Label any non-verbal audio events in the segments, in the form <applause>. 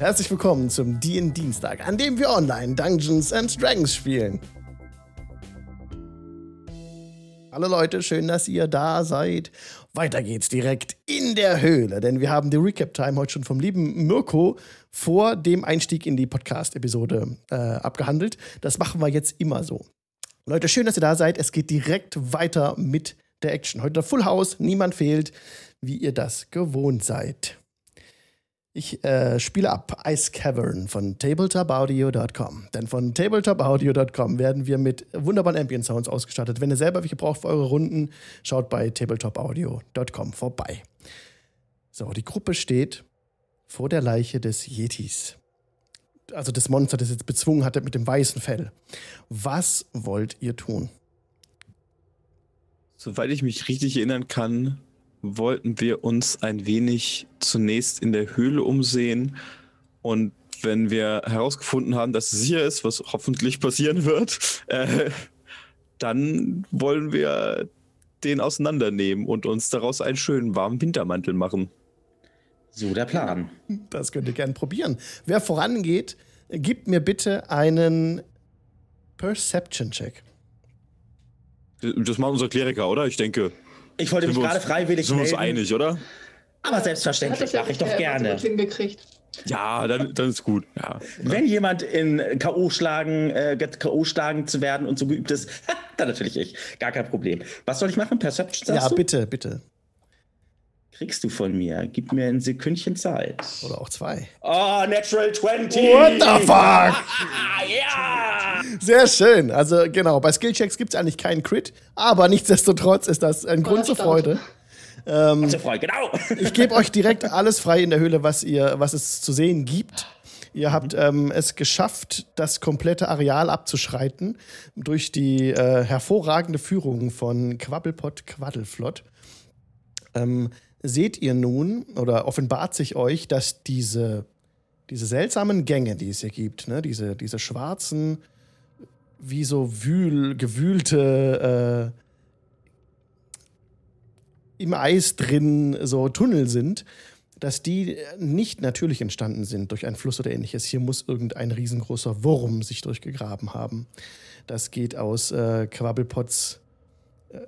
Herzlich willkommen zum DIN Dienstag, an dem wir online Dungeons and Dragons spielen. Hallo Leute, schön, dass ihr da seid. Weiter geht's direkt in der Höhle, denn wir haben die Recap-Time heute schon vom lieben Mirko vor dem Einstieg in die Podcast-Episode äh, abgehandelt. Das machen wir jetzt immer so. Leute, schön, dass ihr da seid. Es geht direkt weiter mit der Action. Heute Full House, niemand fehlt, wie ihr das gewohnt seid. Ich äh, spiele ab Ice Cavern von tabletopaudio.com. Denn von tabletopaudio.com werden wir mit wunderbaren Ambient Sounds ausgestattet. Wenn ihr selber welche braucht für eure Runden, schaut bei tabletopaudio.com vorbei. So, die Gruppe steht vor der Leiche des Yetis. Also des Monsters, das jetzt bezwungen hatte mit dem weißen Fell. Was wollt ihr tun? Soweit ich mich richtig erinnern kann, wollten wir uns ein wenig zunächst in der Höhle umsehen und wenn wir herausgefunden haben, dass es sicher ist, was hoffentlich passieren wird, äh, dann wollen wir den auseinandernehmen und uns daraus einen schönen warmen Wintermantel machen. So der Plan. Das könnt ihr gerne probieren. Wer vorangeht, gibt mir bitte einen Perception-Check. Das macht unser Kleriker, oder? Ich denke. Ich wollte mich Sind wir gerade uns- freiwillig Sind wir uns melden, einig, oder? aber selbstverständlich mache ich doch äh, gerne. hingekriegt. Ja, dann, dann ist gut. Ja. Wenn jemand in K.O. schlagen, äh, K.O. schlagen zu werden und so geübt ist, <laughs> dann natürlich ich. Gar kein Problem. Was soll ich machen? Perception sagst Ja, du? bitte, bitte. Kriegst du von mir. Gib mir ein Sekündchen Zeit. Oder auch zwei. Oh, Natural 20! What the fuck? Ah, <laughs> ja! Sehr schön. Also genau, bei Skillchecks gibt es eigentlich keinen Crit, aber nichtsdestotrotz ist das ein Grund zur Freude. Zur Freude, genau. <laughs> Ich gebe euch direkt alles frei in der Höhle, was, ihr, was es zu sehen gibt. Ihr habt ähm, es geschafft, das komplette Areal abzuschreiten durch die äh, hervorragende Führung von Quabbelpott Quaddelflott. Ähm, seht ihr nun oder offenbart sich euch, dass diese, diese seltsamen Gänge, die es hier gibt, ne, diese, diese schwarzen, wie so wühl, gewühlte, äh, im Eis drin so Tunnel sind, dass die nicht natürlich entstanden sind durch einen Fluss oder ähnliches. Hier muss irgendein riesengroßer Wurm sich durchgegraben haben. Das geht aus äh, Quabbelpots äh,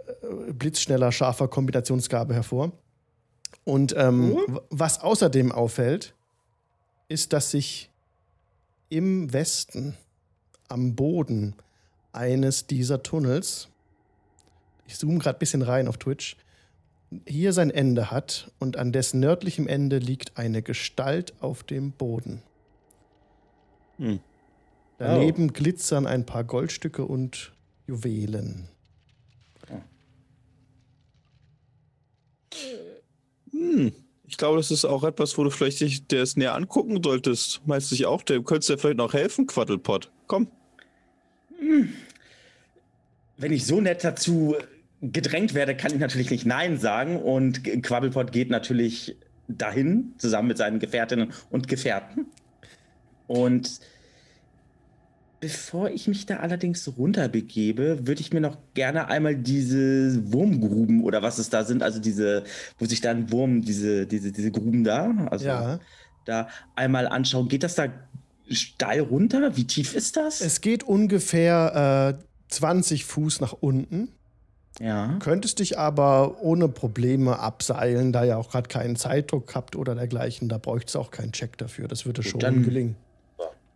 blitzschneller, scharfer Kombinationsgabe hervor. Und ähm, w- was außerdem auffällt, ist, dass sich im Westen am Boden eines dieser Tunnels, ich zoome gerade ein bisschen rein auf Twitch, hier sein Ende hat und an dessen nördlichem Ende liegt eine Gestalt auf dem Boden. Hm. Daneben glitzern ein paar Goldstücke und Juwelen. Hm. Ich glaube, das ist auch etwas, wo du vielleicht dich das näher angucken solltest. Meinst du dich auch? Dem könntest dir vielleicht noch helfen, Quaddelpott. Komm. Wenn ich so nett dazu gedrängt werde, kann ich natürlich nicht Nein sagen. Und Quabbelpot geht natürlich dahin, zusammen mit seinen Gefährtinnen und Gefährten. Und bevor ich mich da allerdings runterbegebe, würde ich mir noch gerne einmal diese Wurmgruben oder was es da sind, also diese, wo sich da ein Wurm, diese, diese, diese Gruben da, also Ja. da einmal anschauen. Geht das da steil runter? Wie tief ist das? Es geht ungefähr äh, 20 Fuß nach unten. ja. Könntest dich aber ohne Probleme abseilen, da ihr auch gerade keinen Zeitdruck habt oder dergleichen. Da bräuchte es auch keinen Check dafür. Das würde schon dann- gelingen.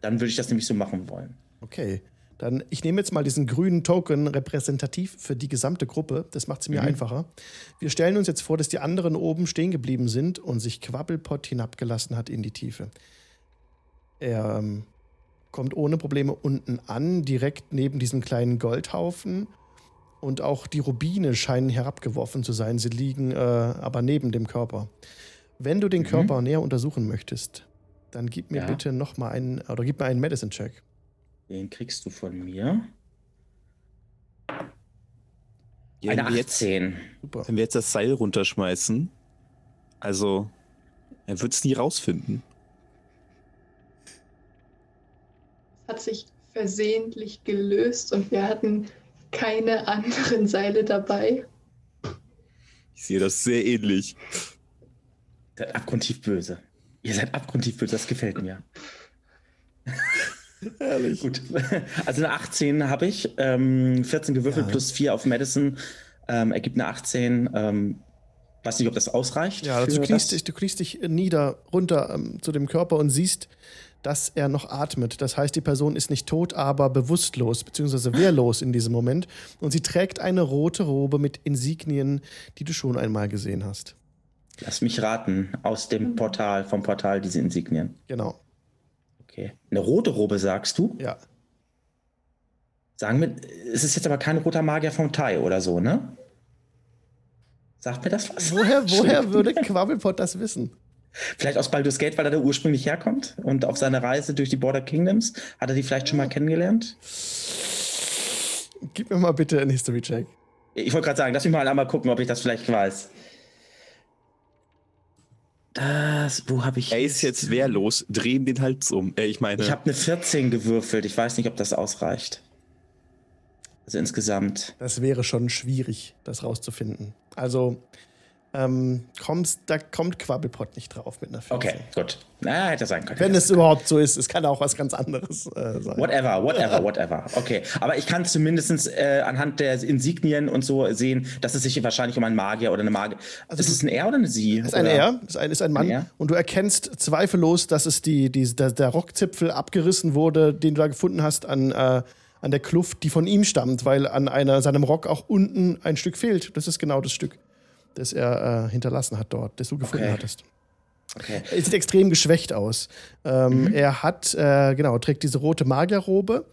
Dann würde ich das nämlich so machen wollen. Okay. Dann, ich nehme jetzt mal diesen grünen Token repräsentativ für die gesamte Gruppe. Das macht es mir einfacher. Wir stellen uns jetzt vor, dass die anderen oben stehen geblieben sind und sich Quabbelpott hinabgelassen hat in die Tiefe. Er ähm, kommt ohne Probleme unten an, direkt neben diesem kleinen Goldhaufen. Und auch die Rubine scheinen herabgeworfen zu sein. Sie liegen äh, aber neben dem Körper. Wenn du den Körper näher untersuchen möchtest, dann gib mir Ja. bitte noch mal einen, oder gib mir einen Medicine-Check. Den kriegst du von mir. Ja, Eine wenn, wir jetzt, 18. Super. wenn wir jetzt das Seil runterschmeißen, also, er wird es nie rausfinden. Es hat sich versehentlich gelöst und wir hatten keine anderen Seile dabei. Ich sehe das sehr ähnlich. Hat abgrundtief böse. Ihr seid abgrundtief böse, das gefällt mir. Herrlich. Gut. Also eine 18 habe ich. Ähm, 14 gewürfelt Ja. plus 4 auf Medicine ähm, ergibt eine 18. Ähm, weiß nicht, ob das ausreicht. Ja, also du kniest, das. dich, du kniest dich nieder, runter ähm, zu dem Körper und siehst, dass er noch atmet. Das heißt, die Person ist nicht tot, aber bewusstlos bzw. wehrlos in diesem Moment. Und sie trägt eine rote Robe mit Insignien, die du schon einmal gesehen hast. Lass mich raten. Aus dem Portal, vom Portal diese Insignien. Genau, Okay. Eine rote Robe, sagst du? ja. Sagen wir, es ist jetzt aber kein roter Magier vom Tai oder so, ne? Sagt mir das was? Woher, <laughs> woher würde Quabbelpot das wissen? Vielleicht aus Baldur's Gate, weil er da ursprünglich herkommt und auf seiner Reise durch die Border Kingdoms hat er die vielleicht schon mal kennengelernt? Gib mir mal bitte einen History-Check. Ich wollte gerade sagen, lass mich mal einmal gucken, ob ich das vielleicht weiß. Das, wo habe ich. Er ist jetzt wehrlos, drehen den Hals um. Äh, ich meine, Ich habe eine 14 gewürfelt. Ich weiß nicht, ob das ausreicht. Also insgesamt. Das wäre schon schwierig, das rauszufinden. Also, ähm, kommst, da kommt Quabbelpot nicht drauf mit einer 14. Okay, gut. Na, hätte sein können. Wenn es überhaupt so ist. Es kann auch was ganz anderes äh, sein. Whatever, whatever, whatever. Okay, aber ich kann zumindest äh, anhand der Insignien und so sehen, dass es sich wahrscheinlich um einen Magier oder eine Magier. Also ist es ein Er oder eine Sie? ist ein oder? Er, ist ein, ist ein Mann. Ein? Und du erkennst zweifellos, dass es die, die, der, der Rockzipfel abgerissen wurde, den du da gefunden hast an, äh, an der Kluft, die von ihm stammt, weil an einer, seinem Rock auch unten ein Stück fehlt. Das ist genau das Stück, das er äh, hinterlassen hat dort, das du gefunden Okay. hattest. Okay. Er sieht extrem geschwächt aus. Ähm, Er hat, äh, genau, trägt diese rote Magierrobe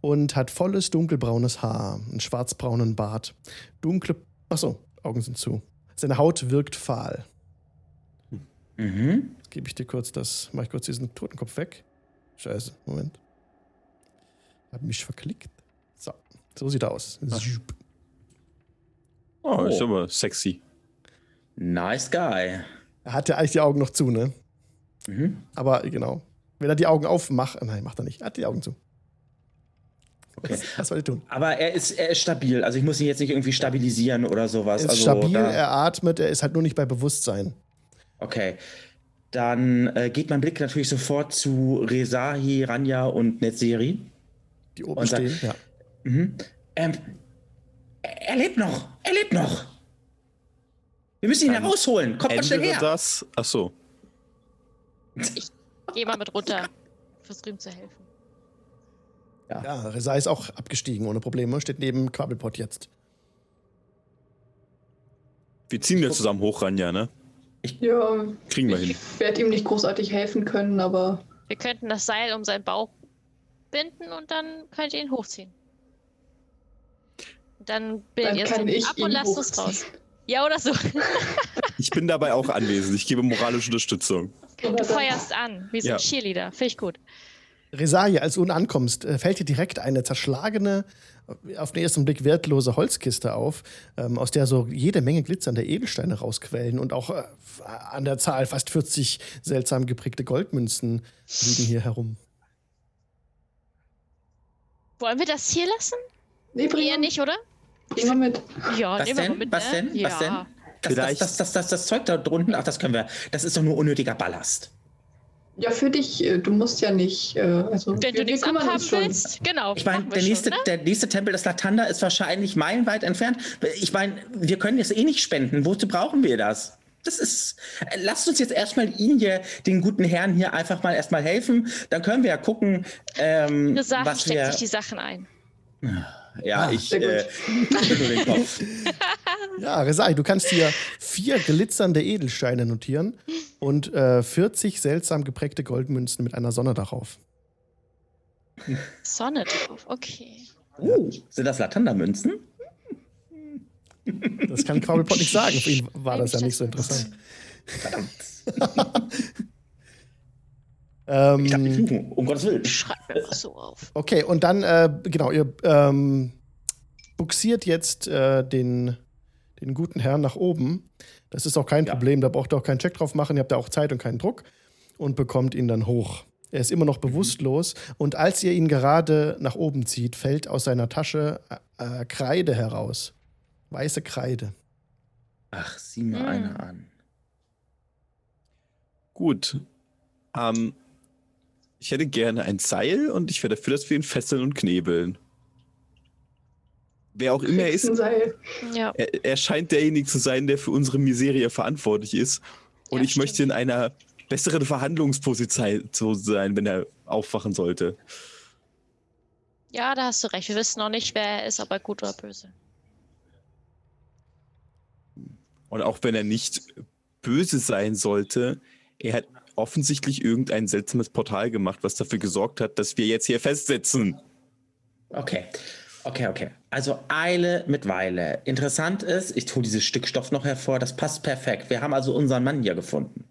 und hat volles dunkelbraunes Haar, einen schwarzbraunen Bart, dunkle, achso, Augen sind zu. Seine Haut wirkt fahl. Mhm. Jetzt gebe ich dir kurz das, mach ich kurz diesen Totenkopf weg. Scheiße, Moment. Hab mich verklickt. So, so sieht er aus. Zup. oh, ist Oh. aber sexy. Nice guy. Er hatte eigentlich die Augen noch zu, ne? Mhm. Aber genau. Wenn er die Augen aufmacht, nein, macht er nicht. Er hat die Augen zu. Okay. Was, soll er tun? Aber er ist, er ist stabil. Also ich muss ihn jetzt nicht irgendwie stabilisieren oder sowas. Er ist also stabil, er atmet, er ist halt nur nicht bei Bewusstsein. Okay. Dann äh, geht mein Blick natürlich sofort zu Rezahi, Ranja und Netzeri. Die oben Und sagt- stehen, ja. Mhm. Ähm, er lebt noch. Er lebt noch. Wir müssen ihn Dann herausholen. Kommt mal schnell her. das. Ach so. Geh mal mit runter. <laughs> Versuch ihm zu helfen. Ja, Reza ist auch abgestiegen ohne Probleme, steht neben Quabbelpot jetzt. Wir ziehen jetzt zusammen hoch, Ranja, ne? Ja, Kriegen wir hin. ich werde ihm nicht großartig helfen können, aber Wir könnten das Seil um seinen Bauch binden und dann könnt ihr ihn hochziehen. Dann bildet dann ihr es ich ab und lasst es hochziehen. raus. Ja, oder so. Ich bin dabei auch anwesend. Ich gebe moralische Unterstützung. Du feuerst an, wie so Ja. ein Cheerleader. Finde ich gut. Resaje, als du unten ankommst, äh, fällt dir direkt eine zerschlagene, auf den ersten Blick wertlose Holzkiste auf, ähm, aus der so jede Menge glitzernde Edelsteine rausquellen und auch äh, an der Zahl fast 40 seltsam geprägte Goldmünzen liegen hier herum. Wollen wir das hier lassen? Nee, ihn nicht, oder? Bring ihn mit. Ja, Was nehmen wir denn? mit. Was ne? denn? Ja. Was denn? Das, Vielleicht- das, das, das, das, das Zeug da drunten, ach, das können wir. Das ist doch nur unnötiger Ballast. Ja, für dich, äh, du musst ja nicht. Äh, also, Wenn wir, du wir nichts abhaben schon. willst, genau. Ich meine, wir der nächste, schon, ne? der nächste Tempel des Latanda ist wahrscheinlich meilenweit entfernt. Ich meine, wir können jetzt eh nicht spenden. Wozu brauchen wir das? Das ist. Lasst uns jetzt erstmal ihn hier, den guten Herrn hier, einfach mal erstmal helfen. Dann können wir ja gucken, ähm, Ihre Sachen was steckt wir. sich die Sachen ein. Ja, Ah, ich äh, schüttel den Kopf. <laughs> Ja, Resaje, du kannst hier vier glitzernde Edelsteine notieren und äh, 40 seltsam geprägte Goldmünzen mit einer Sonne darauf. Sonne drauf, okay. Uh, sind das Latanda-Münzen? Das kann Quabbelpot nicht sagen. Für ihn war das ja nicht so interessant. Verdammt. <laughs> Ähm, Ich darf nicht fluchen, um Gottes Willen. Schreib mir mal so auf. Okay, und dann, äh, genau, ihr ähm, buxiert jetzt äh, den, den guten Herrn nach oben. Das ist auch kein Ja. Problem, da braucht ihr auch keinen Check drauf machen. Ihr habt da auch Zeit und keinen Druck und bekommt ihn dann hoch. Er ist immer noch bewusstlos und als ihr ihn gerade nach oben zieht, fällt aus seiner Tasche äh, äh, Kreide heraus. Weiße Kreide. Ach, sieh mal Hm. einer an. Gut. Ähm, ich hätte gerne ein Seil und ich wäre dafür, dass wir ihn fesseln und knebeln. Wer auch immer er ist. Ja. er, er scheint derjenige zu sein, der für unsere Miserie verantwortlich ist. Und Ja, ich möchte in einer besseren Verhandlungsposition sein, wenn er aufwachen sollte. ja, da hast du recht. Wir wissen noch nicht, wer er ist, ob er gut oder böse. Und auch wenn er nicht böse sein sollte, er hat offensichtlich irgendein seltsames Portal gemacht, was dafür gesorgt hat, dass wir jetzt hier festsitzen. Okay. Okay, okay. Also Eile mit Weile. Interessant ist, ich hole dieses Stück Stoff noch hervor, das passt perfekt. Wir haben also unseren Mann hier gefunden.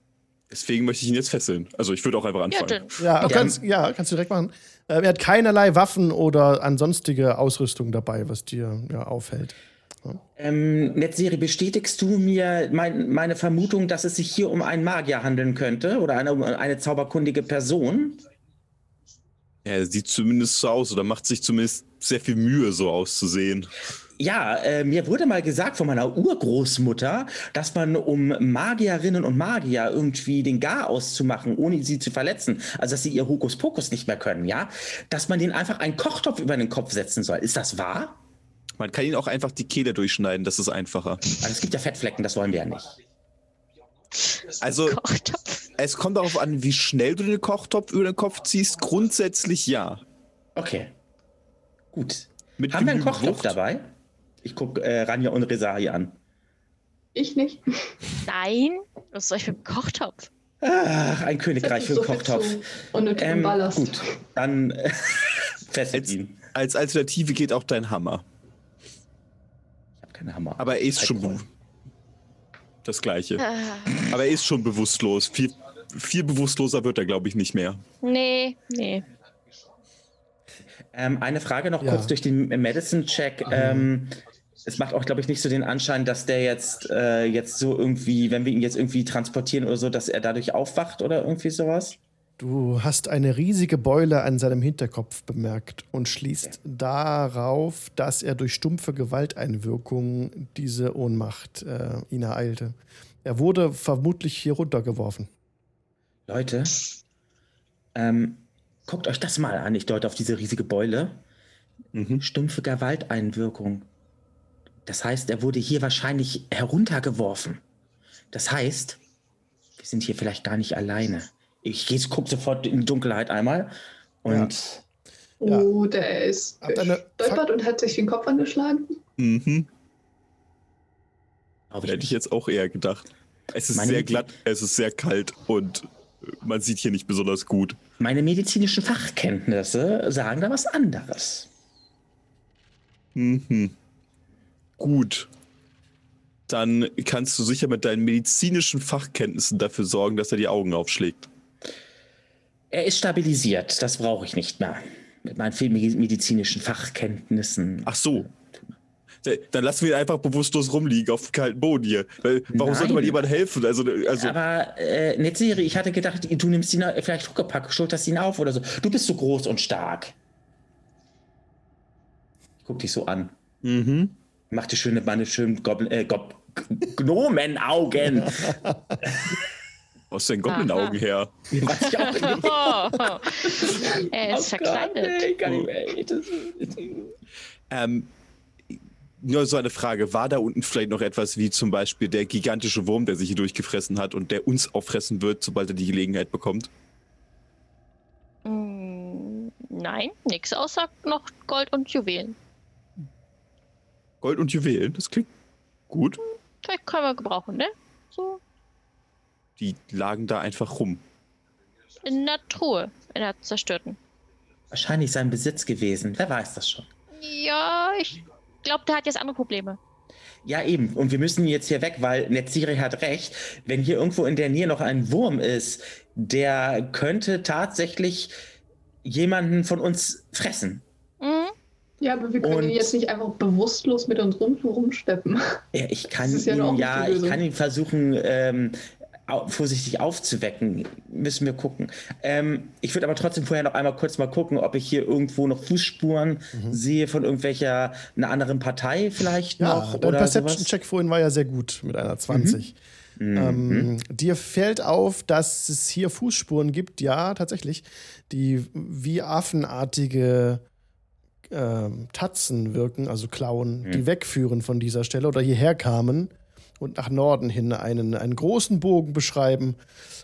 Deswegen möchte ich ihn jetzt fesseln. Also ich würde auch einfach anfangen. Ja, Ja. kannst, ja, kannst du direkt machen. Äh, er hat keinerlei Waffen oder ansonstige Ausrüstung dabei, was dir ja, auffällt. Ähm, Netzeri, bestätigst du mir mein, meine Vermutung, dass es sich hier um einen Magier handeln könnte oder eine, um eine zauberkundige Person? Er sieht zumindest so aus oder macht sich zumindest sehr viel Mühe, so auszusehen. Ja, äh, mir wurde mal gesagt von meiner Urgroßmutter, dass man, um Magierinnen und Magier irgendwie den Gar auszumachen, ohne sie zu verletzen, also dass sie ihr Hokuspokus nicht mehr können, ja, dass man denen einfach einen Kochtopf über den Kopf setzen soll. Ist das wahr? Man kann ihn auch einfach die Kehle durchschneiden, das ist einfacher. Weil es gibt ja Fettflecken, das wollen wir ja nicht. Also Kochtopf. es kommt darauf an, wie schnell du den Kochtopf über den Kopf ziehst. Grundsätzlich ja. Okay. Gut. Mit Haben wir einen Kochtopf Wucht. dabei? Ich gucke äh, Ranja und Reza hier an. Ich nicht. Nein. Was soll ich mit dem Kochtopf? Ach, ein Königreich für so einen viel Kochtopf. unnötigem Ähm, Ballast. gut, dann äh, <laughs> fesselt Als, ihn. als Alternative geht auch dein Hammer. Keine Hammer. Aber er ist schon das gleiche. Äh, Aber er ist schon bewusstlos. Viel, viel bewusstloser wird er, glaube ich, nicht mehr. nee, nee. Ähm, eine Frage noch Ja. kurz durch den Medicine-Check. Ähm, es macht auch, glaube ich, nicht so den Anschein, dass der jetzt, äh, jetzt so irgendwie, wenn wir ihn jetzt irgendwie transportieren oder so, dass er dadurch aufwacht oder irgendwie sowas? Du hast eine riesige Beule an seinem Hinterkopf bemerkt und schließt darauf, dass er durch stumpfe Gewalteinwirkung diese Ohnmacht äh, ihn ereilte. Er wurde vermutlich hier runtergeworfen. Leute, ähm, guckt euch das mal an. Ich deute auf diese riesige Beule. Mhm. Stumpfe Gewalteinwirkung. Das heißt, er wurde hier wahrscheinlich heruntergeworfen. Das heißt, wir sind hier vielleicht gar nicht alleine. Ich gehe, guck sofort in die Dunkelheit einmal und Ja. Oh, der ist gestolpert und hat sich den Kopf angeschlagen. Mhm. Ich Hätte ich jetzt auch eher gedacht. Es ist sehr glatt, es ist sehr kalt und man sieht hier nicht besonders gut. Meine medizinischen Fachkenntnisse sagen da was anderes. Mhm. Gut. Dann kannst du sicher mit deinen medizinischen Fachkenntnissen dafür sorgen, dass er die Augen aufschlägt. Er ist stabilisiert, das brauche ich nicht mehr. Mit meinen vielen me- medizinischen Fachkenntnissen. Ach so. D- Dann lassen wir ihn einfach bewusstlos rumliegen auf dem kalten Boden hier. Warum sollte man Nein. jemandem helfen? Also, also Aber äh, Netzeri, ich hatte gedacht, du nimmst ihn äh, vielleicht hochgepackt, schulterst ihn auf oder so. Du bist so groß und stark. Ich guck dich so an. mhm. Mach dir schöne, meine schönen Goblin, äh, Gob Gnomenaugen. <laughs> Ist denn Goblin-Augen her? Weiß ich auch nicht. <laughs> Oh, er ist Oh verkleidet. Ähm, nur so eine Frage. War da unten vielleicht noch etwas wie zum Beispiel der gigantische Wurm, der sich hier durchgefressen hat und der uns auffressen wird, sobald er die Gelegenheit bekommt? Mm, Nein, nix außer noch Gold und Juwelen. Gold und Juwelen, das klingt gut. Vielleicht können wir gebrauchen, ne? So Die lagen da einfach rum. in der Truhe, in der zerstörten. Wahrscheinlich sein Besitz gewesen. Wer weiß das schon. Ja, ich glaube, der hat jetzt andere Probleme. Ja, eben. Und wir müssen jetzt hier weg, weil Netziri hat recht. Wenn hier irgendwo in der Nähe noch ein Wurm ist, der könnte tatsächlich jemanden von uns fressen. Mhm. Ja, aber wir können Und- ihn jetzt nicht einfach bewusstlos mit uns rum rumschleppen. Ja, ich kann ja ihn, ja, die ich kann ihn versuchen, ähm, vorsichtig aufzuwecken. Müssen wir gucken. Ähm, ich würde aber trotzdem vorher noch einmal kurz mal gucken, ob ich hier irgendwo noch Fußspuren sehe von irgendwelcher einer anderen Partei vielleicht Ja, noch dein. Perception-Check vorhin war ja sehr gut mit einer 20. Mhm. Ähm, dir fällt auf, dass es hier Fußspuren gibt, ja, tatsächlich, die wie affenartige ähm, Tatzen wirken, also Klauen, die wegführen von dieser Stelle oder hierher kamen und nach Norden hin einen, einen großen Bogen beschreiben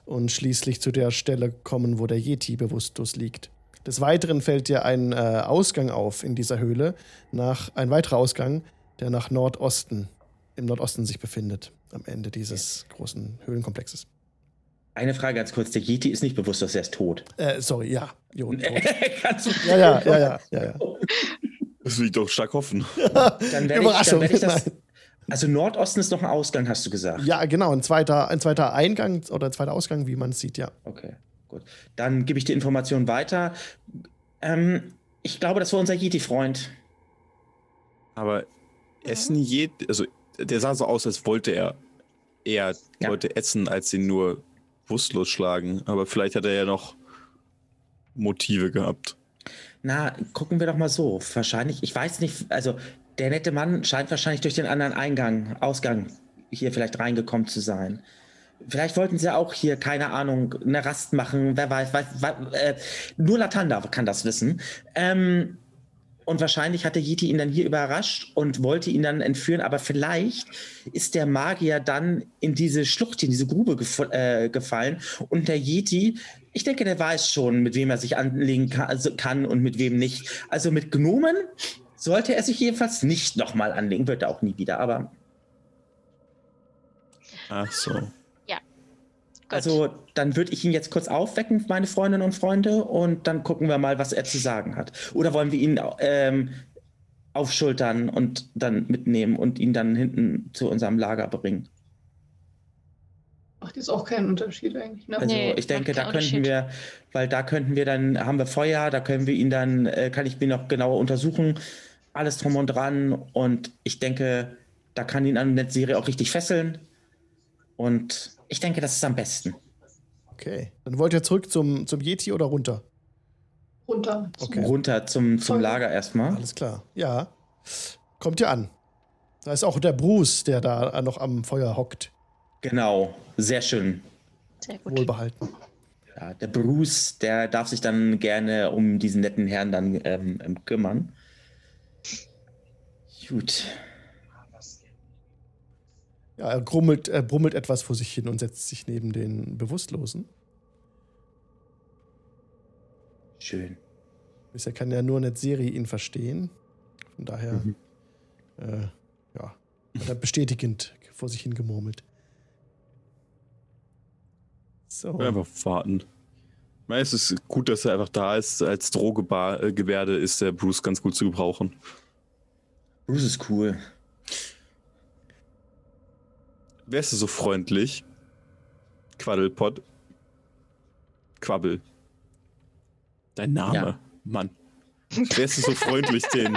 und schließlich zu der Stelle kommen, wo der Yeti bewusstlos liegt. Des Weiteren fällt dir ein äh, Ausgang auf in dieser Höhle, nach, ein weiterer Ausgang, der nach Nordosten, im Nordosten sich befindet, am Ende dieses großen Höhlenkomplexes. Eine Frage ganz kurz: Der Yeti ist nicht bewusst, dass er ist tot. Äh, sorry, ja. Jo, <laughs> tot. Kannst du Ja, ja, ja, ja, ja, ja. Das will ich doch stark hoffen. <laughs> Dann werde ich, werd ich das. Also Nordosten ist noch ein Ausgang, hast du gesagt. Ja, genau, ein zweiter, ein zweiter Eingang oder ein zweiter Ausgang, wie man es sieht, ja. Okay, gut. Dann gebe ich die Information weiter. Ähm, ich glaube, das war unser Yeti-Freund. Aber Essen je, also der sah so aus, als wollte er eher Ja. Leute essen, als ihn nur bewusstlos schlagen. Aber vielleicht hat er ja noch Motive gehabt. Na, gucken wir doch mal so. Wahrscheinlich, ich weiß nicht, also der nette Mann scheint wahrscheinlich durch den anderen Eingang, Ausgang hier vielleicht reingekommen zu sein. Vielleicht wollten sie auch hier, keine Ahnung, eine Rast machen. Wer weiß, weiß, weiß äh, nur Latanda kann das wissen. Ähm, und wahrscheinlich hat der Yeti ihn dann hier überrascht und wollte ihn dann entführen. Aber vielleicht ist der Magier dann in diese Schlucht, in diese Grube gef äh, gefallen. Und der Yeti, ich denke, der weiß schon, mit wem er sich anlegen kann, also kann und mit wem nicht. Also mit Gnomen sollte er sich jedenfalls nicht nochmal anlegen. Wird er auch nie wieder. Aber Ach so. Gut. also dann würde ich ihn jetzt kurz aufwecken, meine Freundinnen und Freunde. Und dann gucken wir mal, was er zu sagen hat. Oder wollen wir ihn ähm, aufschultern und dann mitnehmen und ihn dann hinten zu unserem Lager bringen? Macht jetzt auch keinen Unterschied eigentlich. Ne? Also Nee, ich denke, da könnten wir, weil da könnten wir dann, haben wir Feuer, da können wir ihn dann, äh, kann ich ihn noch genauer untersuchen, alles drum und dran. Und ich denke, da kann ihn an der Serie auch richtig fesseln. Und ich denke, das ist am besten. Okay. Dann wollt ihr zurück zum, zum Yeti oder runter? Runter. Okay. Runter zum, zum. Lager erstmal. Alles klar. Ja. Kommt ihr an. Da ist auch der Bruce, der da noch am Feuer hockt. Genau, sehr schön. Sehr gut. Wohlbehalten. Ja, der Bruce, der darf sich dann gerne um diesen netten Herrn dann ähm, ähm, kümmern. Gut. Ja, er grummelt, er brummelt etwas vor sich hin und setzt sich neben den Bewusstlosen. Schön. Bisher kann ja nur Netzeri ihn verstehen. Von daher, Mhm. äh, ja, hat er bestätigend vor sich hin gemurmelt. So. Einfach warten. Ich meine, es ist gut, dass er einfach da ist. Als Drohgebärde ist der Bruce ganz gut zu gebrauchen. Bruce ist cool. Wärst du so freundlich? Quaddelpott. Quabbel. Dein Name, Ja. Mann. Wärst du so freundlich, den.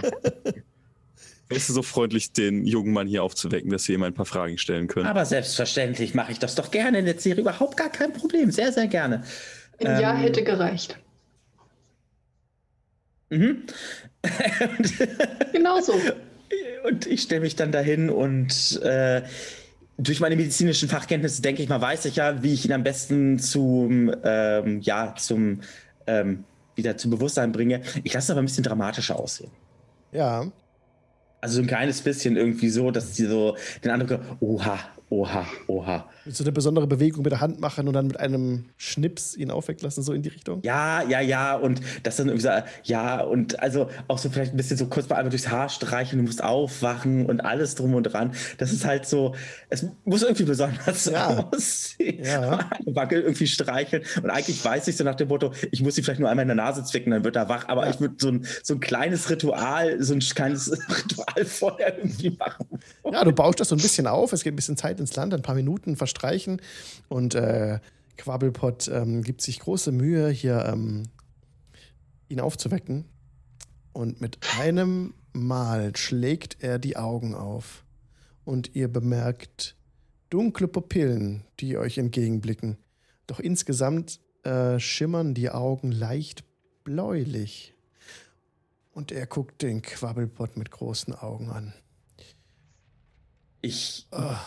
Wärst du so freundlich, den jungen Mann hier aufzuwecken, dass wir ihm ein paar Fragen stellen können? Aber selbstverständlich mache ich das doch gerne in der Serie. Überhaupt gar kein Problem. Sehr, sehr gerne. Ein Jahr Ähm, hätte gereicht. Mhm. <laughs> Genau so. Und ich stelle mich dann dahin und äh, durch meine medizinischen Fachkenntnisse, denke ich mal, weiß ich ja, wie ich ihn am besten zum, ähm, ja, zum, ähm, wieder zum Bewusstsein bringe. Ich lasse es aber ein bisschen dramatischer aussehen. Ja, Also so ein kleines bisschen irgendwie so, dass die so den Eindruck, oha, oha, oha. willst du eine besondere Bewegung mit der Hand machen und dann mit einem Schnips ihn aufwecken lassen, so in die Richtung? Ja, ja, ja, und das dann irgendwie so, ja, und also auch so vielleicht ein bisschen so kurz mal einmal durchs Haar streichen, du musst aufwachen und alles drum und dran. Das ist halt so, es muss irgendwie besonders Ja. <laughs> aussehen. Ja. Eine Wackel irgendwie streicheln. Und eigentlich weiß ich so nach dem Motto, ich muss sie vielleicht nur einmal in der Nase zwicken, dann wird er wach. Aber Ja. ich würde so ein, so ein kleines Ritual, so ein kleines <laughs> Ritual vorher irgendwie machen. Ja, du baust das so ein bisschen auf, es geht ein bisschen Zeit ins Land, ein paar Minuten verstreichen und äh, Quabbelpott ähm, gibt sich große Mühe, hier ähm, ihn aufzuwecken. Und mit einem Mal schlägt er die Augen auf und ihr bemerkt dunkle Pupillen, die euch entgegenblicken. Doch insgesamt äh, schimmern die Augen leicht bläulich. Und er guckt den Quabbelpott mit großen Augen an. Ich, Ah.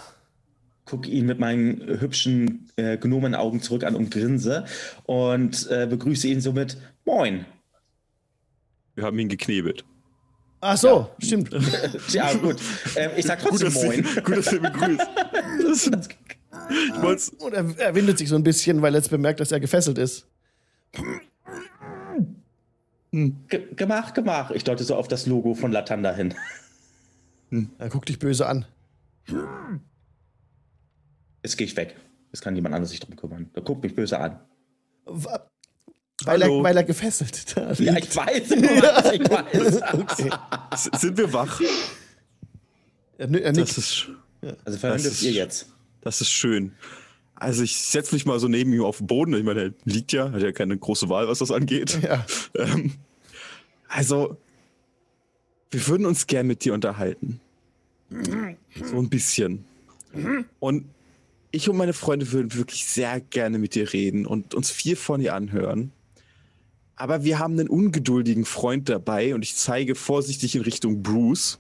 Gucke ihn mit meinen hübschen äh, Gnomenaugen zurück an und grinse und äh, begrüße ihn somit Moin. Wir haben ihn geknebelt. Ach so, stimmt. <laughs> Ja, gut. Ähm, ich sag Gut, trotzdem dass Moin. du, gut, dass du ihn begrüßt. Das ist, ich wollt's, Und er, er windet sich so ein bisschen, weil er jetzt bemerkt, dass er gefesselt ist. Ge gemach, gemach. Ich deute so auf das Logo von Latanda hin. Er guckt dich böse an. Jetzt gehe ich weg. Jetzt kann niemand anderes sich drum kümmern. Der guckt mich böse an. Weil er, weil er gefesselt da Ja, liegt. ich weiß, was ich weiß. <laughs> Okay. Sind wir wach? Er, er Das ist, Also verhindert Das ist- ihr jetzt. das ist schön. Also ich setze mich mal so neben ihm auf den Boden. Ich meine, er liegt ja, hat ja keine große Wahl, was das angeht. Ja. <laughs> Ähm, also, wir würden uns gern mit dir unterhalten. So ein bisschen. Und ich und meine Freunde würden wirklich sehr gerne mit dir reden und uns viel von dir anhören. Aber wir haben einen ungeduldigen Freund dabei und ich zeige vorsichtig in Richtung Bruce.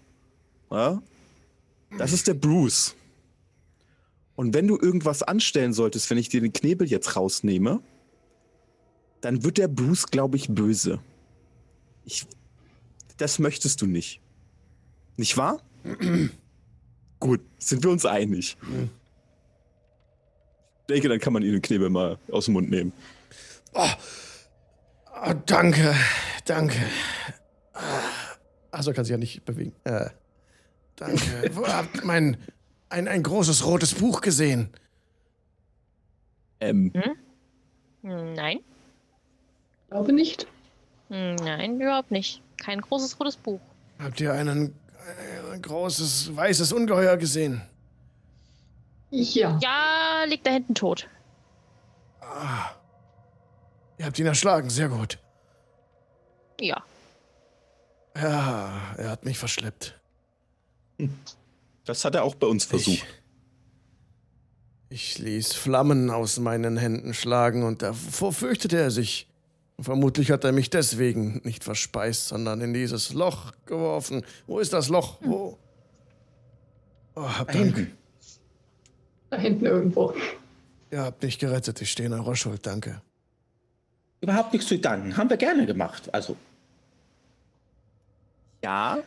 Ja? Das ist der Bruce. Und wenn du irgendwas anstellen solltest, wenn ich dir den Knebel jetzt rausnehme, dann wird der Bruce, glaube ich, böse. Ich, das möchtest du nicht. Nicht wahr? <clears throat> Gut, sind wir uns einig. Ich denke, dann kann man ihn den Knebel mal aus dem Mund nehmen. Ah, danke, danke. Achso, kann sich ja nicht bewegen. Äh, danke. <laughs> Wo habt mein ein, ein großes rotes Buch gesehen? Ähm, Hm, Nein. Glaube nicht. Hm, Nein, überhaupt nicht. Kein großes rotes Buch. Habt ihr einen, ein großes weißes Ungeheuer gesehen? Ja. Ja, liegt da hinten tot. Ihr habt ihn erschlagen, sehr gut. Ja. Ja, er hat mich verschleppt. das hat er auch bei uns versucht. Ich, ich ließ Flammen aus meinen Händen schlagen und davor fürchtete er sich. Vermutlich hat er mich deswegen nicht verspeist, sondern in dieses Loch geworfen. Wo ist das Loch? Wo? Oh, hab Da hinten. Da hinten irgendwo. Ihr habt mich gerettet. Ich stehe in eurer Schuld. Danke. Überhaupt nichts zu danken. Haben wir gerne gemacht. Also, Ja,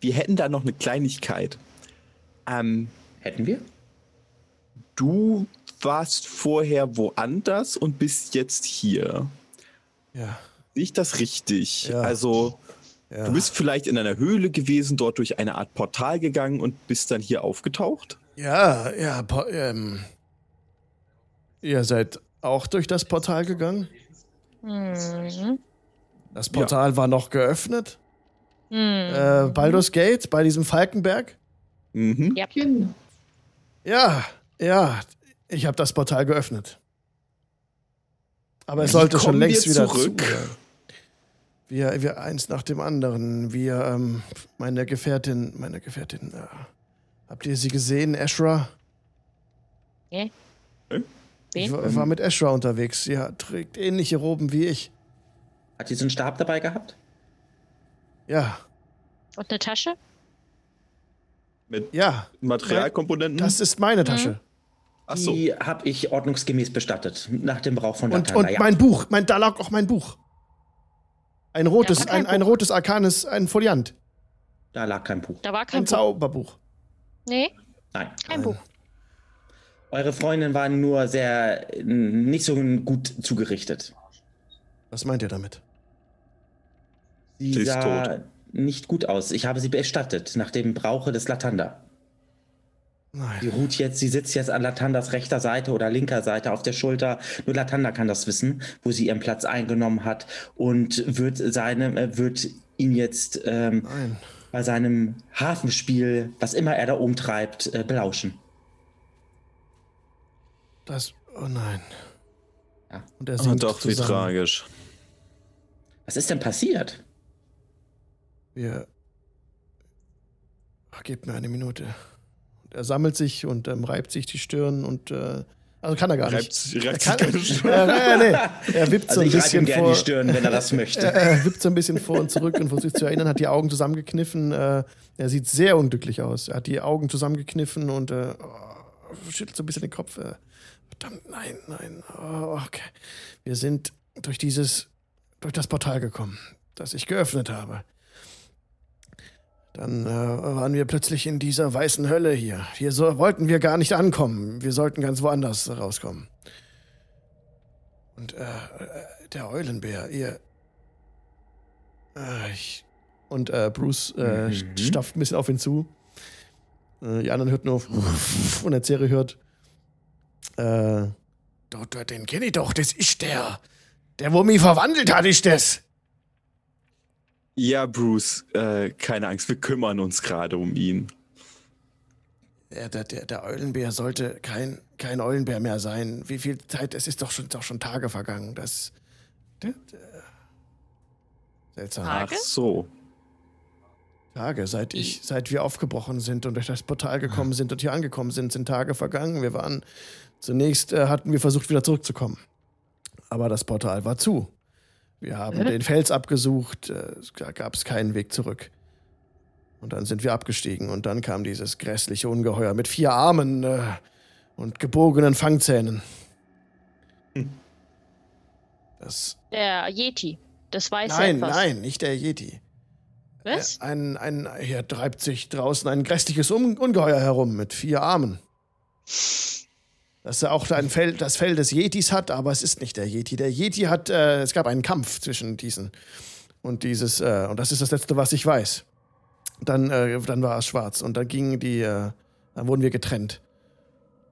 wir hätten da noch eine Kleinigkeit. Ähm, hätten wir? du warst vorher woanders und bist jetzt hier. Ja, Sehe ich das richtig? Ja. Also, ja. du bist vielleicht in einer Höhle gewesen, dort durch eine Art Portal gegangen und bist dann hier aufgetaucht? Ja, ja, ähm. Ihr seid auch durch das Portal gegangen? Hm. Das Portal war noch geöffnet? Hm. Äh, Baldur's Gate bei diesem Falkenberg? Mhm. Ja. Ja, ja. Ich habe das Portal geöffnet. Aber es Wie sollte schon längst wieder zurück? zu. Wir, wir eins nach dem anderen. Wir, ähm, meine Gefährtin, meine Gefährtin, äh, habt ihr sie gesehen, Ashra? Nee. Ich Wen? war, war mit Ashra unterwegs. Sie hat, trägt ähnliche Roben wie ich. Hat die so einen Stab dabei gehabt? Ja, Und eine Tasche? Mit ja. Materialkomponenten? Das ist meine Tasche. Ach so. Die habe ich ordnungsgemäß bestattet. Nach dem Brauch von Und, Latanda. und mein Buch, mein, da lag auch mein Buch. Ein rotes, Ja, ein, ein rotes Arkanes, ein Foliant. Da lag kein Buch. Da war kein Ein Buch. Zauberbuch. Nee, Nein. kein Buch. Eure Freundin war nur sehr äh, nicht so gut zugerichtet. Was meint ihr damit? Sie Sie ist sah tot. nicht gut aus. Ich habe sie bestattet nach dem Brauche des Latanda. Sie Nein. ruht jetzt, sie sitzt jetzt an Latandas rechter Seite oder linker Seite auf der Schulter. Nur Latanda kann das wissen, wo sie ihren Platz eingenommen hat und wird seine, äh, wird ihn jetzt ähm, Nein. Bei seinem Hafenspiel, was immer er da oben treibt, äh, belauschen. Das. Oh nein. Ja. Und er sinkt doch, wie zusammen. tragisch. Was ist denn passiert? Wir. Ach, gebt mir eine Minute. Und er sammelt sich und ähm, reibt sich die Stirn und. Äh, also kann er gar nicht. reibt Er sich kann, keine <laughs> Stirn. äh, nee, er wippt so Also ein reibe ihm bisschen vor. die Stirn, wenn er das <laughs> möchte. Er, er wippt so ein bisschen vor und zurück und versucht sich zu erinnern, hat die Augen zusammengekniffen. Äh, er sieht sehr unglücklich aus. Er hat die Augen zusammengekniffen und äh, schüttelt so ein bisschen den Kopf. Äh, verdammt, nein, nein. Oh, okay. Wir sind durch dieses, durch das Portal gekommen, das ich geöffnet habe. Dann äh, waren wir plötzlich in dieser weißen Hölle hier. Hier so, wollten wir gar nicht ankommen. Wir sollten ganz woanders rauskommen. Und äh, äh, der Eulenbär, ihr. Äh, ich, und äh, Bruce äh, Mhm. stapft ein bisschen auf ihn zu. Die anderen hört nur <laughs> und der Zere hört. Äh, dort, dort, den kenne ich doch, das ist der. Der, wo mich verwandelt hat, ist das. Ja, Bruce, äh, keine Angst, wir kümmern uns gerade um ihn. Der, der, der, Eulenbär sollte kein, kein Eulenbär mehr sein. Wie viel Zeit? Es ist doch schon, doch schon Tage vergangen. Das. Der, der, seltsam. Tage? Ach so. Tage, seit ich, seit wir aufgebrochen sind und durch das Portal gekommen sind und hier angekommen sind, sind Tage vergangen. Wir waren zunächst äh, hatten wir versucht wieder zurückzukommen, aber das Portal war zu. Wir haben den Fels abgesucht, äh, da gab es keinen Weg zurück. Und dann sind wir abgestiegen und dann kam dieses grässliche Ungeheuer mit vier Armen äh, und gebogenen Fangzähnen. Das Der Yeti. Das weiß nein, etwas. nein, nicht der Yeti. Was? Äh, Ein, ein, hier treibt sich draußen ein grässliches Un Ungeheuer herum mit vier Armen. Das er auch ein Fell, das Fell des Yetis hat, aber es ist nicht der Yeti. Der Yeti hat, äh, es gab einen Kampf zwischen diesen und dieses, äh, und das ist das Letzte, was ich weiß. Dann, äh, dann war es schwarz und dann gingen die, äh, dann wurden wir getrennt.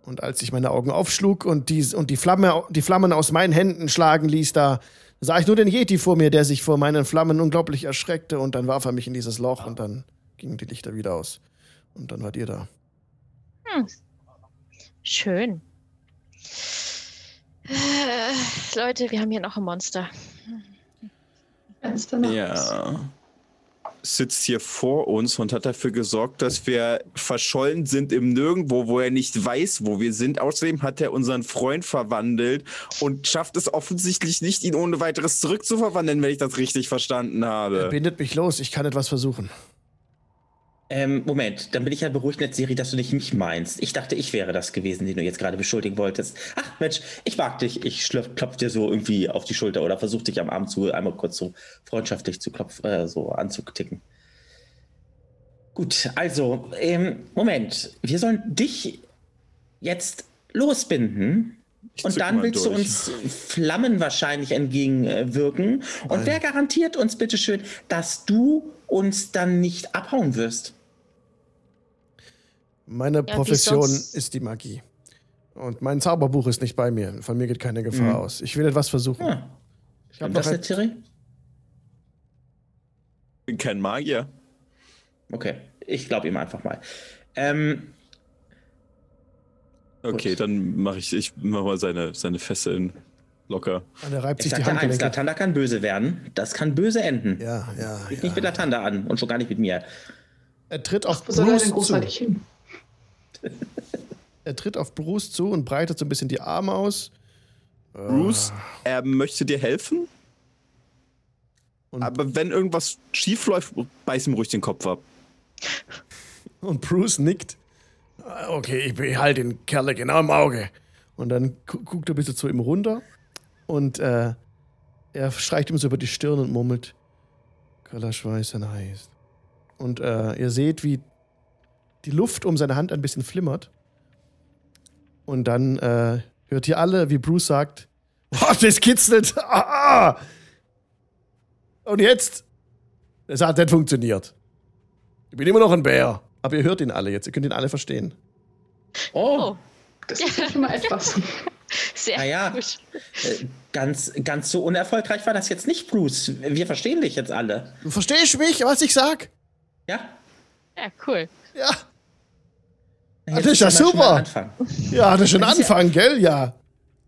Und als ich meine Augen aufschlug und die, und die, Flamme, die Flammen aus meinen Händen schlagen ließ, da sah ich nur den Yeti vor mir, der sich vor meinen Flammen unglaublich erschreckte und dann warf er mich in dieses Loch und dann gingen die Lichter wieder aus. Und dann wart ihr da. Schön. Äh, Leute, wir haben hier noch ein Monster. Fenster Ja. Sitzt hier vor uns und hat dafür gesorgt, dass wir verschollen sind im Nirgendwo, wo er nicht weiß, wo wir sind. Außerdem hat er unseren Freund verwandelt und schafft es offensichtlich nicht, ihn ohne weiteres zurückzuverwandeln, wenn ich das richtig verstanden Er habe. bindet mich los, ich kann etwas versuchen. Ähm, Moment, dann bin ich ja beruhigt, Siri, dass du nicht mich meinst. Ich dachte, ich wäre das gewesen, den du jetzt gerade beschuldigen wolltest. Ach, Mensch, ich mag dich. Ich schlöpf, klopf dir so irgendwie auf die Schulter oder versuch dich am Arm zu einmal kurz so freundschaftlich zu klopf, äh, so anzuticken. Gut, also, ähm, Moment. Wir sollen dich jetzt losbinden. Ich Und dann willst du durch. uns Flammen wahrscheinlich entgegenwirken. Und Nein. wer garantiert uns bitteschön, dass du uns dann nicht abhauen wirst? Meine wie Profession ist die Magie. Und mein Zauberbuch ist nicht bei mir. Von mir geht keine Gefahr Mhm. aus. Ich will etwas versuchen. Ja. Ich habe Und noch das ein, Thierry? Ich bin kein Magier. Okay, ich glaube ihm einfach mal. Ähm, Okay, Gut. dann mache ich, ich mach mal seine, seine Fesseln locker. er reibt ich sich die sag dir eins. Latanda kann böse werden. Das kann böse enden. Ja, ja, Nicht mit ja. Latanda an und schon gar nicht mit mir. Er tritt auf er Bruce zu. Er tritt auf Bruce zu und breitet so ein bisschen die Arme aus. Bruce, er möchte dir helfen, Und- aber wenn irgendwas schief läuft, beiß ihm ruhig den Kopf ab. <laughs> Und Bruce nickt. Okay, ich behalte den Kerl genau im Auge. Und dann gu guckt er ein bisschen zu ihm runter und äh, er streicht ihm so über die Stirn und murmelt: Kalaschweiß heißt. Und äh, ihr seht, wie die Luft um seine Hand ein bisschen flimmert. Und dann äh, hört ihr alle, wie Bruce sagt: <laughs> Oh, das kitzelt! <laughs> Ah, ah. Und jetzt? Es hat nicht funktioniert. Ich bin immer noch ein Bär. Aber ihr hört ihn alle jetzt. Ihr könnt ihn alle verstehen. Oh, Oh, Das ist ja schon mal etwas. <laughs> sehr Naja. gut. äh, ganz, ganz so unerfolgreich war das jetzt nicht, Bruce. Wir verstehen dich jetzt alle. Du verstehst mich, was ich sag? Ja? Ja, cool. Ja. Jetzt das ist ja super. anfangen. Ja, das ist schon ja- Anfang, gell? Ja.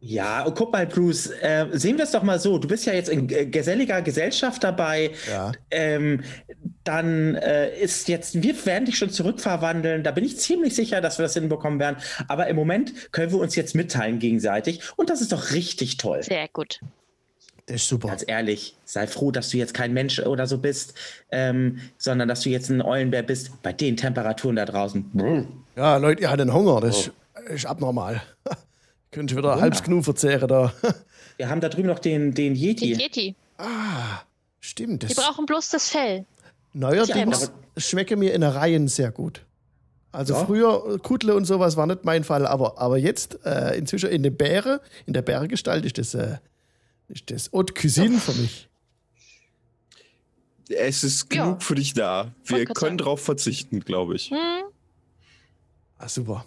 Ja, und guck mal, Bruce, äh, sehen wir es doch mal so. Du bist ja jetzt in geselliger Gesellschaft dabei. Ja. Ähm, dann äh, ist jetzt, wir werden dich schon zurückverwandeln. Da bin ich ziemlich sicher, dass wir das hinbekommen werden. Aber im Moment können wir uns jetzt mitteilen gegenseitig. Und das ist doch richtig toll. Sehr gut. Das ist super. Ganz ehrlich, sei froh, dass du jetzt kein Mensch oder so bist, ähm, sondern dass du jetzt ein Eulenbär bist bei den Temperaturen da draußen. Brr. Ja, Leute, ihr hattet Hunger. Das ist, ist abnormal. <laughs> Könnte wieder halbs Gnu verzehren da. <laughs> Wir haben da drüben noch den, den Yeti. Den Yeti. ah, stimmt. Die Das brauchen bloß das Fell. neuerdings schmecke mir in Reihen sehr gut. Also Ja. früher äh, Kudle und sowas war nicht mein Fall, aber, aber jetzt äh, inzwischen in der Bäre, in der Bärengestalt ist das, äh, ist das Haute Cuisine für mich. Es ist Ja. genug für dich da. Wir können darauf verzichten, glaube ich. Hm, Ah, super.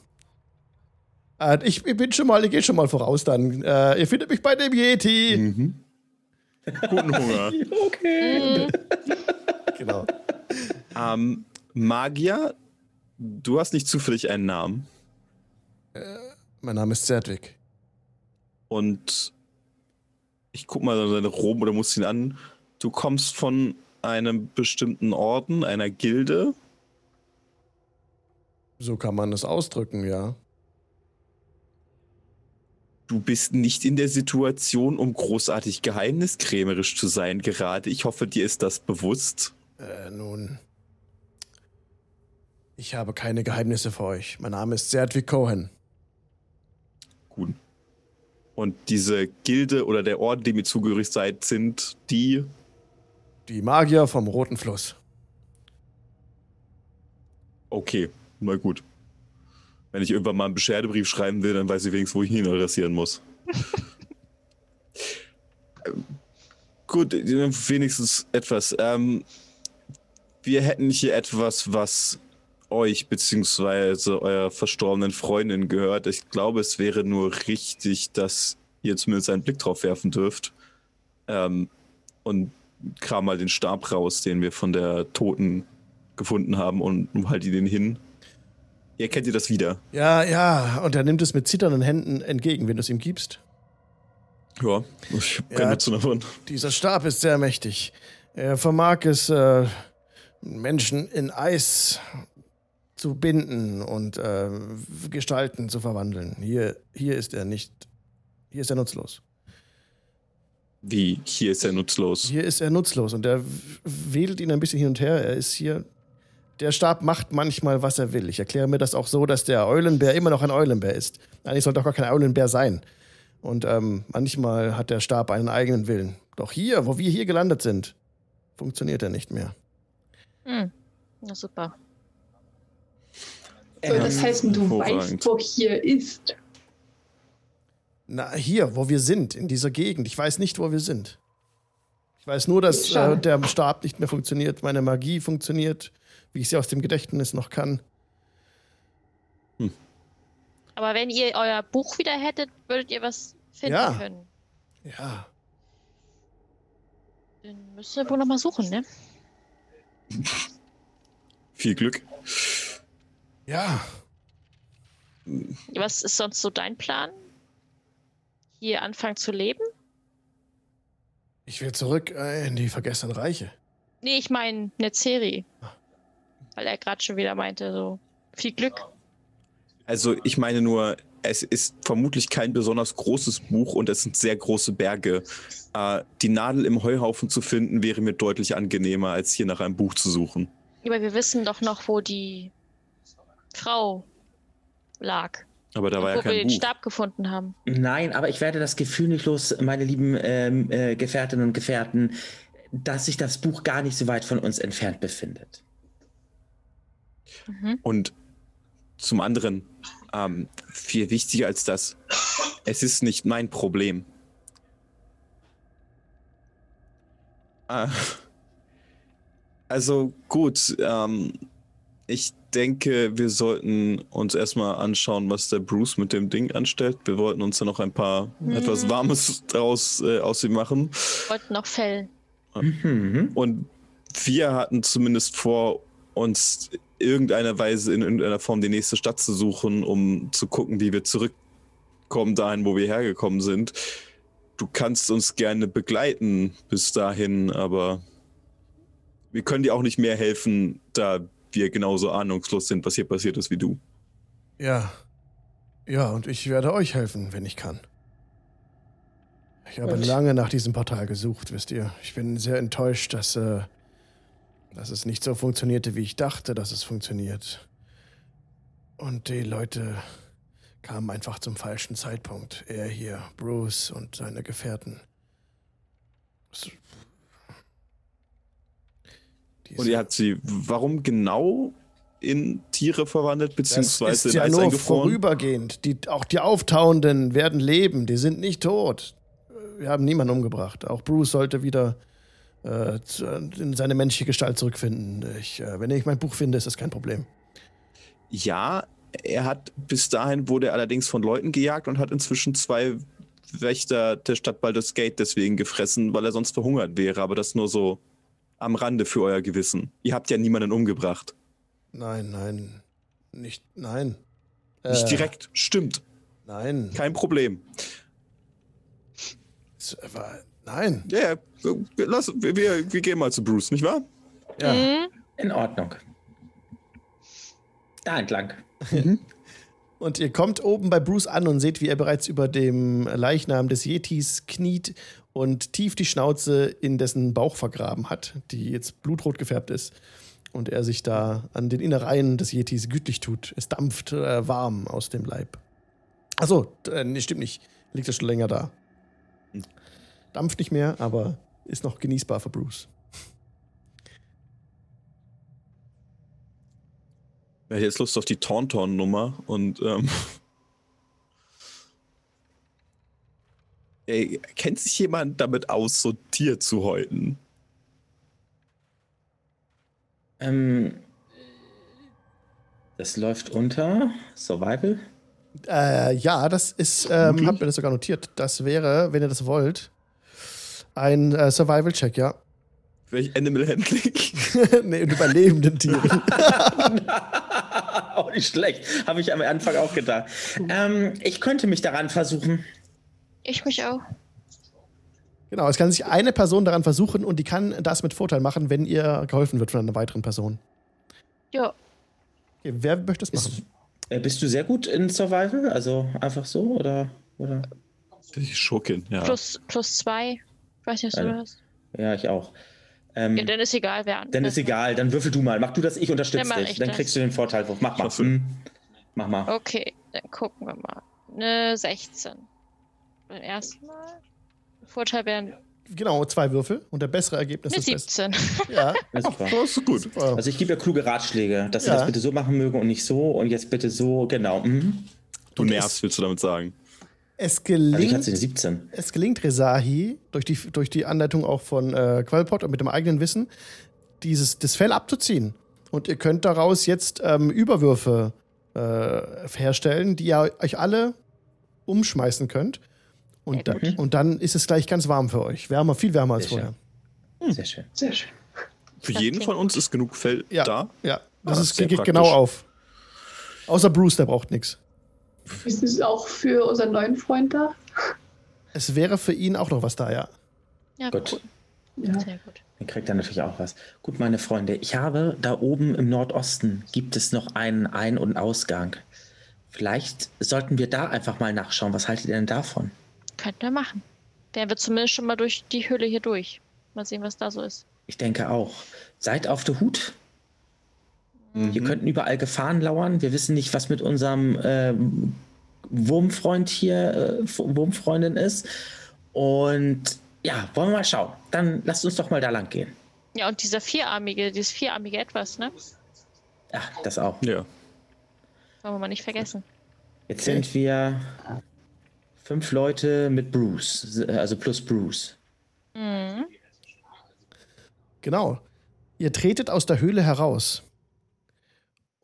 Äh, ich, ich bin schon mal, ich gehe schon mal voraus dann. Äh, ihr findet mich bei dem Yeti. Mhm. Guten Hunger. <laughs> Okay. hm. Genau. ähm, Magier, du hast nicht zufällig einen Namen. Mein Name ist Zerdwick. Und ich guck mal deine Roben oder muss ihn an. Du kommst von einem bestimmten Orden, einer Gilde. So kann man es ausdrücken, ja. Du bist nicht in der Situation, um großartig geheimniskrämerisch zu sein gerade. Ich hoffe, dir ist das bewusst. Äh, nun. Ich habe keine Geheimnisse für euch. Mein Name ist Zerdwick Cohen. Gut. Und diese Gilde oder der Orden, dem ihr zugehörig seid, sind die. Die Magier vom Roten Fluss. Okay, mal gut. Wenn ich irgendwann mal einen Beschwerdebrief schreiben will, dann weiß ich wenigstens, wo ich ihn adressieren muss. <laughs> Gut, wenigstens etwas. Ähm, wir hätten hier etwas, was euch beziehungsweise eurer verstorbenen Freundin gehört. Ich glaube, es wäre nur richtig, dass ihr zumindest einen Blick drauf werfen dürft. Ähm, und kram mal den Stab raus, den wir von der Toten gefunden haben und halte den hin. Ihr kennt ihr das wieder? Ja, ja, und er nimmt es mit zitternden Händen entgegen, wenn du es ihm gibst. Ja, ich habe Ja. Nutzen davon. Dieser Stab ist sehr mächtig. Er vermag es, äh, Menschen in Eis zu binden und äh, Gestalten zu verwandeln. Hier, hier ist er nicht. Hier ist er nutzlos. Wie, hier ist er nutzlos. Hier ist er nutzlos und er wedelt ihn ein bisschen hin und her. Er ist hier. Der Stab macht manchmal, was er will. Ich erkläre mir das auch so, dass der Eulenbär immer noch ein Eulenbär ist. Eigentlich sollte auch gar kein Eulenbär sein. Und ähm, manchmal hat der Stab einen eigenen Willen. Doch hier, wo wir hier gelandet sind, funktioniert er nicht mehr. Hm. Na super. Soll das Ähm, heißen, du weißt, wo hier ist? Na, hier, wo wir sind, in dieser Gegend. Ich weiß nicht, wo wir sind. Ich weiß nur, dass äh, der Stab nicht mehr funktioniert, meine Magie funktioniert, wie ich sie aus dem Gedächtnis noch kann. Aber wenn ihr euer Buch wieder hättet, würdet ihr was finden Ja. können. Ja. Dann müsst ihr wohl noch mal suchen, ne? Viel Glück. Ja. Was ist sonst so dein Plan? Hier anfangen zu leben? Ich will zurück äh, in die vergessenen Reiche. Nee, ich meine Netzeri. Weil er gerade schon wieder meinte, so viel Glück. Also, ich meine nur, es ist vermutlich kein besonders großes Buch und es sind sehr große Berge. Äh, die Nadel im Heuhaufen zu finden, wäre mir deutlich angenehmer, als hier nach einem Buch zu suchen. Aber wir wissen doch noch, wo die Frau lag. Aber da war wo ja wir kein den Buch. Stab gefunden haben. Nein, aber ich werde das Gefühl nicht los, meine lieben ähm, äh, Gefährtinnen und Gefährten, dass sich das Buch gar nicht so weit von uns entfernt befindet. Mhm. Und zum anderen, ähm, viel wichtiger als das, es ist nicht mein Problem. Äh, also gut, ähm, ich denke, wir sollten uns erstmal anschauen, was der Bruce mit dem Ding anstellt. Wir wollten uns da noch ein paar Mhm. etwas Warmes draus äh, aus ihm machen. Wollten noch Fell. Mhm. Und wir hatten zumindest vor, uns irgendeiner Weise in irgendeiner Form die nächste Stadt zu suchen, um zu gucken, wie wir zurückkommen dahin, wo wir hergekommen sind. Du kannst uns gerne begleiten bis dahin, aber wir können dir auch nicht mehr helfen, da wir genauso ahnungslos sind, was hier passiert ist wie du. Ja. Ja, und ich werde euch helfen, wenn ich kann. Ich habe Und- lange nach diesem Portal gesucht, wisst ihr. Ich bin sehr enttäuscht, dass, äh, dass es nicht so funktionierte, wie ich dachte, dass es funktioniert. Und die Leute kam einfach zum falschen Zeitpunkt. Er hier, Bruce und seine Gefährten. Es- Diese- Und ihr habt sie, warum genau in Tiere verwandelt, das beziehungsweise ist in ja Eis nur eingefroren? vorübergehend. Die, auch die Auftauenden werden leben, die sind nicht tot. Wir haben niemanden umgebracht. Auch Bruce sollte wieder äh, in seine menschliche Gestalt zurückfinden. Ich, äh, wenn ich mein Buch finde, ist das kein Problem. Ja, er hat bis dahin wurde er allerdings von Leuten gejagt und hat inzwischen zwei Wächter der Stadt Baldur's Gate deswegen gefressen, weil er sonst verhungert wäre. Aber das nur so am Rande für euer Gewissen. Ihr habt ja niemanden umgebracht. Nein, nein. Nicht, nein. Nicht Äh, direkt. Stimmt. Nein. Kein Problem. Es war, nein. Ja, ja. Wir, lass, wir, wir, wir gehen mal zu Bruce, nicht wahr? Ja. Mhm. In Ordnung. Da entlang. Und ihr kommt oben bei Bruce an und seht, wie er bereits über dem Leichnam des Yetis kniet und tief die Schnauze in dessen Bauch vergraben hat, die jetzt blutrot gefärbt ist. Und er sich da an den Innereien des Yetis gütlich tut. Es dampft äh, warm aus dem Leib. Achso, äh, nee, stimmt nicht. Liegt es schon länger da. Dampft nicht mehr, aber ist noch genießbar für Bruce. Hat jetzt Lust auf die Tauntaun-Nummer und ähm, <laughs> Ey, kennt sich jemand damit aus, so Tier zu häuten? Ähm, das läuft unter Survival. Äh, ja, das ist, ähm, hab mir das sogar notiert. Das wäre, wenn ihr das wollt, ein äh, Survival-Check, ja. Welch Animal Handling? <laughs> nee, in überlebenden Tieren. <laughs> <laughs> auch nicht schlecht. Habe ich am Anfang auch gedacht. Ähm, ich könnte mich daran versuchen. Ich mich auch. genau, es kann sich eine Person daran versuchen und die kann das mit Vorteil machen, wenn ihr geholfen wird von einer weiteren Person. Ja, Okay, wer möchte das Ist, machen? äh, bist du sehr gut in Survival? Also einfach so oder? oder? Die Schurkin, ja. plus, plus zwei. Ich weiß nicht, was du hast. Ja, ich auch. Ähm, Ja, dann ist egal, wer an. dann ist egal, dann würfel du mal. Mach du das, ich unterstütze Dann dich. ich Dann das. kriegst du den Vorteilwurf. Mach mal. Hm. Mach mal. Okay, dann gucken wir mal. Eine 16. Beim ersten Mal. Vorteil wären Genau, zwei Würfel und der bessere Ergebnis eine ist besser. 17. Ja, <laughs> Ja, super. Das ist gut. super. Also ich gebe ja kluge Ratschläge, dass sie Ja. das bitte so machen mögen und nicht so und jetzt bitte so, genau. Mhm. Du Und nervst, willst du damit sagen. Es Also ich hatte gelingt, eine 17. es gelingt Rezahi durch die, durch die Anleitung auch von äh, Quellpot und mit dem eigenen Wissen, dieses, das Fell abzuziehen. Und ihr könnt daraus jetzt ähm, Überwürfe äh, herstellen, die ihr euch alle umschmeißen könnt. Und, da, und dann ist es gleich ganz warm für euch. Wärmer, viel wärmer als Sehr vorher. schön. Sehr schön. Sehr schön. Für jeden von uns ist genug Fell Ja, da. ja. Das Ah, ist, geht praktisch. genau auf. Außer Bruce, der braucht nichts. Ist es auch für unseren neuen Freund da? Es wäre für ihn auch noch was da, ja. Ja, Gut. cool. Ja. Sehr gut. Dann kriegt er natürlich auch was. Gut, meine Freunde, ich habe da oben im Nordosten gibt es noch einen Ein- und Ausgang. Vielleicht sollten wir da einfach mal nachschauen. Was haltet ihr denn davon? Könnten wir machen. Wären wir zumindest schon mal durch die Höhle hier durch. Mal sehen, was da so ist. Ich denke auch. Seid auf der Hut. Hier Mhm. könnten überall Gefahren lauern. Wir wissen nicht, was mit unserem ähm, Wurmfreund hier, äh, Wurmfreundin ist. Und ja, wollen wir mal schauen. Dann lasst uns doch mal da lang gehen. Ja, und dieser vierarmige, dieses vierarmige Etwas, ne? Ja, das auch. Ja. Wollen wir mal nicht vergessen. Jetzt sind wir fünf Leute mit Bruce, also plus Bruce. Mhm. Genau. Ihr tretet aus der Höhle heraus.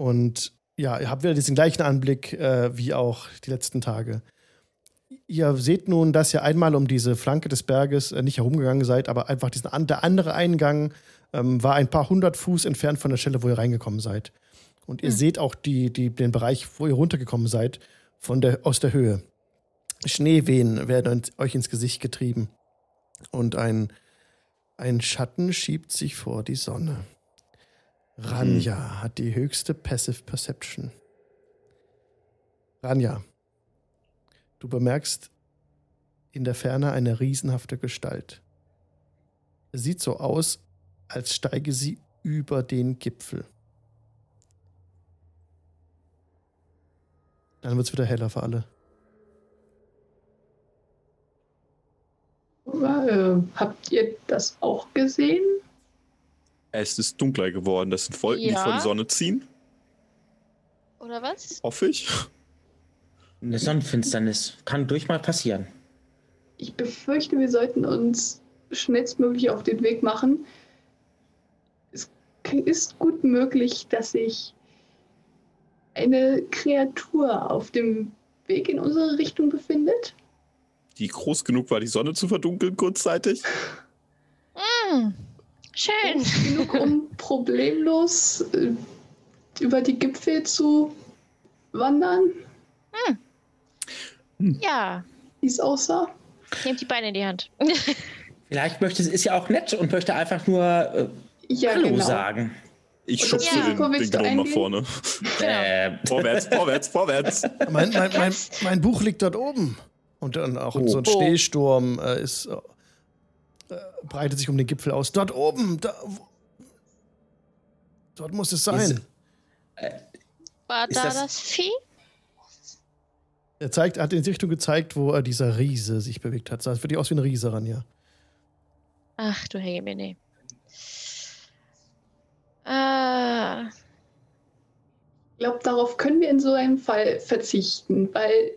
Und ja, ihr habt wieder diesen gleichen Anblick äh, wie auch die letzten Tage. Ihr seht nun, dass ihr einmal um diese Flanke des Berges äh, nicht herumgegangen seid, aber einfach diesen der andere Eingang ähm, war ein paar hundert Fuß entfernt von der Stelle, wo ihr reingekommen seid. Und ihr seht auch die, die, den Bereich, wo ihr runtergekommen seid, von der, aus der Höhe. Schneewehen werden euch ins Gesicht getrieben. Und ein, ein Schatten schiebt sich vor die Sonne. Ranja hat die höchste Passive Perception. Ranja, du bemerkst in der Ferne eine riesenhafte Gestalt. Es sieht so aus, als steige sie über den Gipfel. Dann wird es wieder heller für alle. Äh, habt ihr das auch gesehen? Es ist dunkler geworden. Das sind Wolken, die Ja. vor die Sonne ziehen. Oder was? Hoffe ich. Eine Sonnenfinsternis kann durch mal passieren. Ich befürchte, wir sollten uns schnellstmöglich auf den Weg machen. Es ist gut möglich, dass sich eine Kreatur auf dem Weg in unsere Richtung befindet. Die groß genug war, die Sonne zu verdunkeln kurzzeitig. Hm. Schön. Genug, um <laughs> problemlos äh, über die Gipfel zu wandern, Ja. wie es aussah. Nehmt die Beine in die Hand. <laughs> Vielleicht möchte sie, ist ja auch nett und möchte einfach nur äh, Ja, Hallo genau. sagen. Ich schubse das den, den Gnom nach vorne. Äh, Vorwärts, vorwärts, vorwärts. Mein, mein, mein, mein Buch liegt dort oben. Und dann auch so ein Oh. Schneesturm äh, ist, äh, breitet sich um den Gipfel aus. Dort oben, da, wo, dort muss es sein. Ist- War Ist da das- das, Vieh? Er zeigt, hat in die Richtung gezeigt, wo äh, dieser Riese sich bewegt hat. Sah wirklich aus wie ein Riese ran, ja. Ach du Hegemine. Äh, Ich glaube, darauf können wir in so einem Fall verzichten, weil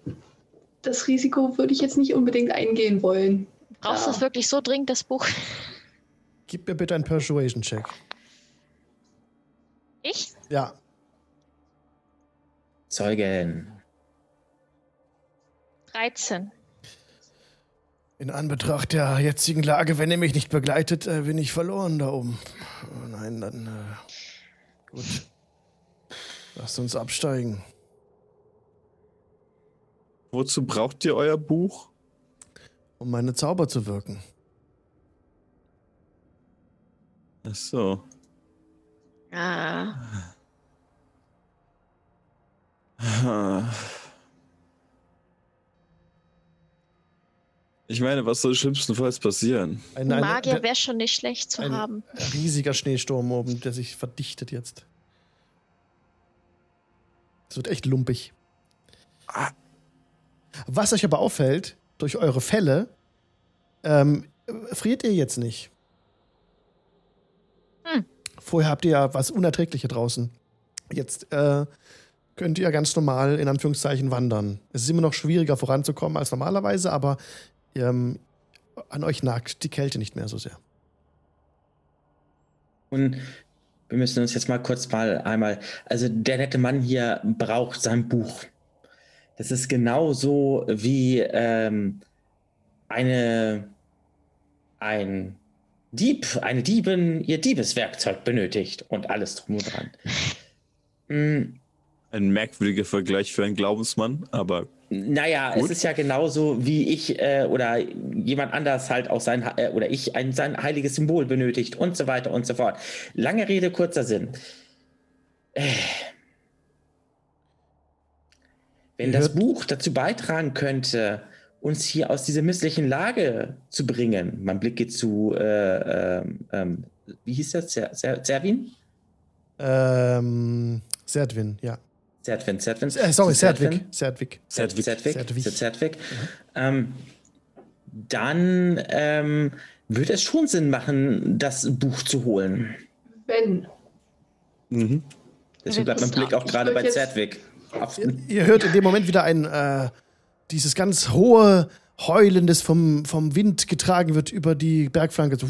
das Risiko würde ich jetzt nicht unbedingt eingehen wollen. Brauchst du Ja. es wirklich so dringend, das Buch? Gib mir bitte einen Persuasion-Check. Ich? Ja. Zeugen. 13. In Anbetracht der jetzigen Lage, wenn ihr mich nicht begleitet, äh, bin ich verloren da oben. Oh nein, dann. Äh, gut. Lasst uns absteigen. Wozu braucht ihr euer Buch? Um meine Zauber zu wirken. Ach so. Ah. Ich meine, was soll schlimmstenfalls passieren? Ein, Magier wäre schon nicht schlecht zu ein haben. riesiger Schneesturm oben, der sich verdichtet jetzt. Es wird echt lumpig. Ah. Was euch aber auffällt, durch eure Fälle, ähm, friert ihr jetzt nicht. Hm. Vorher habt ihr ja was Unerträgliches draußen. Jetzt äh, könnt ihr ganz normal in Anführungszeichen wandern. Es ist immer noch schwieriger voranzukommen als normalerweise, aber ähm, an euch nagt die Kälte nicht mehr so sehr. Und wir müssen uns jetzt mal kurz mal einmal, also der nette Mann hier braucht sein Buch. Das ist genauso wie ähm, eine, ein Dieb, eine Diebin ihr Diebeswerkzeug benötigt und alles drum und dran. Mm, Ein merkwürdiger Vergleich für einen Glaubensmann, aber Naja, Gut. es ist ja genauso, wie ich äh, oder jemand anders halt auch sein, äh, oder ich ein sein heiliges Symbol benötigt und so weiter und so fort. Lange Rede, kurzer Sinn. Äh, wenn Ihr das Buch dazu beitragen könnte, uns hier aus dieser misslichen Lage zu bringen, mein Blick geht zu, äh, ähm, ähm, wie hieß das, Zer Zer Zerwin? Ähm, Serdwin, ja. Zertwin, Zertwin. Äh, sorry. Zedwig. Zedwig. Zedwig. Zedwig. Ähm, dann ähm, würde es schon Sinn machen, das Buch zu holen. Wenn. mhm. Deswegen bleibt mein Blick auch gerade bei. Auf, Ihr, ihr hört in dem Moment wieder ein, äh, dieses ganz hohe Heulen, das vom, vom Wind getragen wird über die Bergflanke. So,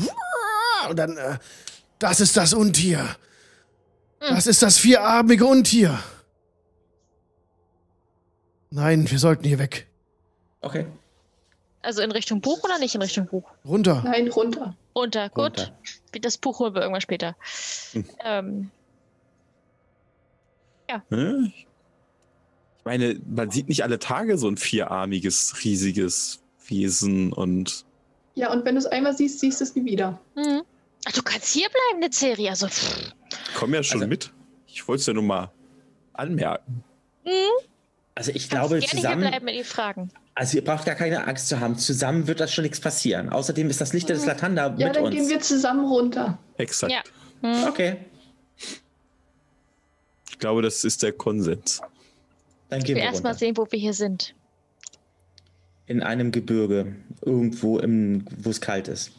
und dann, äh, das ist das Untier. Das ist das vierarmige Untier. Nein, wir sollten hier weg. okay. Also in Richtung Buch oder nicht in Richtung Buch? Runter. Nein, runter. Runter, gut. Runter. Das Buch holen wir irgendwann später. Ähm, Ja, meine, man sieht nicht alle Tage so ein vierarmiges, riesiges Wesen und Ja, und wenn du es einmal siehst, siehst du es nie wieder. mhm. Ach, du kannst hier bleiben, eine Serie. Also, pff. komm ja schon Also- mit. Ich wollte es ja nur mal anmerken. Also ich Kannst glaube, gerne hier zusammen, bleiben mit den Fragen. also ihr braucht gar keine Angst zu haben. Zusammen wird das schon nichts passieren. Außerdem ist das Licht des Latanda Ja, mit dann uns. gehen wir zusammen runter. Exakt. Ja. Mhm. Okay. Ich glaube, das ist der Konsens. Dann Ich gehen will wir erstmal sehen, wo wir hier sind. In einem Gebirge, irgendwo, im, wo es kalt ist.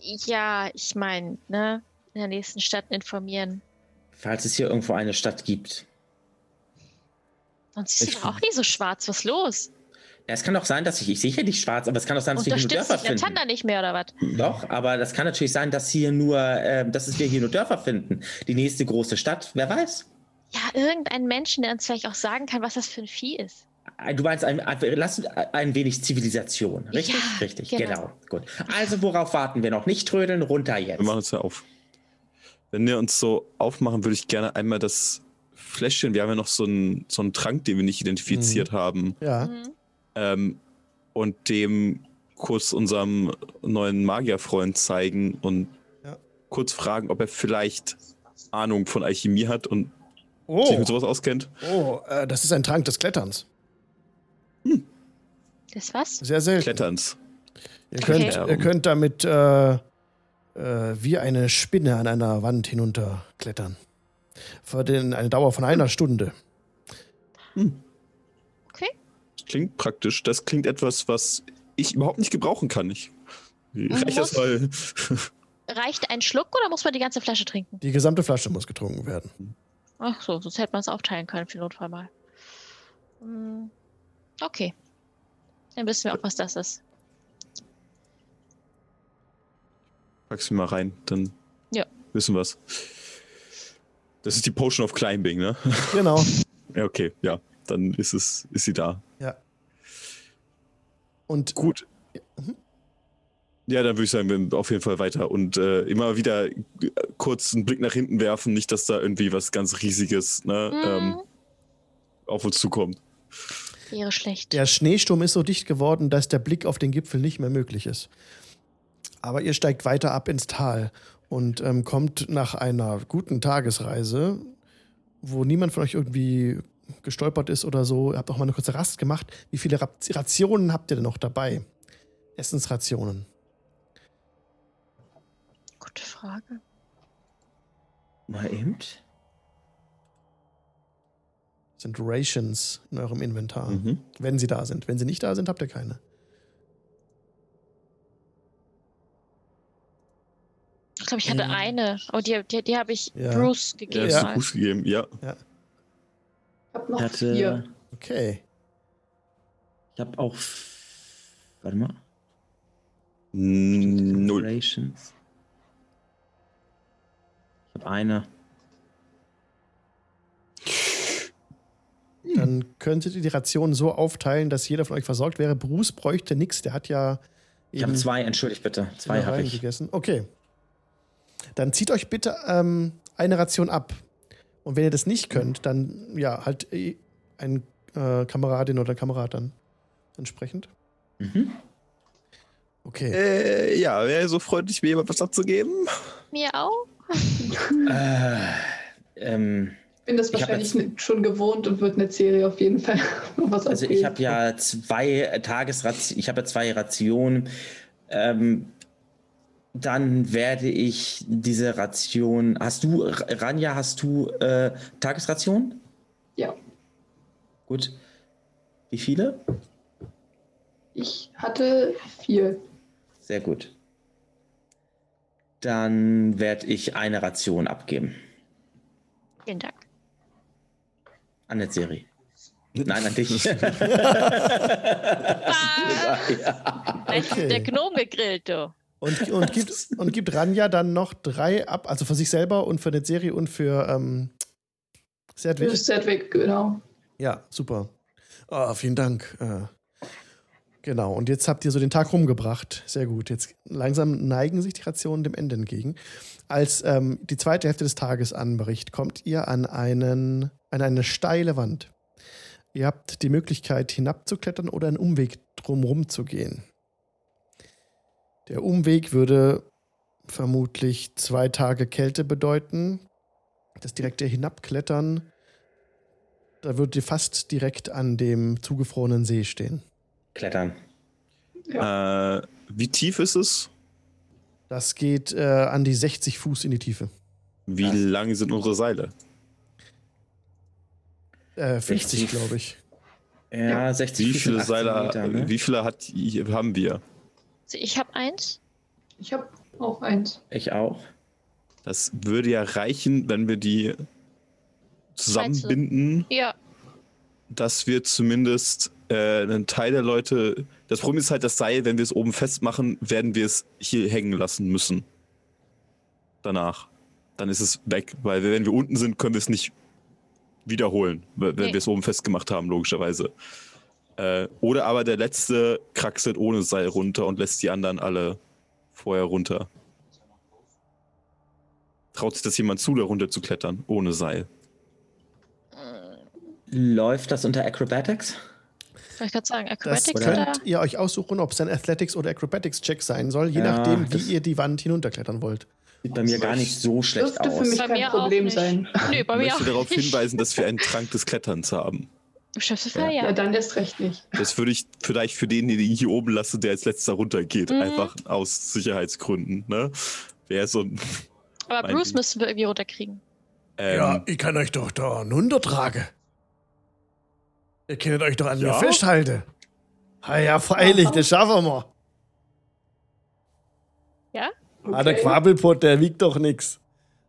Ja, ich meine, ne? In der nächsten Stadt informieren. Falls es hier irgendwo eine Stadt gibt. Sonst ist Ich- es doch auch nicht so schwarz. Was ist los? Ja, es kann doch sein, dass ich, ich sehe hier nicht schwarz, aber es kann auch sein, dass wir hier nur Unterstützt Dörfer finden. Tanda nicht mehr oder was? Doch, aber das kann natürlich sein, dass hier nur, äh, dass wir hier nur Dörfer finden. Die nächste große Stadt, wer weiß. Ja, irgendein Menschen, der uns vielleicht auch sagen kann, was das für ein Vieh ist. Äh, Du meinst, ein, ein, lass ein wenig Zivilisation, richtig? Ja, richtig, genau. genau. Gut. Also, worauf warten wir noch? Nicht trödeln, runter jetzt. Wir machen uns ja auf. Wenn wir uns so aufmachen, würde ich gerne einmal das Fläschchen, wir haben ja noch so einen, so einen Trank, den wir nicht identifiziert haben, Ja. Mhm. ähm, und dem kurz unserem neuen Magierfreund zeigen und Ja. kurz fragen, ob er vielleicht Ahnung von Alchemie hat und sich Oh, mit sowas auskennt. oh äh, das ist ein Trank des Kletterns. Das was? Sehr selten. Kletterns. Ihr könnt, Okay. ihr könnt damit äh, äh, wie eine Spinne an einer Wand hinunterklettern. Für den, eine Dauer von einer Stunde. Okay. Das klingt praktisch. Das klingt etwas, was ich überhaupt nicht gebrauchen kann. Ich reich das mal. Reicht ein Schluck oder muss man die ganze Flasche trinken? Die gesamte Flasche muss getrunken werden. Ach so, sonst hätte man es aufteilen können für Notfall mal. Hm, Okay. Dann wissen wir auch, was das ist. Pack's mir mal rein, dann Ja. wissen wir's. Das ist die Potion of Climbing, ne? <laughs> Genau. Ja, okay, ja. Dann ist es, ist sie da. Ja. Und Gut. Mhm. Ja, dann würde ich sagen, wir auf jeden Fall weiter und äh, immer wieder äh, kurz einen Blick nach hinten werfen, nicht, dass da irgendwie was ganz Riesiges ne, ähm, Hm, auf uns zukommt. wäre schlecht. der Schneesturm ist so dicht geworden, dass der Blick auf den Gipfel nicht mehr möglich ist. Aber ihr steigt weiter ab ins Tal und ähm, kommt nach einer guten Tagesreise, wo niemand von euch irgendwie gestolpert ist oder so. Ihr habt auch mal eine kurze Rast gemacht. Wie viele Ra- Rationen habt ihr denn noch dabei? Essensrationen. Gute Frage. Mal eben. sind Rations in eurem Inventar. Mhm. Wenn sie da sind. Wenn sie nicht da sind, habt ihr keine. Ich glaube, ich hatte Ähm. eine. Aber die, die, die habe ich Ja. Bruce Ja, gegeben. Ja. ja. Fuß gegeben, ja. Ich habe noch hatte. vier. Okay. Ich habe auch. Warte mal. Null. Rations. Habe eine. Dann könntet ihr die Rationen so aufteilen, dass jeder von euch versorgt wäre. Bruce bräuchte nichts, der hat ja Ich habe zwei, entschuldigt bitte. Zwei habe ich. gegessen. Okay. Dann zieht euch bitte ähm, eine Ration ab. Und wenn ihr das nicht könnt, dann ja, halt äh, ein äh, Kameradin oder Kamerad dann entsprechend. Mhm. Okay. Äh, ja, wäre so freundlich, mir jemand was abzugeben? Mir auch? Äh, ähm, Ich bin das wahrscheinlich jetzt- schon gewohnt und wird eine Serie auf jeden Fall <laughs> was also ich habe ja zwei Tagesrationen, ich habe ja zwei Rationen. Ähm, dann werde ich diese Ration. Hast du, Ranja, hast du äh, Tagesration? Ja. Gut. Wie viele? Ich hatte vier. Sehr gut. Dann werde ich eine Ration abgeben. Vielen Dank. An der Serie. <laughs> Nein, an dich. <laughs> <laughs> Ah, Okay. der Gnome gegrillt, du. Und, und, gibt, und gibt Ranja dann noch drei ab, also für sich selber und für eine Serie und für ähm, Sedwig? Sedwick, genau. Ja, super. Oh, vielen Dank. Äh, genau, und jetzt habt ihr so den Tag rumgebracht. Sehr gut. Jetzt langsam neigen sich die Rationen dem Ende entgegen. Als ähm, die zweite Hälfte des Tages anbricht, kommt ihr an, einen, an eine steile Wand. Ihr habt die Möglichkeit, hinabzuklettern oder einen Umweg drumherum zu gehen. Der Umweg würde vermutlich zwei Tage Kälte bedeuten. Das direkte Hinabklettern da würdet ihr fast direkt an dem zugefrorenen See stehen. Klettern. Äh, wie tief ist es? Das geht äh, an die 60 Fuß in die Tiefe. Wie Was? lang sind unsere Seile? Äh, 50, 60. glaube ich. Ja, 60 Wie Fuß viele sind 18 Seile, Meter, ne? wie viele hat, haben wir? Also ich habe eins. Ich habe auch eins. Ich auch. Das würde ja reichen, wenn wir die zusammenbinden, Ja. dass wir zumindest äh, einen Teil der Leute. Das Problem ist halt das Seil, wenn wir es oben festmachen, werden wir es hier hängen lassen müssen. Danach. Dann ist es weg, weil wenn wir unten sind, können wir es nicht wiederholen, wenn Nee. wir es oben festgemacht haben, logischerweise. Äh, oder aber der letzte kraxelt ohne Seil runter und lässt die anderen alle vorher runter. Traut sich das jemand zu, da runter zu klettern, ohne Seil? Läuft das unter Acrobatics? Ich gerade sagen, Das Acrobatics könnt oder? ihr euch aussuchen, ob es ein Athletics oder Acrobatics-Check sein soll, je Ja, nachdem, das- wie ihr die Wand hinunterklettern wollt. Sieht bei mir gar nicht so schlecht Dürfte für aus. mich Bei kein Problem sein. Nö, bei Ich mir auch möchte darauf hinweisen, dass wir einen Trank des Kletterns haben. Im schlimmsten Fall Ja, ja. dann erst recht nicht. Das würde ich vielleicht für den, den ich hier oben lasse, der als letzter runtergeht. Mhm. Einfach aus Sicherheitsgründen. Ne? Wäre so ein. Aber Bruce Ding. müssen wir irgendwie runterkriegen. Ähm, ich kann euch doch da runtertragen. Ihr könnt euch doch an mir Ja? festhalten. Ha ja, freilich, das schaffen wir. Ja? Ah, der Okay. Quabelpott, der wiegt doch nix.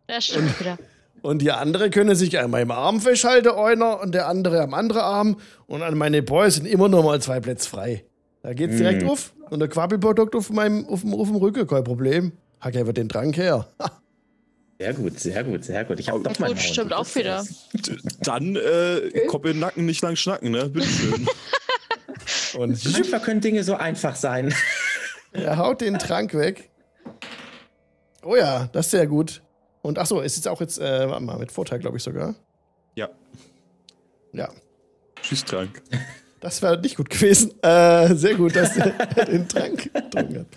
Das stimmt wieder. Und die andere können sich an meinem Arm festhalten, einer und der andere am anderen Arm. Und an meine Boys sind immer noch mal zwei Plätze frei. Da geht's direkt Mm. auf. Und der Quabelpott hockt auf meinem auf dem, auf dem Rücken, kein Problem. Hack er den Trank her. <laughs> Sehr gut, sehr gut, sehr gut. Ich habe doch gut, mal einen stimmt auch wieder. dann äh, Kopf in den Nacken, nicht lang schnacken, ne? Bitteschön. <laughs> Und <laughs> Manchmal können Dinge so einfach sein. <laughs> er haut den Trank weg. Oh ja, das ist sehr gut. Und ach so, ist jetzt auch jetzt, äh, warte mal, mit Vorteil, glaube ich sogar. ja. Ja. Tschüss, Trank. Das wäre nicht gut gewesen. Äh, sehr gut, dass er den Trank getrunken hat.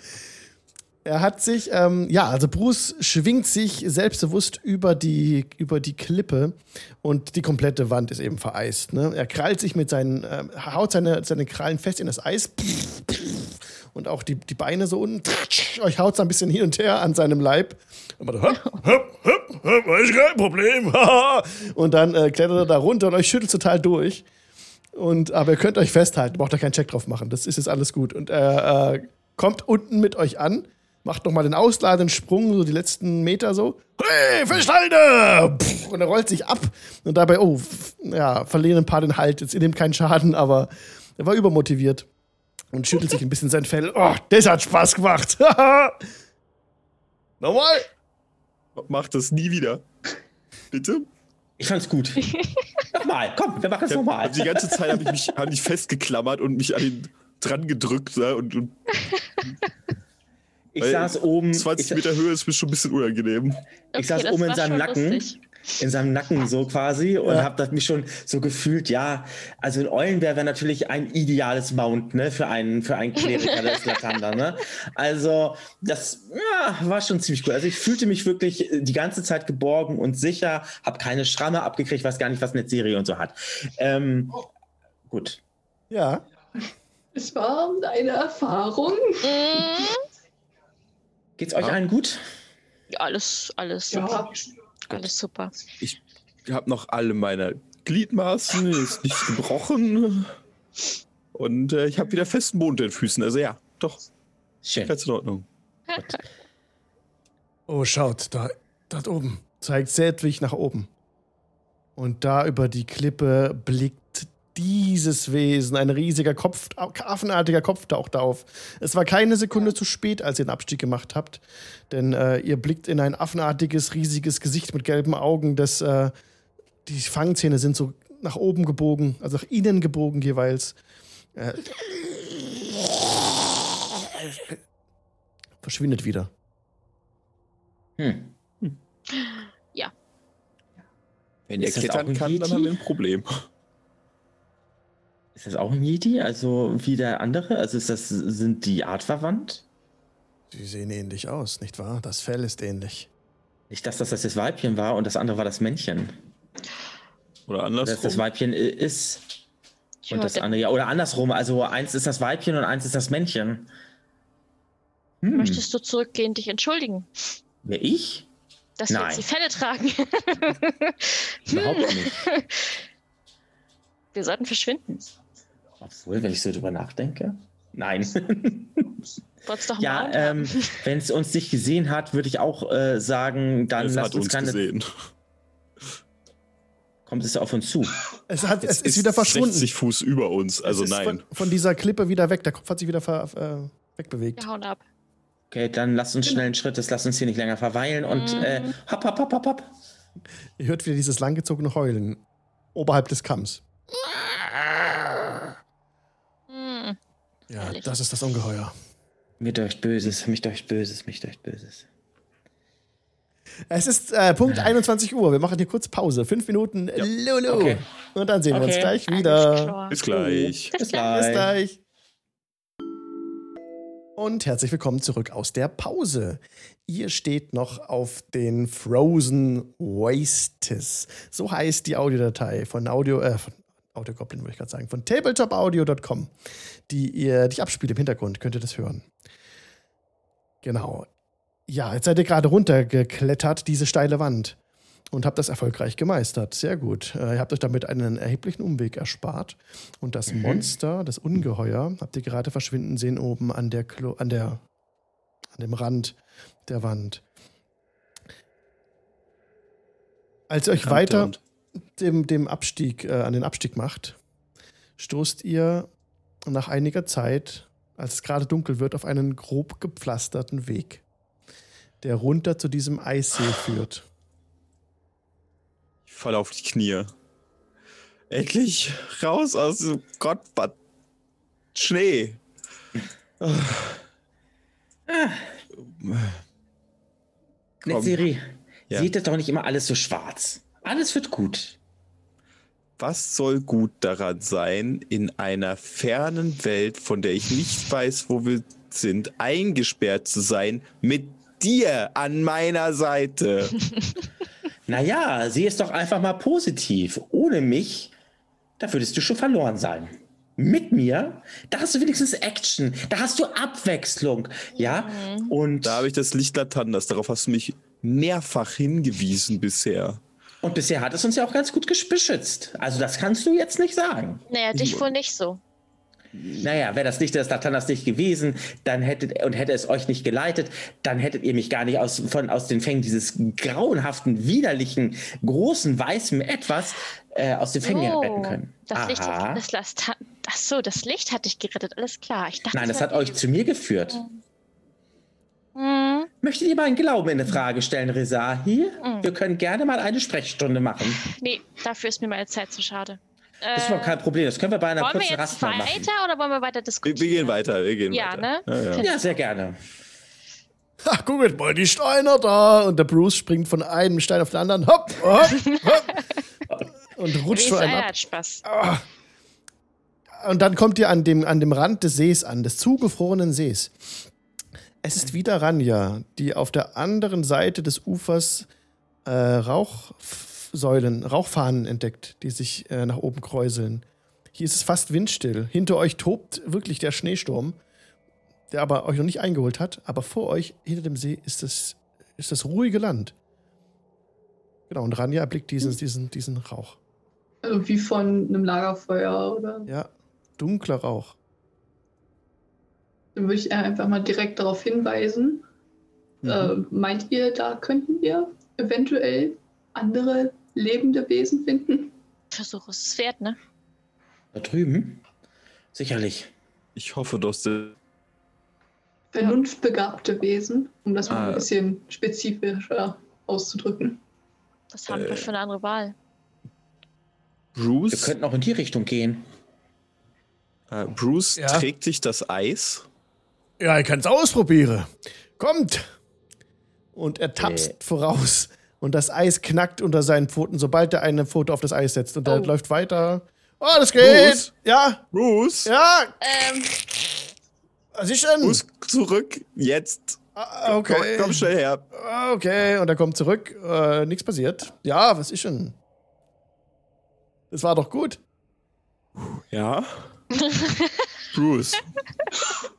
Er hat sich, ähm, ja, also Bruce schwingt sich selbstbewusst über die, über die Klippe und die komplette Wand ist eben vereist. Ne? Er krallt sich mit seinen, ähm, haut seine, seine Krallen fest in das Eis und auch die, die Beine so unten. Euch haut es ein bisschen hin und her an seinem Leib. Und, so, hopp, <laughs> hopp, hopp, hopp, ist kein Problem. <laughs> und dann äh, klettert er da runter und euch schüttelt total durch. Und, aber ihr könnt euch festhalten, braucht da keinen Check drauf machen. Das ist jetzt alles gut. Und er äh, kommt unten mit euch an, macht nochmal den ausladenden Sprung, so die letzten Meter so. Hey! Pff, Und er rollt sich ab. Und dabei, oh, ja, verlieren ein paar den Halt. Jetzt in dem keinen Schaden, aber er war übermotiviert. Und schüttelt sich ein bisschen sein Fell. Oh, das hat Spaß gemacht. <laughs> Nochmal. Mach das nie wieder. Bitte? Ich fand's gut. <laughs> nochmal, komm, wir machen es nochmal. die ganze Zeit habe ich mich hab ich festgeklammert und mich an ihn dran gedrückt. Ne? Und, und <laughs> Ich weil saß oben, 20 ich, Meter Höhe ist mir schon ein bisschen unangenehm. Ich saß oben in seinem Nacken. lustig. in seinem Nacken so quasi und Ja. habe das mich schon so gefühlt, ja, also ein Eulenbär wäre natürlich ein ideales Mount, ne, für einen, für einen Kleriker des Latander, ne. Also, das ja, war schon ziemlich cool. Also ich fühlte mich wirklich die ganze Zeit geborgen und sicher, habe keine Schramme abgekriegt, weiß gar nicht, was eine Serie und so hat. Ähm, gut. Ja. Es war eine Erfahrung. Geht's euch Ja. allen gut? ja, alles, alles, Ja, super. alles super. Ich habe noch alle meine Gliedmaßen, ist nichts gebrochen. Und äh, ich habe wieder festen Boden in den Füßen. Also ja, doch, Schön. ganz in Ordnung. <laughs> Oh, schaut, da, dort oben. Zeigt Sedwig nach oben. Und da über die Klippe blickt dieses Wesen. Ein riesiger Kopf, affenartiger Kopf taucht auf. Es war keine Sekunde zu spät, als ihr den Abstieg gemacht habt. Denn äh, ihr blickt in ein affenartiges, riesiges Gesicht mit gelben Augen. Das, äh, die Fangzähne sind so nach oben gebogen, also nach innen gebogen jeweils. Äh, verschwindet wieder. Hm. Wenn der klettern kann, dann haben wir ein Problem. Ist das auch ein Yeti, also wie der andere? Also ist das, sind die artverwandt? Sie sehen ähnlich aus, nicht wahr? Das Fell ist ähnlich. Nicht, dass das das Weibchen war und das andere war das Männchen. Oder Dass das andersrum. Weibchen ist und das andere, ja, oder andersrum. Also eins ist das Weibchen und eins ist das Männchen. Hm. Möchtest du zurückgehen, dich entschuldigen, Wer ich? dass wir Nein. jetzt die Fälle tragen? Überhaupt nicht. <laughs> Wir sollten verschwinden. Obwohl, wenn ich so drüber nachdenke. Nein. <laughs> Wollt's doch ja, mal ähm, wenn es uns nicht gesehen hat, würde ich auch äh, sagen, dann Es lasst hat uns uns keine. gesehen. Kommt es auf uns zu? Es, hat, es ist wieder verschwunden. 60 Fuß über uns, also es ist nein. Von, von dieser Klippe wieder weg. Der Kopf hat sich wieder ver, äh, wegbewegt. Wir hauen ab. Okay, dann lasst uns schnellen Schrittes, lasst uns hier nicht länger verweilen und äh, hopp, hopp, hopp, hopp, hopp. Ihr hört wieder dieses langgezogene Heulen oberhalb des Kamms. Hm. Ja, Herrlich. das ist das Ungeheuer. Mir deucht Böses, mich deucht Böses, mich deucht Böses. Es ist äh, Punkt 21 Uhr. Wir machen hier kurz Pause. Fünf Minuten. Lulu. Okay. Und dann sehen wir uns Okay. gleich wieder. Bis gleich. Bis gleich. Bis gleich. gleich. Und herzlich willkommen zurück aus der Pause. Ihr steht noch auf den Frozen Wastes. So heißt die Audiodatei von Audio, äh, von Audiogoblin, würde ich gerade sagen, von tabletopaudio.com, die ihr, die ich abspiele im Hintergrund, könnt ihr das hören. Genau. Ja, jetzt seid ihr gerade runtergeklettert, diese steile Wand. Und habt das erfolgreich gemeistert. Sehr gut. Äh, ihr habt euch damit einen erheblichen Umweg erspart. Und das Monster, das Ungeheuer, habt ihr gerade verschwinden sehen oben an der Klo an der an dem Rand der Wand. Als ihr euch weiter dem, dem Abstieg, äh, an den Abstieg macht, stoßt ihr nach einiger Zeit, als es gerade dunkel wird, auf einen grob gepflasterten Weg, der runter zu diesem Eissee führt. Ich falle auf die Knie. Endlich raus aus dem Gottbad. Schnee. Netzeri, Ja. seht das doch nicht immer alles so schwarz. Alles wird gut. Was soll gut daran sein, in einer fernen Welt, von der ich nicht weiß, wo wir sind, eingesperrt zu sein, mit dir an meiner Seite? <laughs> Naja, sieh es doch einfach mal positiv. Ohne mich, da würdest du schon verloren sein. Mit mir, da hast du wenigstens Action, da hast du Abwechslung, ja? Und, Da habe ich das Licht Latanders. Darauf hast du mich mehrfach hingewiesen bisher. Und bisher hat es uns ja auch ganz gut beschützt. Also das kannst du jetzt nicht sagen. Naja, dich wohl nicht so. Naja, wäre das Licht des Latanas nicht gewesen, dann hättet und hätte es euch nicht geleitet, dann hättet ihr mich gar nicht aus, von, aus den Fängen dieses grauenhaften, widerlichen, großen, weißen Etwas äh, aus den Fängen Oh, retten können. Das Licht, das, das, das, ach so, das Licht hat dich gerettet, alles klar. Ich dachte, Nein, das wär hat euch zu mir geführt. Hm, Möchtet ihr meinen Glauben in Frage stellen, Rezahi? Wir können gerne mal eine Sprechstunde machen. nee, dafür ist mir meine Zeit zu schade. Das ist Äh, überhaupt kein Problem. Das können wir bei einer wollen wir kurzen jetzt Rast machen. weiter oder wollen wir weiter Wir, diskutieren? wir gehen weiter, wir gehen Ja, weiter. ne? Ja, ja. Ja, sehr gerne. Ha, guckt mal, die Steine da! Und der Bruce springt von einem Stein auf den anderen. Hopp, hopp, hopp. Und rutscht Wie einem ab. hat Spaß. Und dann kommt ihr an dem, an dem Rand des Sees an, des zugefrorenen Sees. Es ist wieder Ranja, die auf der anderen Seite des Ufers äh, Rauchsäulen, Rauchfahnen entdeckt, die sich äh, nach oben kräuseln. Hier ist es fast windstill. Hinter euch tobt wirklich der Schneesturm, der aber euch noch nicht eingeholt hat. Aber vor euch, hinter dem See, ist das, ist das ruhige Land. Genau, und Ranja erblickt diesen, diesen, diesen Rauch. Also wie von einem Lagerfeuer oder. Ja, dunkler Rauch. Dann würde ich einfach mal direkt darauf hinweisen. Mhm. Äh, meint ihr, da könnten wir eventuell andere lebende Wesen finden? Versuch es ist wert, ne? Da drüben? Sicherlich. Ich hoffe, dass der Vernunftbegabte Wesen, um das mal Ah. ein bisschen spezifischer auszudrücken. Was haben wir Äh. für eine andere Wahl? Wir Bruce, könnten auch in die Richtung gehen. äh, Bruce Ja. trägt dich das Eis. Ja, ich kann es ausprobieren. Kommt! Und er tapst Äh. voraus. Und das Eis knackt unter seinen Pfoten, sobald er eine Pfote auf das Eis setzt. Und er Oh. läuft weiter. Oh, das geht! Bruce? Ja, Bruce, ja, Ähm, was ist denn? Bruce, zurück, jetzt. Ah, okay. Komm, komm schnell her. Ah, Okay, und er kommt zurück. Äh, nichts passiert. Ja, was ist denn? Das war doch gut. Ja? Bruce. <laughs>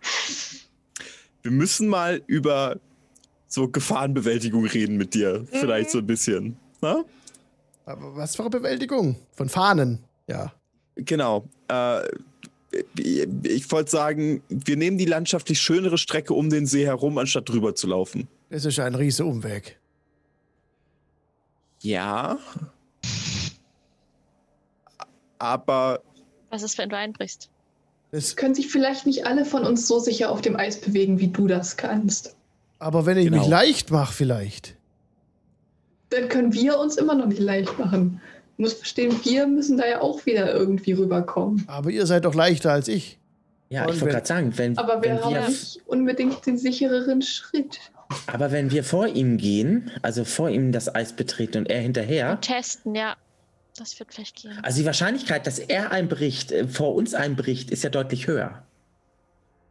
Wir müssen mal über so Gefahrenbewältigung reden mit dir. Vielleicht so ein bisschen. Na? Aber was für eine Bewältigung? Von Fahnen. Ja. Genau. Äh, ich wollte sagen, wir nehmen die landschaftlich schönere Strecke um den See herum, anstatt drüber zu laufen. Das ist ein riese Umweg. Ja. Aber Was ist, wenn du einbrichst? Das, Können sich vielleicht nicht alle von uns so sicher auf dem Eis bewegen, wie du das kannst. aber wenn ich Genau. mich leicht mache, vielleicht. Dann können wir uns immer noch nicht leicht machen. Du musst verstehen, wir müssen da ja auch wieder irgendwie rüberkommen. Aber ihr seid doch leichter als ich. Ja, Und ich wollte gerade sagen, wenn, Aber wir wenn haben wir, nicht unbedingt den sichereren Schritt. aber wenn wir vor ihm gehen, also vor ihm das Eis betreten und er hinterher, Und testen, ja. Das wird vielleicht gehen. also die Wahrscheinlichkeit, dass er einbricht, äh, vor uns einbricht, ist ja deutlich höher.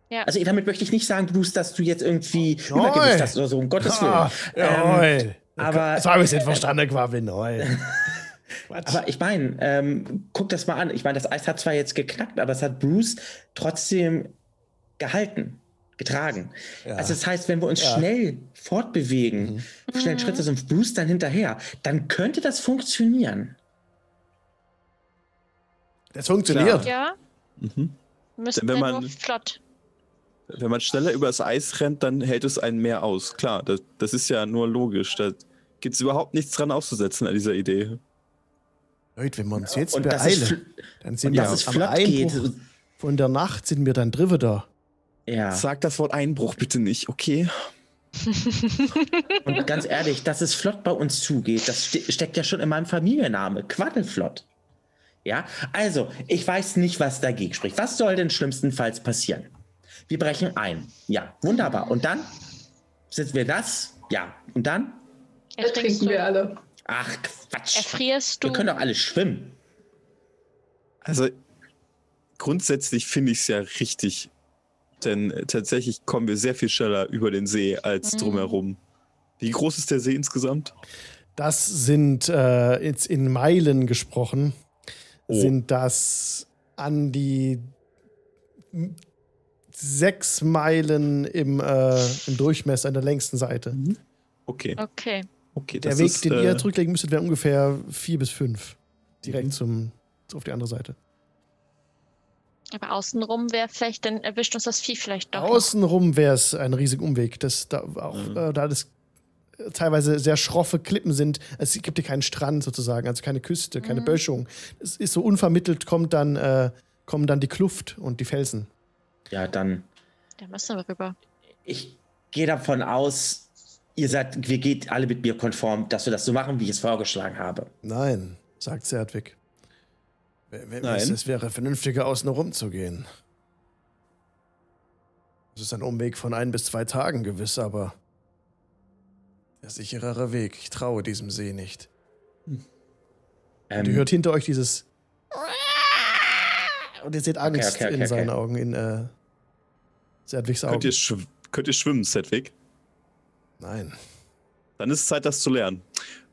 Ja. Also damit möchte ich nicht sagen, Bruce, dass du jetzt irgendwie Nein. Übergewicht hast oder so, um Gottes Willen. Ah, jawohl. aber- Das habe ich nicht verstanden, Quabbel. Nein. <laughs> Quatsch. Aber ich meine, ähm, guck das mal an. Ich meine, das Eis hat zwar jetzt geknackt, aber es hat Bruce trotzdem gehalten, getragen. Ja. Also das heißt, wenn wir uns Ja. Mhm. schnell fortbewegen, schnell Schritte sind, Bruce dann hinterher, dann könnte das funktionieren. Das funktioniert. Ja, mhm. müssen Wenn wir man- flott. wenn man schneller über das Eis rennt, dann hält es einen mehr aus. Klar, das, das ist ja nur logisch. Da gibt es überhaupt nichts dran auszusetzen an dieser Idee. Leute, wenn wir uns jetzt Und beeilen, dann sind und wir dass es am Einbruch geht. von der Nacht sind wir dann drüber da. Ja. Sag das Wort Einbruch bitte nicht, okay? Und ganz ehrlich, dass es flott bei uns zugeht, das ste steckt ja schon in meinem Familienname. Quaddelflott. Ja, also, ich weiß nicht, was dagegen spricht. Was soll denn schlimmstenfalls passieren? Wir brechen ein. Ja, wunderbar. Und dann? Sind wir das? Ja. Und dann? Ertrinken wir alle. Ach, Quatsch. Erfrierst du? Wir können doch alle schwimmen. Also grundsätzlich finde ich es ja richtig. Denn äh, tatsächlich kommen wir sehr viel schneller über den See als Mhm. drumherum. Wie groß ist der See insgesamt? Das sind äh, jetzt in Meilen gesprochen, Oh. sind das an die sechs Meilen im, äh, im Durchmesser an der längsten Seite. Okay, Okay. okay. Der Weg, ist, den äh, ihr zurücklegen müsstet, wäre ungefähr vier bis fünf. Direkt Mhm. zum, auf die andere Seite. Aber außenrum wäre vielleicht, dann erwischt uns das Vieh vielleicht doch. Außenrum wäre es ein riesiger Umweg. Das, da, auch, Mhm. äh, da das teilweise sehr schroffe Klippen sind. Es gibt hier keinen Strand sozusagen, also keine Küste, keine Mhm. Böschung. Es ist so unvermittelt, kommt dann, äh, kommen dann die Kluft und die Felsen. Ja, dann. Da müssen wir rüber. Ich gehe davon aus, ihr seid, wir geht alle mit mir konform, dass wir das so machen, wie ich es vorgeschlagen habe. Nein, sagt w- Nein. Es, wäre vernünftiger, außen herum zu gehen. Es ist ein Umweg von ein bis zwei Tagen gewiss, aber der sicherere Weg. Ich traue diesem See nicht. Und ihr Ähm, hört hinter euch dieses und ihr seht Angst okay, okay, in okay. seinen Augen, in äh, Zerdwigs Augen. könnt, ihr schw könnt ihr schwimmen, Sedwick? Nein. Dann ist es Zeit, das zu lernen.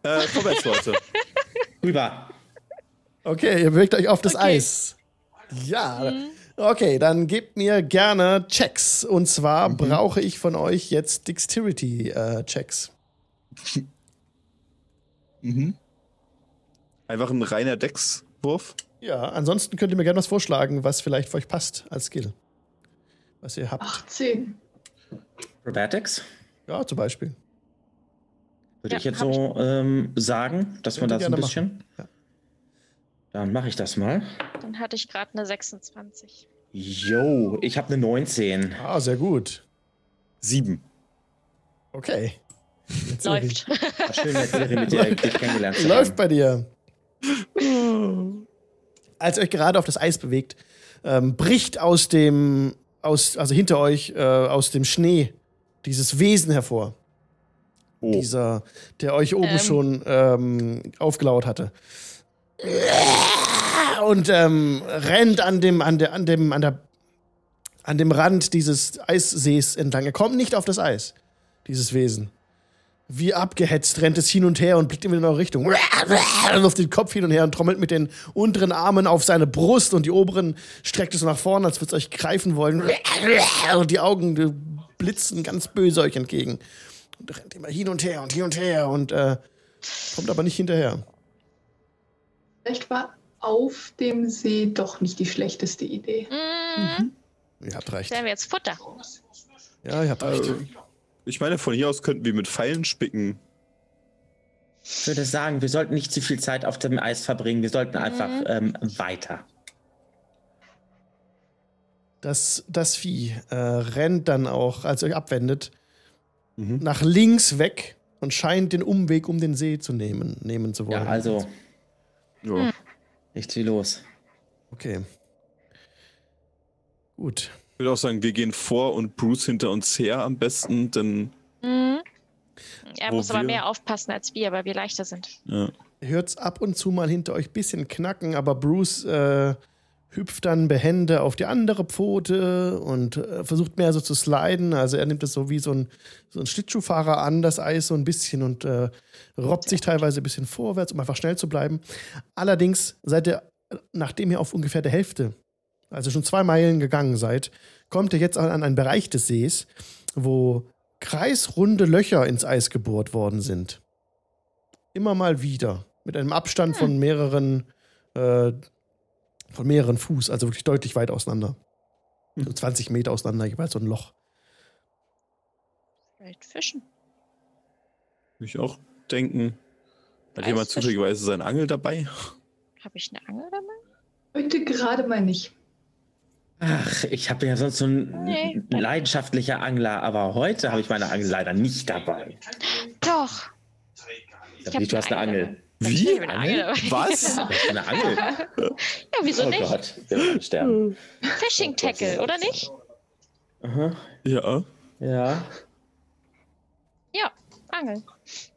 Äh, vorwärts, Leute. <laughs> rüber. Okay, ihr bewegt euch auf das Okay. Eis. Ja. Okay, dann gebt mir gerne Checks. Und zwar Mhm. brauche ich von euch jetzt Dexterity-Checks. <laughs> Mhm. Einfach ein reiner Deckswurf. ja, ansonsten könnt ihr mir gerne was vorschlagen, was vielleicht für euch passt als Skill. Was ihr habt. 18. Acrobatics. Ja, zum Beispiel. Würde Ja, ich jetzt so ähm, sagen, dass man das ein bisschen. machen. Ja. Dann mache ich das mal. Dann hatte ich gerade eine 26. Jo, ich habe eine 19. Ah, sehr gut. Sieben. Okay. Jetzt Läuft. War <laughs> schön, mit dir, mit dir dich kennengelernt zu Läuft haben. bei dir. <laughs> Als ihr euch gerade auf das Eis bewegt, ähm, bricht aus dem, aus, also hinter euch, äh, aus dem Schnee dieses Wesen hervor. Oh. Dieser, der euch oben Ähm. schon ähm, aufgelauert hatte. Und ähm, rennt an dem, an der, an dem, an der, an dem Rand dieses Eissees entlang. Er kommt nicht auf das Eis, dieses Wesen. Wie abgehetzt rennt es hin und her und blickt immer in eure Richtung. <laughs> Wirft den Kopf hin und her und trommelt mit den unteren Armen auf seine Brust und die oberen streckt es so nach vorne, als würde es euch greifen wollen. <laughs> Und die Augen blitzen ganz böse euch entgegen. Und rennt immer hin und her und hin und her und äh, kommt aber nicht hinterher. Vielleicht war auf dem See doch nicht die schlechteste Idee. Mhm. Ihr habt recht. Da haben wir jetzt Futter. Ja, ihr habt recht. Ich meine, von hier aus könnten wir mit Pfeilen spicken. Ich würde sagen, wir sollten nicht zu viel Zeit auf dem Eis verbringen. Wir sollten einfach ähm, weiter. Das, das Vieh äh, rennt dann auch, als ihr euch abwendet, Mhm. nach links weg und scheint den Umweg um den See zu nehmen, nehmen zu wollen. Ja, also Ja. nichts wie los. Okay. Gut. Ich würde auch sagen, wir gehen vor und Bruce hinter uns her am besten, denn Mhm. Er muss aber mehr aufpassen als wir, weil wir leichter sind. ja. Hört's ab und zu mal hinter euch bisschen knacken, aber Bruce äh, hüpft dann behende auf die andere Pfote und äh, versucht mehr so zu sliden. Also er nimmt es so wie so ein, so ein Schlittschuhfahrer an, das Eis so ein bisschen und äh, robbt sich teilweise ein bisschen vorwärts, um einfach schnell zu bleiben. Allerdings seid ihr, nachdem ihr auf ungefähr der Hälfte, also schon zwei Meilen gegangen seid, kommt ihr jetzt an einen Bereich des Sees, wo kreisrunde Löcher ins Eis gebohrt worden sind. Immer mal wieder. Mit einem Abstand von mehreren, äh, von mehreren Fuß, also wirklich deutlich weit auseinander. So 20 Meter auseinander, jeweils so ein Loch. Vielleicht fischen. Würde ich auch denken. Hat Weiß jemand zufälligerweise seine Angel dabei? Habe ich eine Angel dabei? Heute gerade mal nicht. Ach, ich habe ja sonst so ein Nee. leidenschaftlicher Angler, aber heute habe ich meine Angel leider nicht dabei. Doch. Ich nicht, du hast eine Angel. dabei. Wie? Ich habe eine Angel. Was? Eine Angel? Ja, wieso Oh nicht? Gott, wir werden sterben. Fishing Tackle, oder nicht? Aha. Ja. Ja. Ja, Angeln.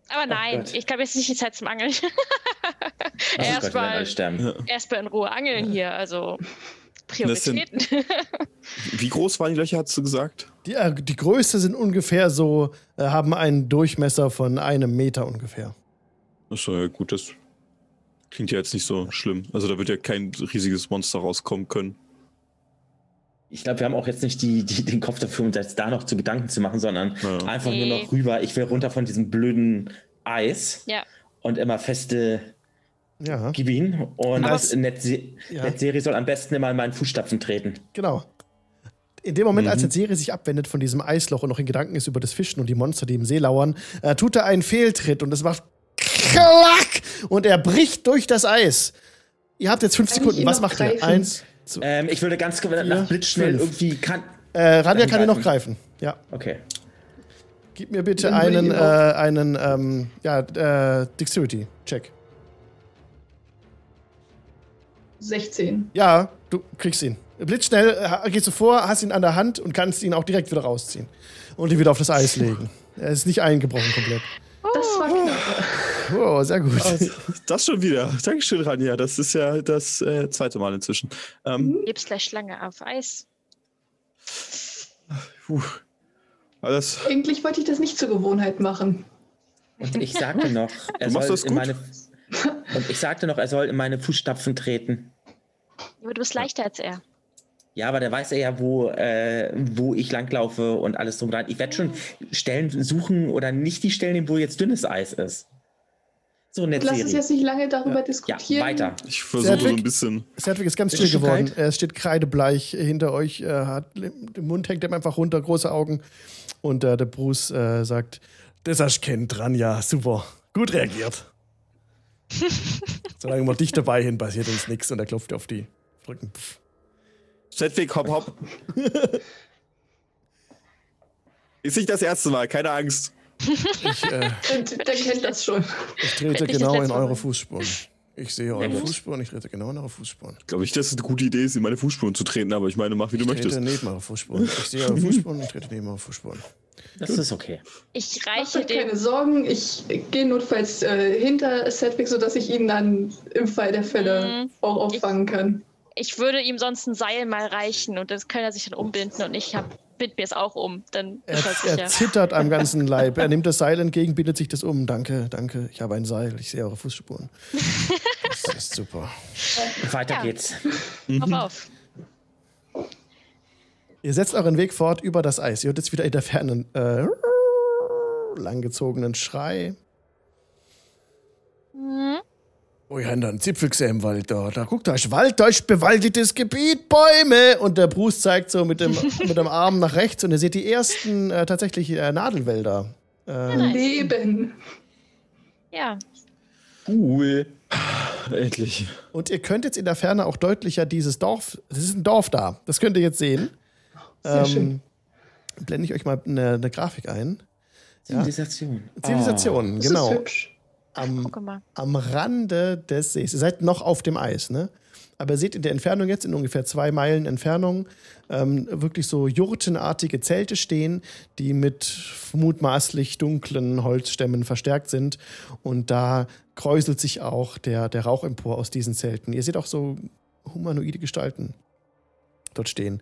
Aber nein, Gott. ich glaube, jetzt ist nicht die Zeit zum Angeln. Oh <laughs> Erstmal sterben. erstmal in Ruhe angeln hier. Also Prioritäten. <laughs> Wie groß waren die Löcher, hast du gesagt? Die, äh, die Größte sind ungefähr so, äh, haben einen Durchmesser von einem Meter ungefähr. Achso, ja, gut, das klingt ja jetzt nicht so schlimm. Also da wird ja kein riesiges Monster rauskommen können. Ich glaube, wir haben auch jetzt nicht die, die, den Kopf dafür, uns jetzt da noch zu Gedanken zu machen, sondern Ja. einfach Nee. nur noch rüber. Ich will runter von diesem blöden Eis ja. und immer feste Ja, gib ihn. Und Aber- das Ja. Soll am besten immer in meinen Fußstapfen treten. genau. In dem Moment, als der Serie sich abwendet von diesem Eisloch und noch in Gedanken ist über das Fischen und die Monster, die im See lauern, äh, tut er einen Fehltritt und es macht klack und er bricht durch das Eis. Ihr habt jetzt fünf Kann Sekunden. Was macht ihr? greifen? Eins, zwei. Ähm, ich würde ganz nach blitzschnell fünf. irgendwie kann. Äh, Ranja kann ihn noch greifen. Ja. Okay. Gib mir bitte einen, äh, einen ähm, ja, äh, Dexterity-Check. 16. Ja, du kriegst ihn. Blitzschnell äh, gehst du vor, hast ihn an der Hand und kannst ihn auch direkt wieder rausziehen. Und ihn wieder auf das Eis legen. Er ist nicht eingebrochen komplett. Das war knapp. Oh, sehr gut. Das schon wieder. Dankeschön, Ranja. Das ist ja das äh, zweite Mal inzwischen. Ähm, Lebensschlange auf Eis. puh. Alles. Eigentlich wollte ich das nicht zur Gewohnheit machen. Und ich sagte noch, er soll das in meine. Und ich sagte noch, er soll in meine Fußstapfen treten. Aber du bist leichter als er. Ja, aber der weiß ja, wo, äh, wo ich langlaufe und alles drum dran. Ich werde schon Stellen suchen oder nicht die Stellen nehmen, wo jetzt dünnes Eis ist. So Lass uns Serie. jetzt nicht lange darüber Ja, diskutieren. weiter. Ich versuche so ein bisschen. Cedric ist ganz Ist still geworden. kalt? Er steht kreidebleich hinter euch. Er hat, den Mund hängt ihm einfach runter, große Augen. Und äh, der Bruce äh, sagt: Das hast du kennt dran, ja, super. Gut reagiert. <laughs> Solange wir dich dabei hin, passiert uns nichts. Und er klopft dir auf die Rücken. Sedwig, hopp, hopp. <laughs> Ist nicht das erste Mal, keine Angst. Ich, äh, <laughs> Und der kennt das schon. ich trete genau in eure Fußspuren. Ich sehe eure Fußspuren, ich trete genau in eure Fußspuren. Ich glaube nicht, dass es eine gute Idee ist, in meine Fußspuren zu treten, aber ich meine, mach wie du Ich möchtest. trete neben eure Fußspuren. Ich sehe eure Fußspuren und trete neben eure Fußspuren. Das ist okay. Ich reiche euch keine. Sorgen. Ich gehe notfalls äh, hinter Sedwick, sodass ich ihn dann im Fall der Fälle Mhm. auch auffangen kann. Ich würde ihm sonst ein Seil mal reichen und das kann er sich dann umbinden und ich hab, bind mir es auch um. Dann Er, er er zittert am ganzen <laughs> Leib. Er nimmt das Seil entgegen, bindet sich das um. Danke, danke. Ich habe ein Seil. Ich sehe eure Fußspuren. Das <laughs> ist super. Weiter Ja. geht's. Auf, auf. Ihr setzt euren Weg fort über das Eis. Ihr hört jetzt wieder in der Ferne äh, langgezogenen Schrei. Mhm. Oh, ihr habt da einen Zipfel gesehen im Wald da. Da guckt euch, Wald, da ist bewaldetes Gebiet, Bäume. Und der Bruce zeigt so mit dem, <laughs> mit dem Arm nach rechts und ihr seht die ersten äh, tatsächlich äh, Nadelwälder. Äh, nice. Leben. Ja, Cool. Endlich. Und ihr könnt jetzt in der Ferne auch deutlicher dieses Dorf, es ist ein Dorf da, das könnt ihr jetzt sehen. Sehr schön. Blende ich euch mal eine, eine Grafik ein. Zivilisation. Zivilisation, Das genau. ist hübsch. Am, am Rande des Sees. Ihr seid noch auf dem Eis, ne? Aber ihr seht in der Entfernung jetzt, in ungefähr zwei Meilen Entfernung, ähm, wirklich so jurtenartige Zelte stehen, die mit mutmaßlich dunklen Holzstämmen verstärkt sind. Und da kräuselt sich auch der, der Rauch empor aus diesen Zelten. Ihr seht auch so humanoide Gestalten dort stehen.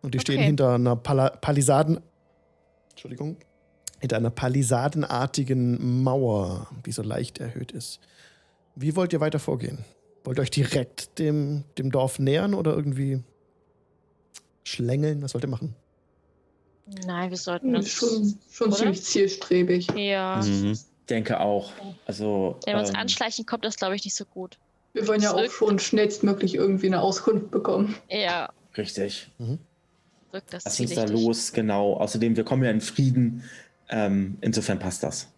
Und die stehen Okay. hinter einer Pala Palisaden. Entschuldigung. Hinter einer palisadenartigen Mauer, die so leicht erhöht ist. Wie wollt ihr weiter vorgehen? Wollt ihr euch direkt dem, dem Dorf nähern oder irgendwie schlängeln? Was wollt ihr machen? Nein, wir sollten Hm, uns. Schon, schon Oder? ziemlich zielstrebig. Ja, Mhm. Denke auch. Also. wenn wir uns ähm, anschleichen, kommt das, glaube ich, nicht so gut. Wir wollen ja auch schon schnellstmöglich irgendwie eine Auskunft bekommen. Ja, Richtig. das Lass uns da los, genau. Außerdem, wir kommen ja in Frieden. Ähm, insofern passt das.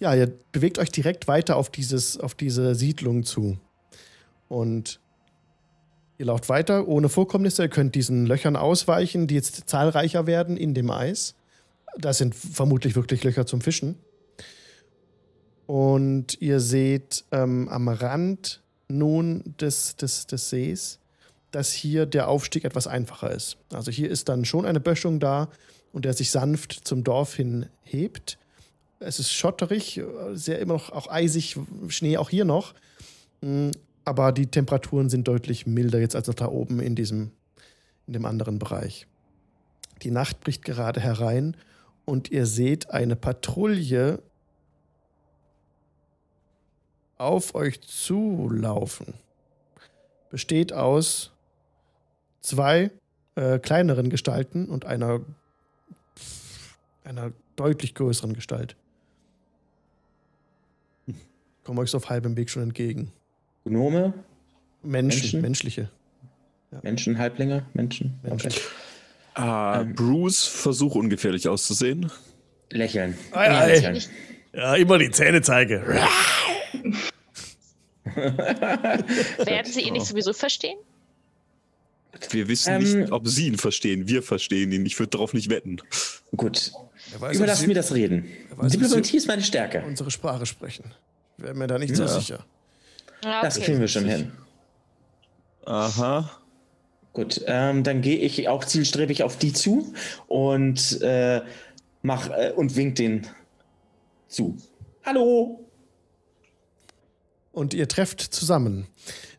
Ja, ihr bewegt euch direkt weiter auf, dieses, auf diese Siedlung zu. Und ihr lauft weiter ohne Vorkommnisse. Ihr könnt diesen Löchern ausweichen, die jetzt zahlreicher werden in dem Eis. Das sind vermutlich wirklich Löcher zum Fischen. Und ihr seht ähm, am Rand nun des, des, des Sees, dass hier der Aufstieg etwas einfacher ist. Also hier ist dann schon eine Böschung da und der sich sanft zum Dorf hin hebt. Es ist schotterig, sehr immer noch auch eisig, Schnee auch hier noch. Mm, Aber die Temperaturen sind deutlich milder jetzt als noch da oben in diesem, in dem anderen Bereich. Die Nacht bricht gerade herein und ihr seht eine Patrouille auf euch zulaufen. Besteht aus zwei äh, kleineren Gestalten und einer, einer deutlich größeren Gestalt. Kommen euch so auf halbem Weg schon entgegen. Gnome, Menschen, Menschen? menschliche. Menschen, Halblinge, Menschen. Menschen. Okay. Ah, Ähm. Bruce, versuch ungefährlich auszusehen. Lächeln. Ei, Immer ei. lächeln. Ja, immer die Zähne zeige. <laughs> Werden sie ihn nicht sowieso verstehen? Wir wissen Ähm. nicht, ob sie ihn verstehen. Wir verstehen ihn. Ich würde darauf nicht wetten. Gut. Weiß, Überlass sie mir das Reden. weiß, Diplomatie ist meine Stärke. unsere Sprache sprechen. Wäre mir da nicht so Ja. sicher. Ja, Das kriegen wir schon hin. Aha. Gut, ähm, dann gehe ich auch zielstrebig auf die zu und äh, mach äh, und wink den zu. Hallo. Und ihr trefft zusammen.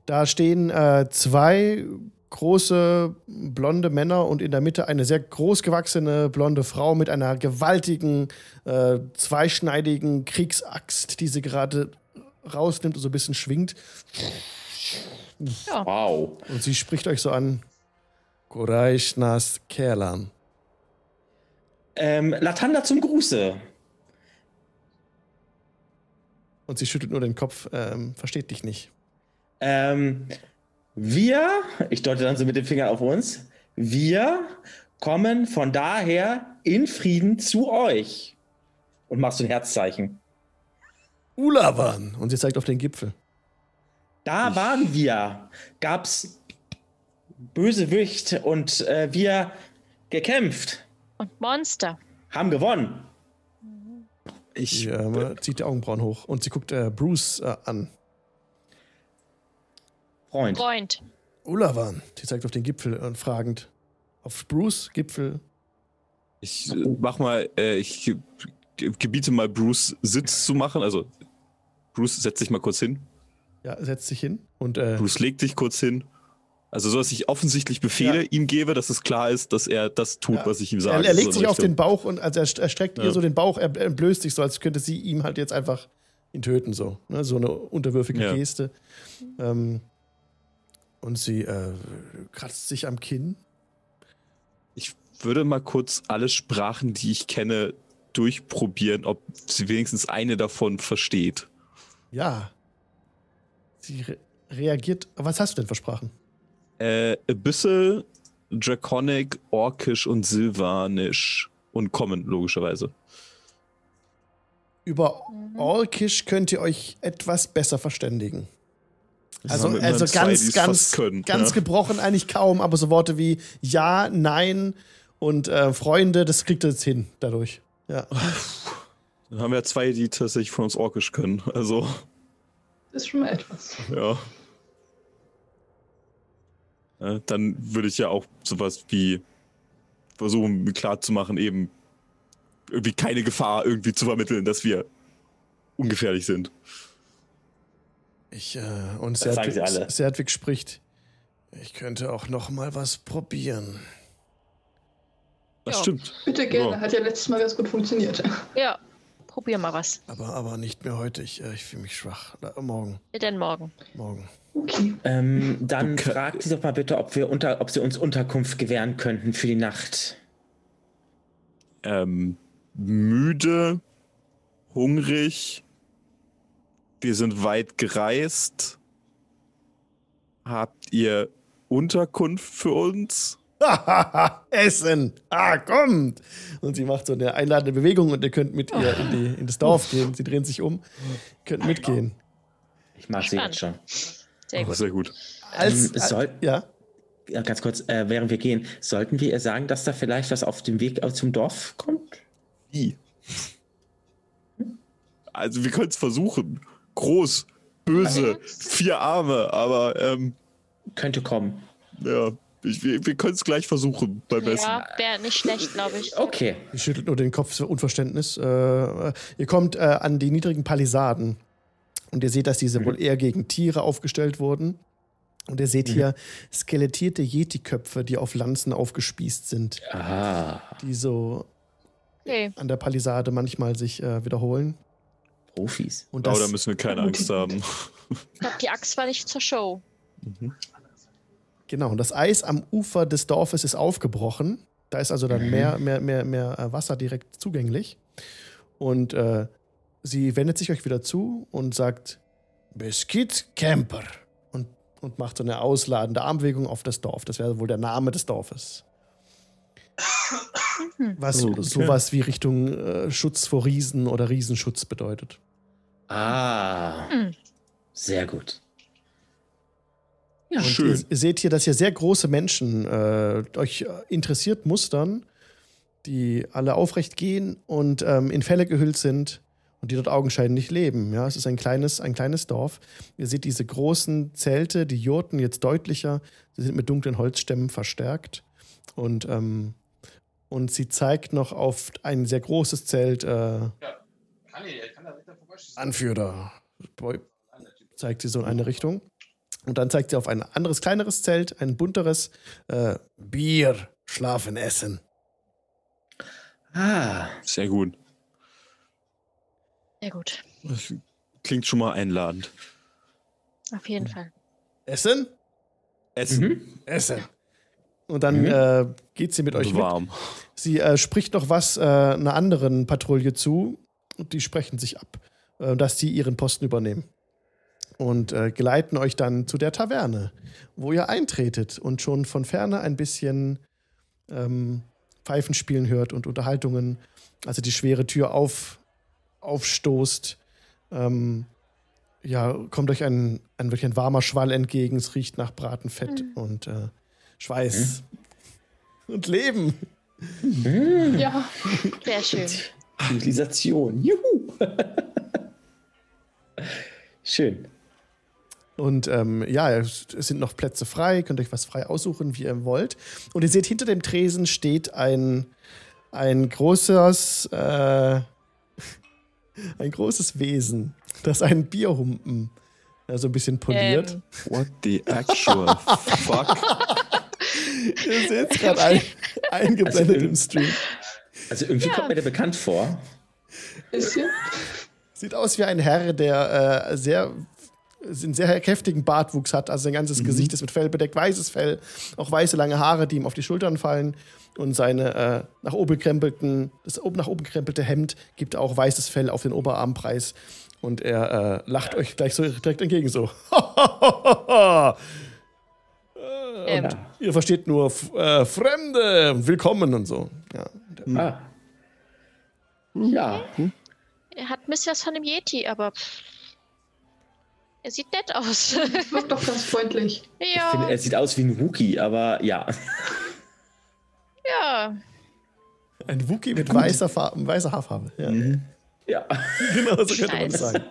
Da stehen äh, zwei große blonde Männer und in der Mitte eine sehr großgewachsene blonde Frau mit einer gewaltigen, äh, zweischneidigen Kriegsaxt, die sie gerade rausnimmt und so ein bisschen schwingt. Wow. Und sie spricht euch so an. Koraishnas Kerlan. Ähm, Latanda zum Gruße. Und sie schüttelt nur den Kopf, ähm, versteht dich nicht. Ähm, wir, ich deute dann so mit dem Finger auf uns, wir kommen von daher in Frieden zu euch. Und machst du ein Herzzeichen. Ulawan! Und sie zeigt auf den Gipfel. Da waren wir. Gab's Bösewicht und äh, wir gekämpft. Und Monster. Haben gewonnen. Ich, Sie äh, zieht die Augenbrauen hoch und sie guckt äh, Bruce äh, an. Freund. Freund. Ulawan! Sie zeigt auf den Gipfel und fragend. Auf Bruce, Gipfel. ich äh, mach mal, äh, ich ge- ge- gebiete mal Bruce Sitz zu machen. Also, Bruce, setz dich mal kurz hin. Ja, setzt sich hin und äh, Bruce, leg dich kurz hin. Also, so dass ich offensichtlich Befehle Ja. ihm gebe, dass es klar ist, dass er das tut, Ja. was ich ihm er, sage. er legt So sich auf den. Bauch und also er, er streckt ihr Ja. so den Bauch, er, er entblößt sich so, als könnte sie ihm halt jetzt einfach ihn töten, so. Ne? So eine unterwürfige Ja. Geste. Ähm, und sie äh, kratzt sich am Kinn. Ich würde mal kurz alle Sprachen, die ich kenne, durchprobieren, ob sie wenigstens eine davon versteht. Ja. Sie re reagiert. Was hast du denn versprochen? Äh, Abyssal, Draconic, Orkisch und Silvanisch. Und Common, logischerweise. Über. Orkisch könnt ihr euch etwas besser verständigen. Also, also zwei, ganz, ganz, können, ganz ja. gebrochen eigentlich kaum, aber so Worte wie Ja, Nein und äh, Freunde, das kriegt ihr jetzt hin dadurch. Ja. <laughs> Dann haben wir zwei, die tatsächlich von uns Orkisch können. Also, Das ist schon mal etwas. ja. Ja, dann würde ich ja auch sowas wie versuchen, mir klarzumachen, eben irgendwie keine Gefahr irgendwie zu vermitteln, dass wir ungefährlich sind. Ich, äh, und Das sagen Serdwig, sie alle. Serdwig spricht. Ich könnte auch noch mal was probieren. Das Ja. stimmt. Bitte gerne, Ja. hat ja letztes Mal ganz gut funktioniert. Ja, probier mal was. Aber, aber nicht mehr heute. Ich, äh, ich fühle mich schwach. Da, morgen. Denn morgen. Morgen. Okay. Ähm, dann fragt sie doch mal bitte, ob, wir unter, ob sie uns Unterkunft gewähren könnten für die Nacht. ähm, müde, hungrig. Wir sind weit gereist. Habt ihr Unterkunft für uns? <laughs> Essen! Ah, kommt! Und sie macht so eine einladende Bewegung und ihr könnt mit ihr in, die, in das Dorf gehen. Sie drehen sich um. Ihr könnt mitgehen. Ich mag sie jetzt schon. Sehr Oh, gut. sehr gut. Als, Ähm, soll- ja, Ja, ganz kurz, äh, während wir gehen, sollten wir ihr sagen, dass da vielleicht was auf dem Weg zum Dorf kommt? Wie? Also wir können es versuchen. Groß, böse, vier Arme, aber ähm, Könnte kommen. ja, ich, wir, wir können es gleich versuchen beim Essen. Ja, wäre nicht schlecht, glaube ich. Okay. sie schüttelt nur den Kopf für Unverständnis. Äh, ihr kommt äh, an die niedrigen Palisaden und ihr seht, dass diese wohl eher gegen Tiere aufgestellt wurden. Und ihr seht hier skelettierte Yeti-Köpfe, die auf Lanzen aufgespießt sind, Aha. die so Okay. an der Palisade manchmal sich äh, wiederholen. Profis. Und Aber das, da müssen wir keine <laughs> Angst haben. Ich glaube, die Axt war nicht zur Show. Genau, und das Eis am Ufer des Dorfes ist aufgebrochen. Da ist also dann mehr, mehr, mehr, mehr äh, Wasser direkt zugänglich. Und äh, sie wendet sich euch wieder zu und sagt: Biscuit Camper. Und, und macht so eine ausladende Armbewegung auf das Dorf. Das wäre wohl der Name des Dorfes. <coughs> Was Oh, okay. sowas wie Richtung äh, Schutz vor Riesen oder Riesenschutz bedeutet. Ah. Hm. Sehr gut. Und Schön. Ihr, ihr seht hier, dass hier sehr große Menschen äh, euch interessiert mustern, die alle aufrecht gehen und ähm, in Felle gehüllt sind und die dort augenscheinlich leben. Ja, es ist ein kleines, ein kleines Dorf. Ihr seht diese großen Zelte, die Jurten jetzt deutlicher. Sie sind mit dunklen Holzstämmen verstärkt. Und, ähm, und sie zeigt noch auf ein sehr großes Zelt. Äh, Anführer. Boy, zeigt sie so in eine Richtung. Und dann zeigt sie auf ein anderes, kleineres Zelt, ein bunteres äh, Bier, Schlafen, Essen. Ah. Sehr gut. Sehr gut. Das klingt schon mal einladend. Auf jeden Fall. Essen? Essen. Mhm. Essen. Und dann Mhm. äh, geht sie mit euch mit. warm. Sie äh, spricht noch was äh, einer anderen Patrouille zu und die sprechen sich ab, äh, dass sie ihren Posten übernehmen. Und äh, geleiten euch dann zu der Taverne, wo ihr eintretet und schon von ferne ein bisschen ähm, Pfeifen spielen hört und Unterhaltungen, also die schwere Tür auf, aufstoßt. Ähm, ja, kommt euch ein, ein wirklich ein warmer Schwall entgegen. Es riecht nach Bratenfett und äh, Schweiß und Leben. Ja, Sehr schön. Zivilisation. Juhu. <laughs> Schön. Und ähm, ja, es sind noch Plätze frei, könnt euch was frei aussuchen, wie ihr wollt. Und ihr seht, hinter dem Tresen steht ein, ein großes, äh, <laughs> ein großes Wesen, das einen Bierhumpen äh, so ein bisschen poliert. Ähm, What the actual fuck? <laughs> Ihr seht es gerade ein, eingeblendet Also, im Stream. Also irgendwie kommt mir der bekannt vor. bisschen. Sieht aus wie ein Herr, der äh, sehr einen sehr kräftigen Bartwuchs hat, also sein ganzes Gesicht ist mit Fell bedeckt, weißes Fell, auch weiße lange Haare, die ihm auf die Schultern fallen und seine äh, nach oben gekrempelten, das oben nach oben gekrempelte Hemd gibt auch weißes Fell auf den Oberarmpreis und er äh, lacht euch gleich so direkt entgegen so. <laughs> Ähm, Ihr versteht nur äh, Fremde, willkommen und so. Ja. Ah. Ja, er hat ein bisschen was von dem Yeti, aber er sieht nett aus. <laughs> Wirkt doch ganz freundlich. ich ja, finde, er sieht aus wie ein Wookie, aber ja. ja. Ein Wookie mit weißer, Farbe, weißer Haarfarbe. Ja. Ja. Genau, so könnte man sagen.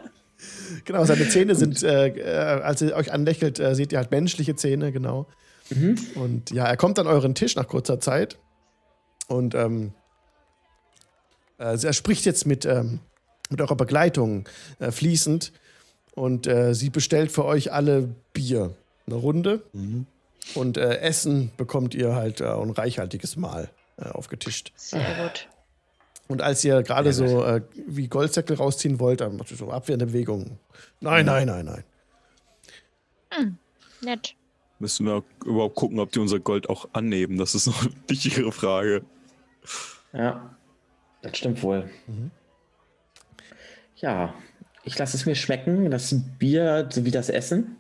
Genau, seine Zähne sind, äh, äh, als er euch anlächelt, äh, seht ihr halt menschliche Zähne, genau. Und ja, er kommt an euren Tisch nach kurzer Zeit und ähm, äh, er spricht jetzt mit, ähm, mit eurer Begleitung äh, fließend und äh, sie bestellt für euch alle Bier, eine Runde und äh, Essen bekommt ihr halt äh, ein reichhaltiges Mahl äh, aufgetischt. Sehr gut. Und als ihr gerade so äh, wie Goldsäckel rausziehen wollt, dann macht ihr so abwehrende Bewegungen. Nein, nein, nein, nein. Nett. Müssen wir überhaupt gucken, ob die unser Gold auch annehmen. Das ist noch eine wichtigere Frage. Ja, das stimmt wohl. Ja, ich lasse es mir schmecken, das Bier sowie das Essen.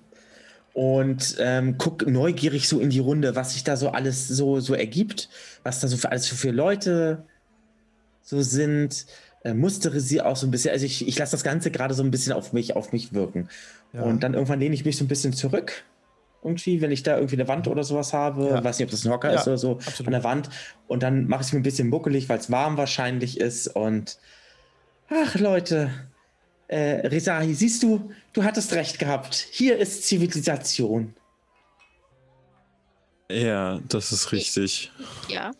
Und ähm, guck neugierig so in die Runde, was sich da so alles so, so ergibt, was da so für alles für, für Leute so sind. Äh, mustere sie auch so ein bisschen. Also ich, ich lasse das Ganze gerade so ein bisschen auf mich, auf mich wirken. Ja. Und dann irgendwann lehne ich mich so ein bisschen zurück. Irgendwie, wenn ich da irgendwie eine Wand oder sowas habe, Ja. weiß nicht, ob das ein Hocker Ja, ist oder so, absolut. an der Wand. Und dann mache ich es mir ein bisschen muckelig, weil es warm wahrscheinlich ist. Und ach Leute, äh, Rezahi, siehst du, du hattest recht gehabt. Hier ist Zivilisation. Ja, das ist richtig. Ja,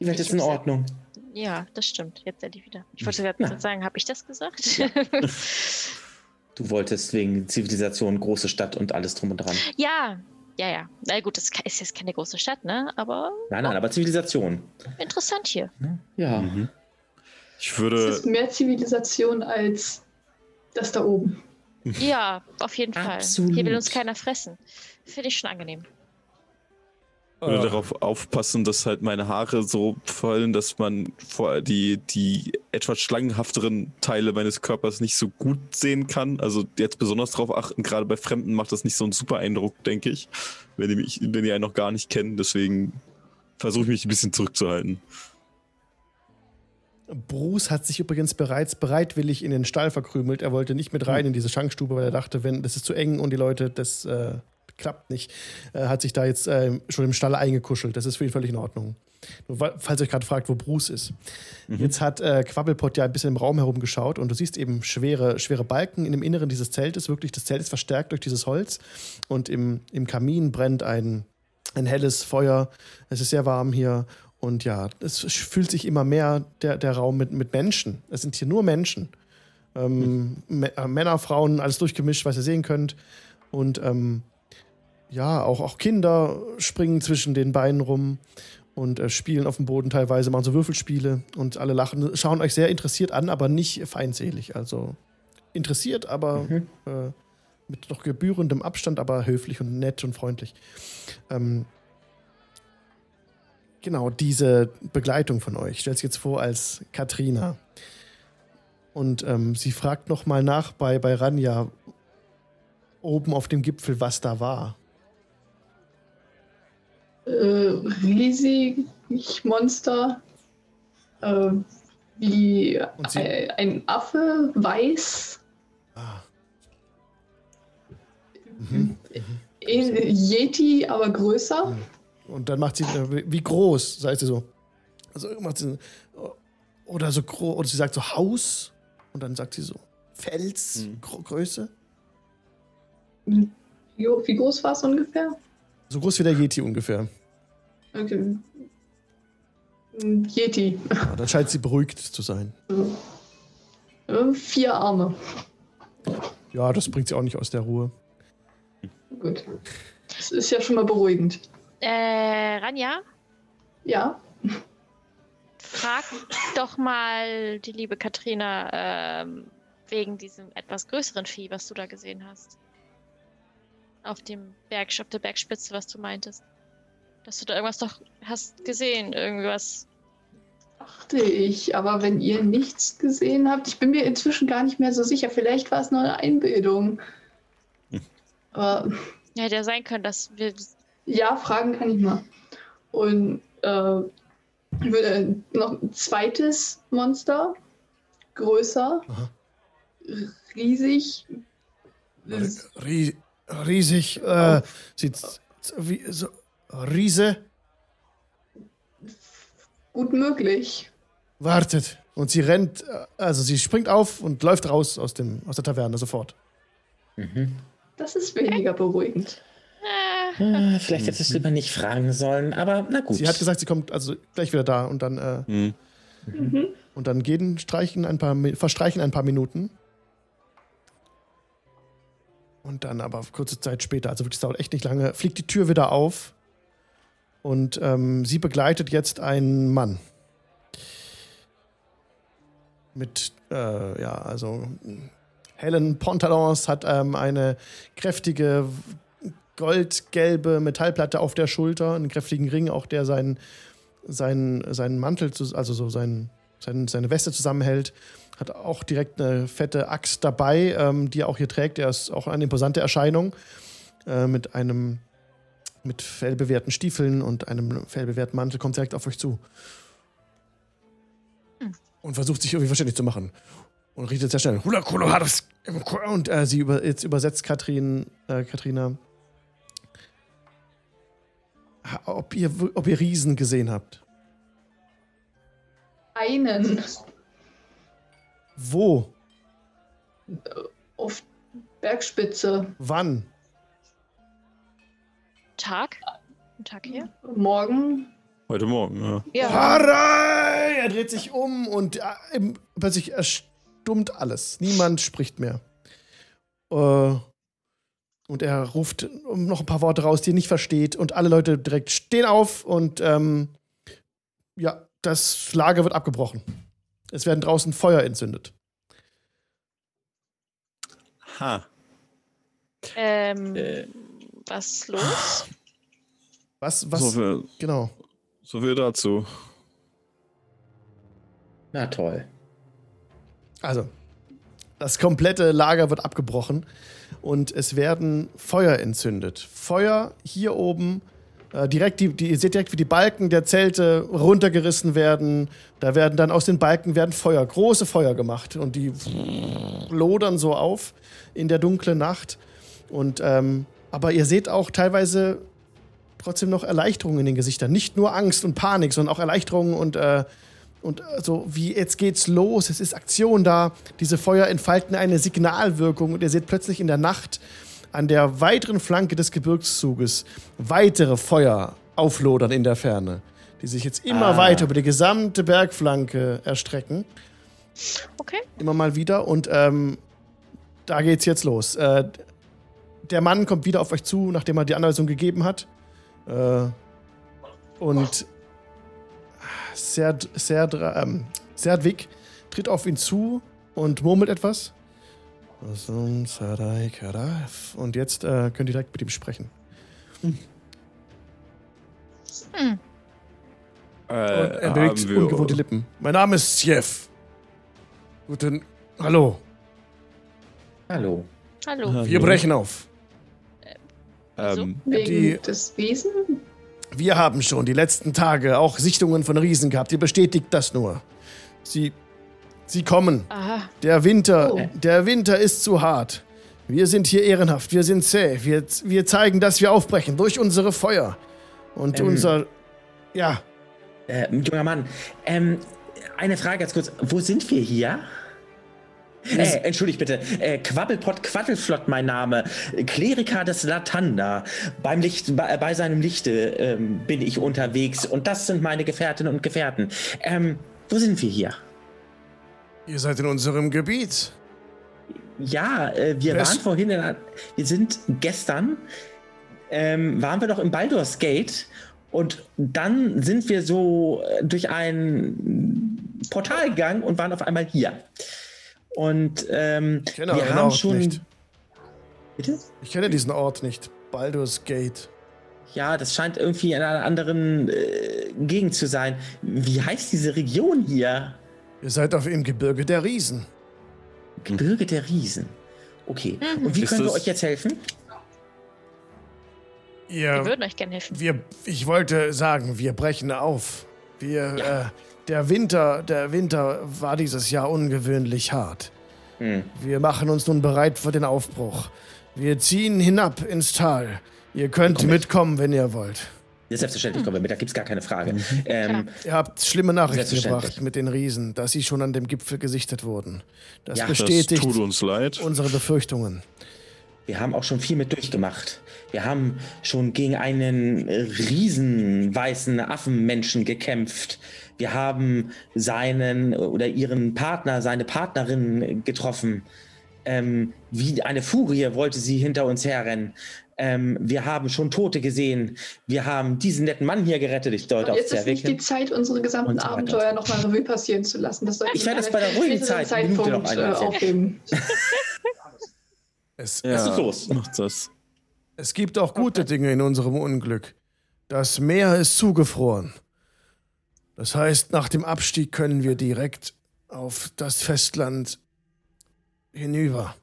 Die Welt Ich ist in ja- Ordnung. ja, das stimmt. Jetzt endlich wieder. Ich wollte gerade Ja. sagen, habe ich das gesagt? <laughs> Du wolltest wegen Zivilisation, große Stadt und alles drum und dran. ja, ja, ja. Na gut, das ist jetzt keine große Stadt, ne? Aber Nein, nein, aber Zivilisation. interessant hier. Ja. Mhm. Ich Es würde. ist mehr Zivilisation als das da oben. <laughs> Ja, auf jeden Fall. Absolut. Hier will uns keiner fressen. Finde ich schon angenehm. würde Äh, darauf aufpassen, dass halt meine Haare so fallen, dass man vor die, die etwas schlangenhafteren Teile meines Körpers nicht so gut sehen kann. Also jetzt besonders darauf achten, gerade bei Fremden macht das nicht so einen super Eindruck, denke ich, wenn die, mich, wenn die einen noch gar nicht kennen. Deswegen versuche ich mich ein bisschen zurückzuhalten. Bruce hat sich übrigens bereits bereitwillig in den Stall verkrümelt. Er wollte nicht mit rein in diese Schankstube, weil er dachte, wenn das ist zu eng und die Leute, das äh, klappt nicht. Er hat sich da jetzt äh, schon im Stall eingekuschelt. Das ist für ihn völlig in Ordnung. Nur, falls ihr euch gerade fragt, wo Bruce ist. Jetzt hat äh, Quabbelpot ja ein bisschen im Raum herumgeschaut und du siehst eben schwere, schwere Balken in dem Inneren dieses Zeltes. Wirklich, das Zelt ist verstärkt durch dieses Holz und im, im Kamin brennt ein, ein helles Feuer. Es ist sehr warm hier. Und ja, es fühlt sich immer mehr der, der Raum mit, mit Menschen. Es sind hier nur Menschen. Ähm, Mä- äh, Männer, Frauen, alles durchgemischt, was ihr sehen könnt. Und ähm, ja, auch, auch Kinder springen zwischen den Beinen rum und äh, spielen auf dem Boden teilweise, machen so Würfelspiele und alle lachen, schauen euch sehr interessiert an, aber nicht feindselig. Also interessiert, aber Mhm. äh, mit noch gebührendem Abstand, aber höflich und nett und freundlich. Ähm, genau, diese Begleitung von euch. Stellt sich jetzt vor als Katrina. Und ähm, sie fragt noch mal nach bei, bei Ranja oben auf dem Gipfel, was da war. Äh, riesig Monster. Äh, wie ein, ein Affe, weiß. Ah. Mhm. Äh, Yeti, aber größer. Und dann macht sie, äh, wie groß, sagt sie so. Also macht sie, oder so groß, oder sie sagt so Haus. Und dann sagt sie so Fels, Mhm. Gro Größe. Wie, wie groß war es ungefähr? So groß wie der Yeti ungefähr. Okay. Yeti. Ja, dann scheint sie beruhigt zu sein. Äh, Vier Arme. Ja, das bringt sie auch nicht aus der Ruhe. Gut. Das ist ja schon mal beruhigend. Äh, Ranja, Ja. frag doch mal die liebe Katrina, ähm, wegen diesem etwas größeren Vieh, was du da gesehen hast. Auf dem Berg, auf der Bergspitze, was du meintest. Dass du da irgendwas doch hast gesehen, irgendwas. Dachte ich, aber wenn ihr nichts gesehen habt, ich bin mir inzwischen gar nicht mehr so sicher. Vielleicht war es nur eine Einbildung. Aber Ja, hätte ja sein können, dass wir. Ja, fragen kann ich mal. Und äh, ich würde noch ein zweites Monster, größer, Aha. riesig, Rie riesig, äh, sieht z- wie so Riese gut möglich. wartet und sie rennt, äh, also sie springt auf und läuft raus aus dem aus der Taverne sofort. Mhm. Das ist weniger beruhigend. Äh, Ah, vielleicht hättest du lieber nicht fragen sollen, aber na gut. Sie hat gesagt, sie kommt also gleich wieder da und dann äh, Hm. Mhm. und dann gehen streichen ein paar verstreichen ein paar Minuten. Und dann aber kurze Zeit später, also wirklich dauert echt nicht lange, fliegt die Tür wieder auf und ähm, sie begleitet jetzt einen Mann. Mit, äh, ja, also hellen Pantalons, hat ähm, eine kräftige goldgelbe Metallplatte auf der Schulter, einen kräftigen Ring, auch der seinen, seinen, seinen Mantel, also so seinen, seinen, seine Weste zusammenhält. Hat auch direkt eine fette Axt dabei, ähm, die er auch hier trägt. Er ist auch eine imposante Erscheinung äh, mit einem mit fellbewehrten Stiefeln und einem fellbewehrten Mantel, kommt direkt auf euch zu. Hm. Und versucht sich irgendwie verständlich zu machen. Und redet sehr schnell. Hula Kolo Hados. Und äh, sie über, jetzt übersetzt Katrin, äh, Katrina, ob ihr, ob ihr Riesen gesehen habt. Einen Wo? auf Bergspitze. Wann? Tag? Ein Tag her? Morgen. Heute Morgen, ja. Harry! Er dreht sich um und äh, plötzlich erstummt alles. Niemand spricht mehr. Äh, und er ruft noch ein paar Worte raus, die er nicht versteht. Und alle Leute direkt stehen auf und ähm, ja, das Lager wird abgebrochen. Es werden draußen Feuer entzündet. Ha. Ähm, Äh. was ist los? Was, was, So viel, genau. so viel dazu. Na toll. Also, das komplette Lager wird abgebrochen und es werden Feuer entzündet. Feuer hier oben, äh, direkt die, die, ihr seht direkt, wie die Balken der Zelte runtergerissen werden. Da werden dann aus den Balken werden Feuer, große Feuer gemacht und die lodern so auf in der dunklen Nacht. Und ähm, aber ihr seht auch teilweise trotzdem noch Erleichterungen in den Gesichtern. Nicht nur Angst und Panik, sondern auch Erleichterungen und äh, und so wie jetzt geht's los, es ist Aktion da. Diese Feuer entfalten eine Signalwirkung und ihr seht plötzlich in der Nacht an der weiteren Flanke des Gebirgszuges weitere Feuer auflodern in der Ferne, die sich jetzt immer Ah. weiter über die gesamte Bergflanke erstrecken. Okay. Immer mal wieder und ähm, da geht's jetzt los. Äh, der Mann kommt wieder auf euch zu, nachdem er die Anweisung gegeben hat. Äh, und Serd, Serdra, ähm, Serdwig tritt auf ihn zu und murmelt etwas. Und jetzt äh, könnt ihr direkt mit ihm sprechen. Hm. Äh, Und er bewegt ungewohnte Lippen. Mein Name ist Sjef. Guten. Hallo. Hallo. Hallo. Hallo. Wir brechen auf. Ähm, Wegen Die- des Wesen? Wir haben schon die letzten Tage auch Sichtungen von Riesen gehabt. Ihr bestätigt das nur. Sie. Sie kommen. Aha. Der Winter, Oh. der Winter ist zu hart. Wir sind hier ehrenhaft, wir sind zäh. Wir, wir zeigen, dass wir aufbrechen durch unsere Feuer. Und Ähm. unser. Ja, Äh, junger Mann, ähm, eine Frage ganz kurz. Wo sind wir hier? Äh, entschuldigt bitte. Äh, Quabbelpott Quaddelflott mein Name. Kleriker des Latanda. Beim Licht, bei, bei seinem Lichte ähm, bin ich unterwegs und das sind meine Gefährtinnen und Gefährten. Ähm, wo sind wir hier? ihr seid in unserem Gebiet. Ja, äh, wir West- waren vorhin, in, wir sind gestern, ähm, waren wir doch im Baldur's Gate und dann sind wir so äh, durch ein Portal gegangen und waren auf einmal hier. Und ähm, Ich kenne wir haben Ort schon. nicht. Bitte? Ich kenne diesen Ort nicht. Baldur's Gate. Ja, das scheint irgendwie in einer anderen äh, Gegend zu sein. Wie heißt diese Region hier? Ihr seid auf dem Gebirge der Riesen. Gebirge der Riesen. Okay. Mhm. Und wie Ist können wir euch jetzt helfen? Ihr, Wir würden euch gerne helfen. wir, ich wollte sagen, wir brechen auf. Wir, äh, der Winter, der Winter war dieses Jahr ungewöhnlich hart. Hm. Wir machen uns nun bereit für den Aufbruch. Wir ziehen hinab ins Tal. Ihr könnt Komm mit. mitkommen, wenn ihr wollt. Ja, selbstverständlich kommen wir mit, da gibt es gar keine Frage. Mhm. Ähm, Ihr habt schlimme Nachrichten gebracht mit den Riesen, dass sie schon an dem Gipfel gesichtet wurden. Das Ja. Das bestätigt tut uns leid. unsere Befürchtungen. wir haben auch schon viel mit durchgemacht. Wir haben schon gegen einen riesen weißen Affenmenschen gekämpft. Wir haben seinen oder ihren Partner, seine Partnerin getroffen. Ähm, wie eine Furie wollte sie hinter uns herrennen. Ähm, wir haben schon Tote gesehen. Wir haben diesen netten Mann hier gerettet. Ich deute auf Jetzt ist nicht die. Zeit, unsere gesamten so. Abenteuer nochmal Revue passieren zu lassen. Das Ich werde es an bei der ruhigen Zeit, noch Zeitpunkt einmal äh, aufheben. <laughs> Es, Ja, ist los. Macht das. es gibt auch gute Dinge in unserem Unglück. Das Meer ist zugefroren. Das heißt, nach dem Abstieg können wir direkt auf das Festland hinüber.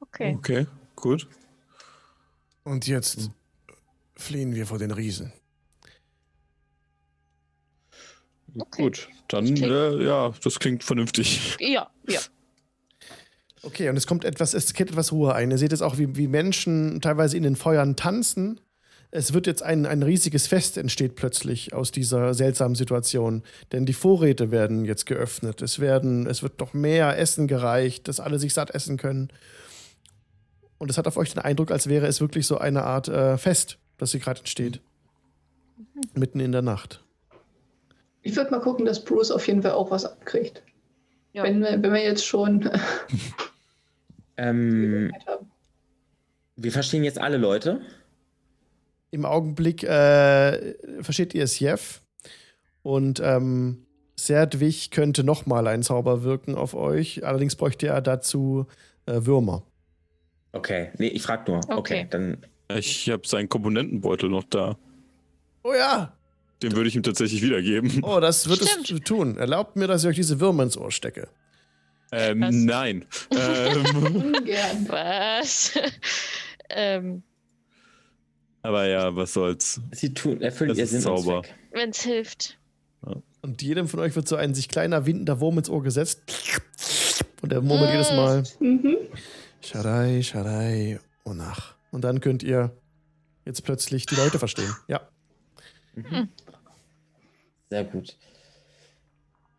Okay. Okay, gut. Und jetzt fliehen wir vor den Riesen. Okay. Gut. Dann, Das klingt- äh, ja, das klingt vernünftig. Ja, ja. Okay, und es kommt etwas, es kehrt etwas Ruhe ein. Ihr seht es auch, wie, wie Menschen teilweise in den Feuern tanzen. Es wird jetzt ein, ein riesiges Fest entsteht plötzlich aus dieser seltsamen Situation. Denn die Vorräte werden jetzt geöffnet. Es werden, es wird noch mehr Essen gereicht, dass alle sich satt essen können. Und es hat auf euch den Eindruck, als wäre es wirklich so eine Art äh, Fest, das hier gerade entsteht. Mitten in der Nacht. Ich würde mal gucken, dass Bruce auf jeden Fall auch was abkriegt. Ja. Wenn, wir, wenn wir jetzt schon <laughs> Ähm, haben. <laughs> wir verstehen jetzt alle Leute. Im Augenblick äh, versteht ihr es Jeff. Und ähm, Serdwig könnte nochmal ein Zauber wirken auf euch. Allerdings bräuchte er dazu äh, Würmer. Okay, nee, ich frag nur. Okay, Okay. dann Ich habe seinen Komponentenbeutel noch da. Oh ja! Den würde ich ihm tatsächlich wiedergeben. Oh, das wird Stimmt. es tun. Erlaubt mir, dass ich euch diese Würmer ins Ohr stecke. Ähm, Was? nein. <laughs> ähm, Ungern. Was? <laughs> ähm, aber ja, was soll's. sie tun, erfüllen Das ihr Sinn und Zauber. Zweck. wenn's hilft. Und jedem von euch wird so ein sich kleiner windender Wurm ins Ohr gesetzt. Und der murmelt jedes Mal Mhm. Shadai, Shadai, Onach. Und dann könnt ihr jetzt plötzlich die Leute verstehen. Ja. Sehr gut.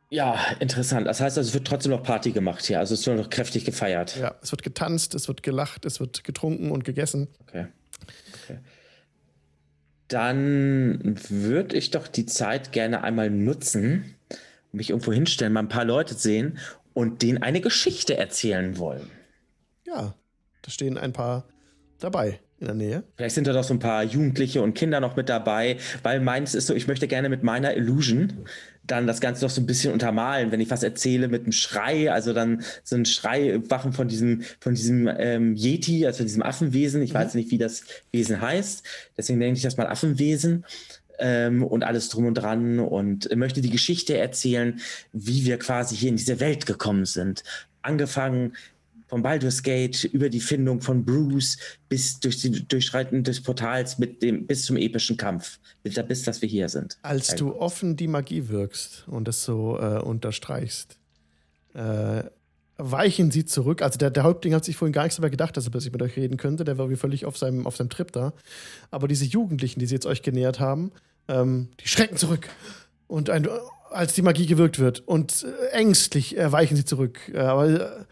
Ja, interessant. Das heißt, also, es wird trotzdem noch Party gemacht hier. Also es wird noch kräftig gefeiert. Ja, es wird getanzt, es wird gelacht, es wird getrunken und gegessen. Okay. Dann würde ich doch die Zeit gerne einmal nutzen, mich irgendwo hinstellen, mal ein paar Leute sehen und denen eine Geschichte erzählen wollen. Ja, da stehen ein paar dabei in der Nähe. Vielleicht sind da doch so ein paar Jugendliche und Kinder noch mit dabei, weil meins ist so, ich möchte gerne mit meiner Illusion dann das Ganze noch so ein bisschen untermalen, wenn ich was erzähle mit einem Schrei, also dann so ein Schrei wachen von diesem, von diesem ähm, Yeti, also diesem Affenwesen. Ich weiß nicht, wie das Wesen heißt, deswegen nenne ich das mal Affenwesen. Ähm, und alles drum und dran und möchte die Geschichte erzählen, wie wir quasi hier in diese Welt gekommen sind. Angefangen vom Baldur's Gate über die Findung von Bruce bis durch die Durchschreiten des Portals mit dem, bis zum epischen Kampf, bis, bis dass wir hier sind. Als du offen die Magie wirkst und es so äh, unterstreichst, äh, weichen sie zurück. Also der, der Häuptling hat sich vorhin gar nichts dabei gedacht, dass er plötzlich mit euch reden könnte. Der war wie völlig auf seinem, auf seinem Trip da. Aber diese Jugendlichen, die sie jetzt euch genähert haben, ähm, die schrecken zurück. Und ein, als die Magie gewirkt wird. Und äh, ängstlich äh, weichen sie zurück. Äh, aber äh,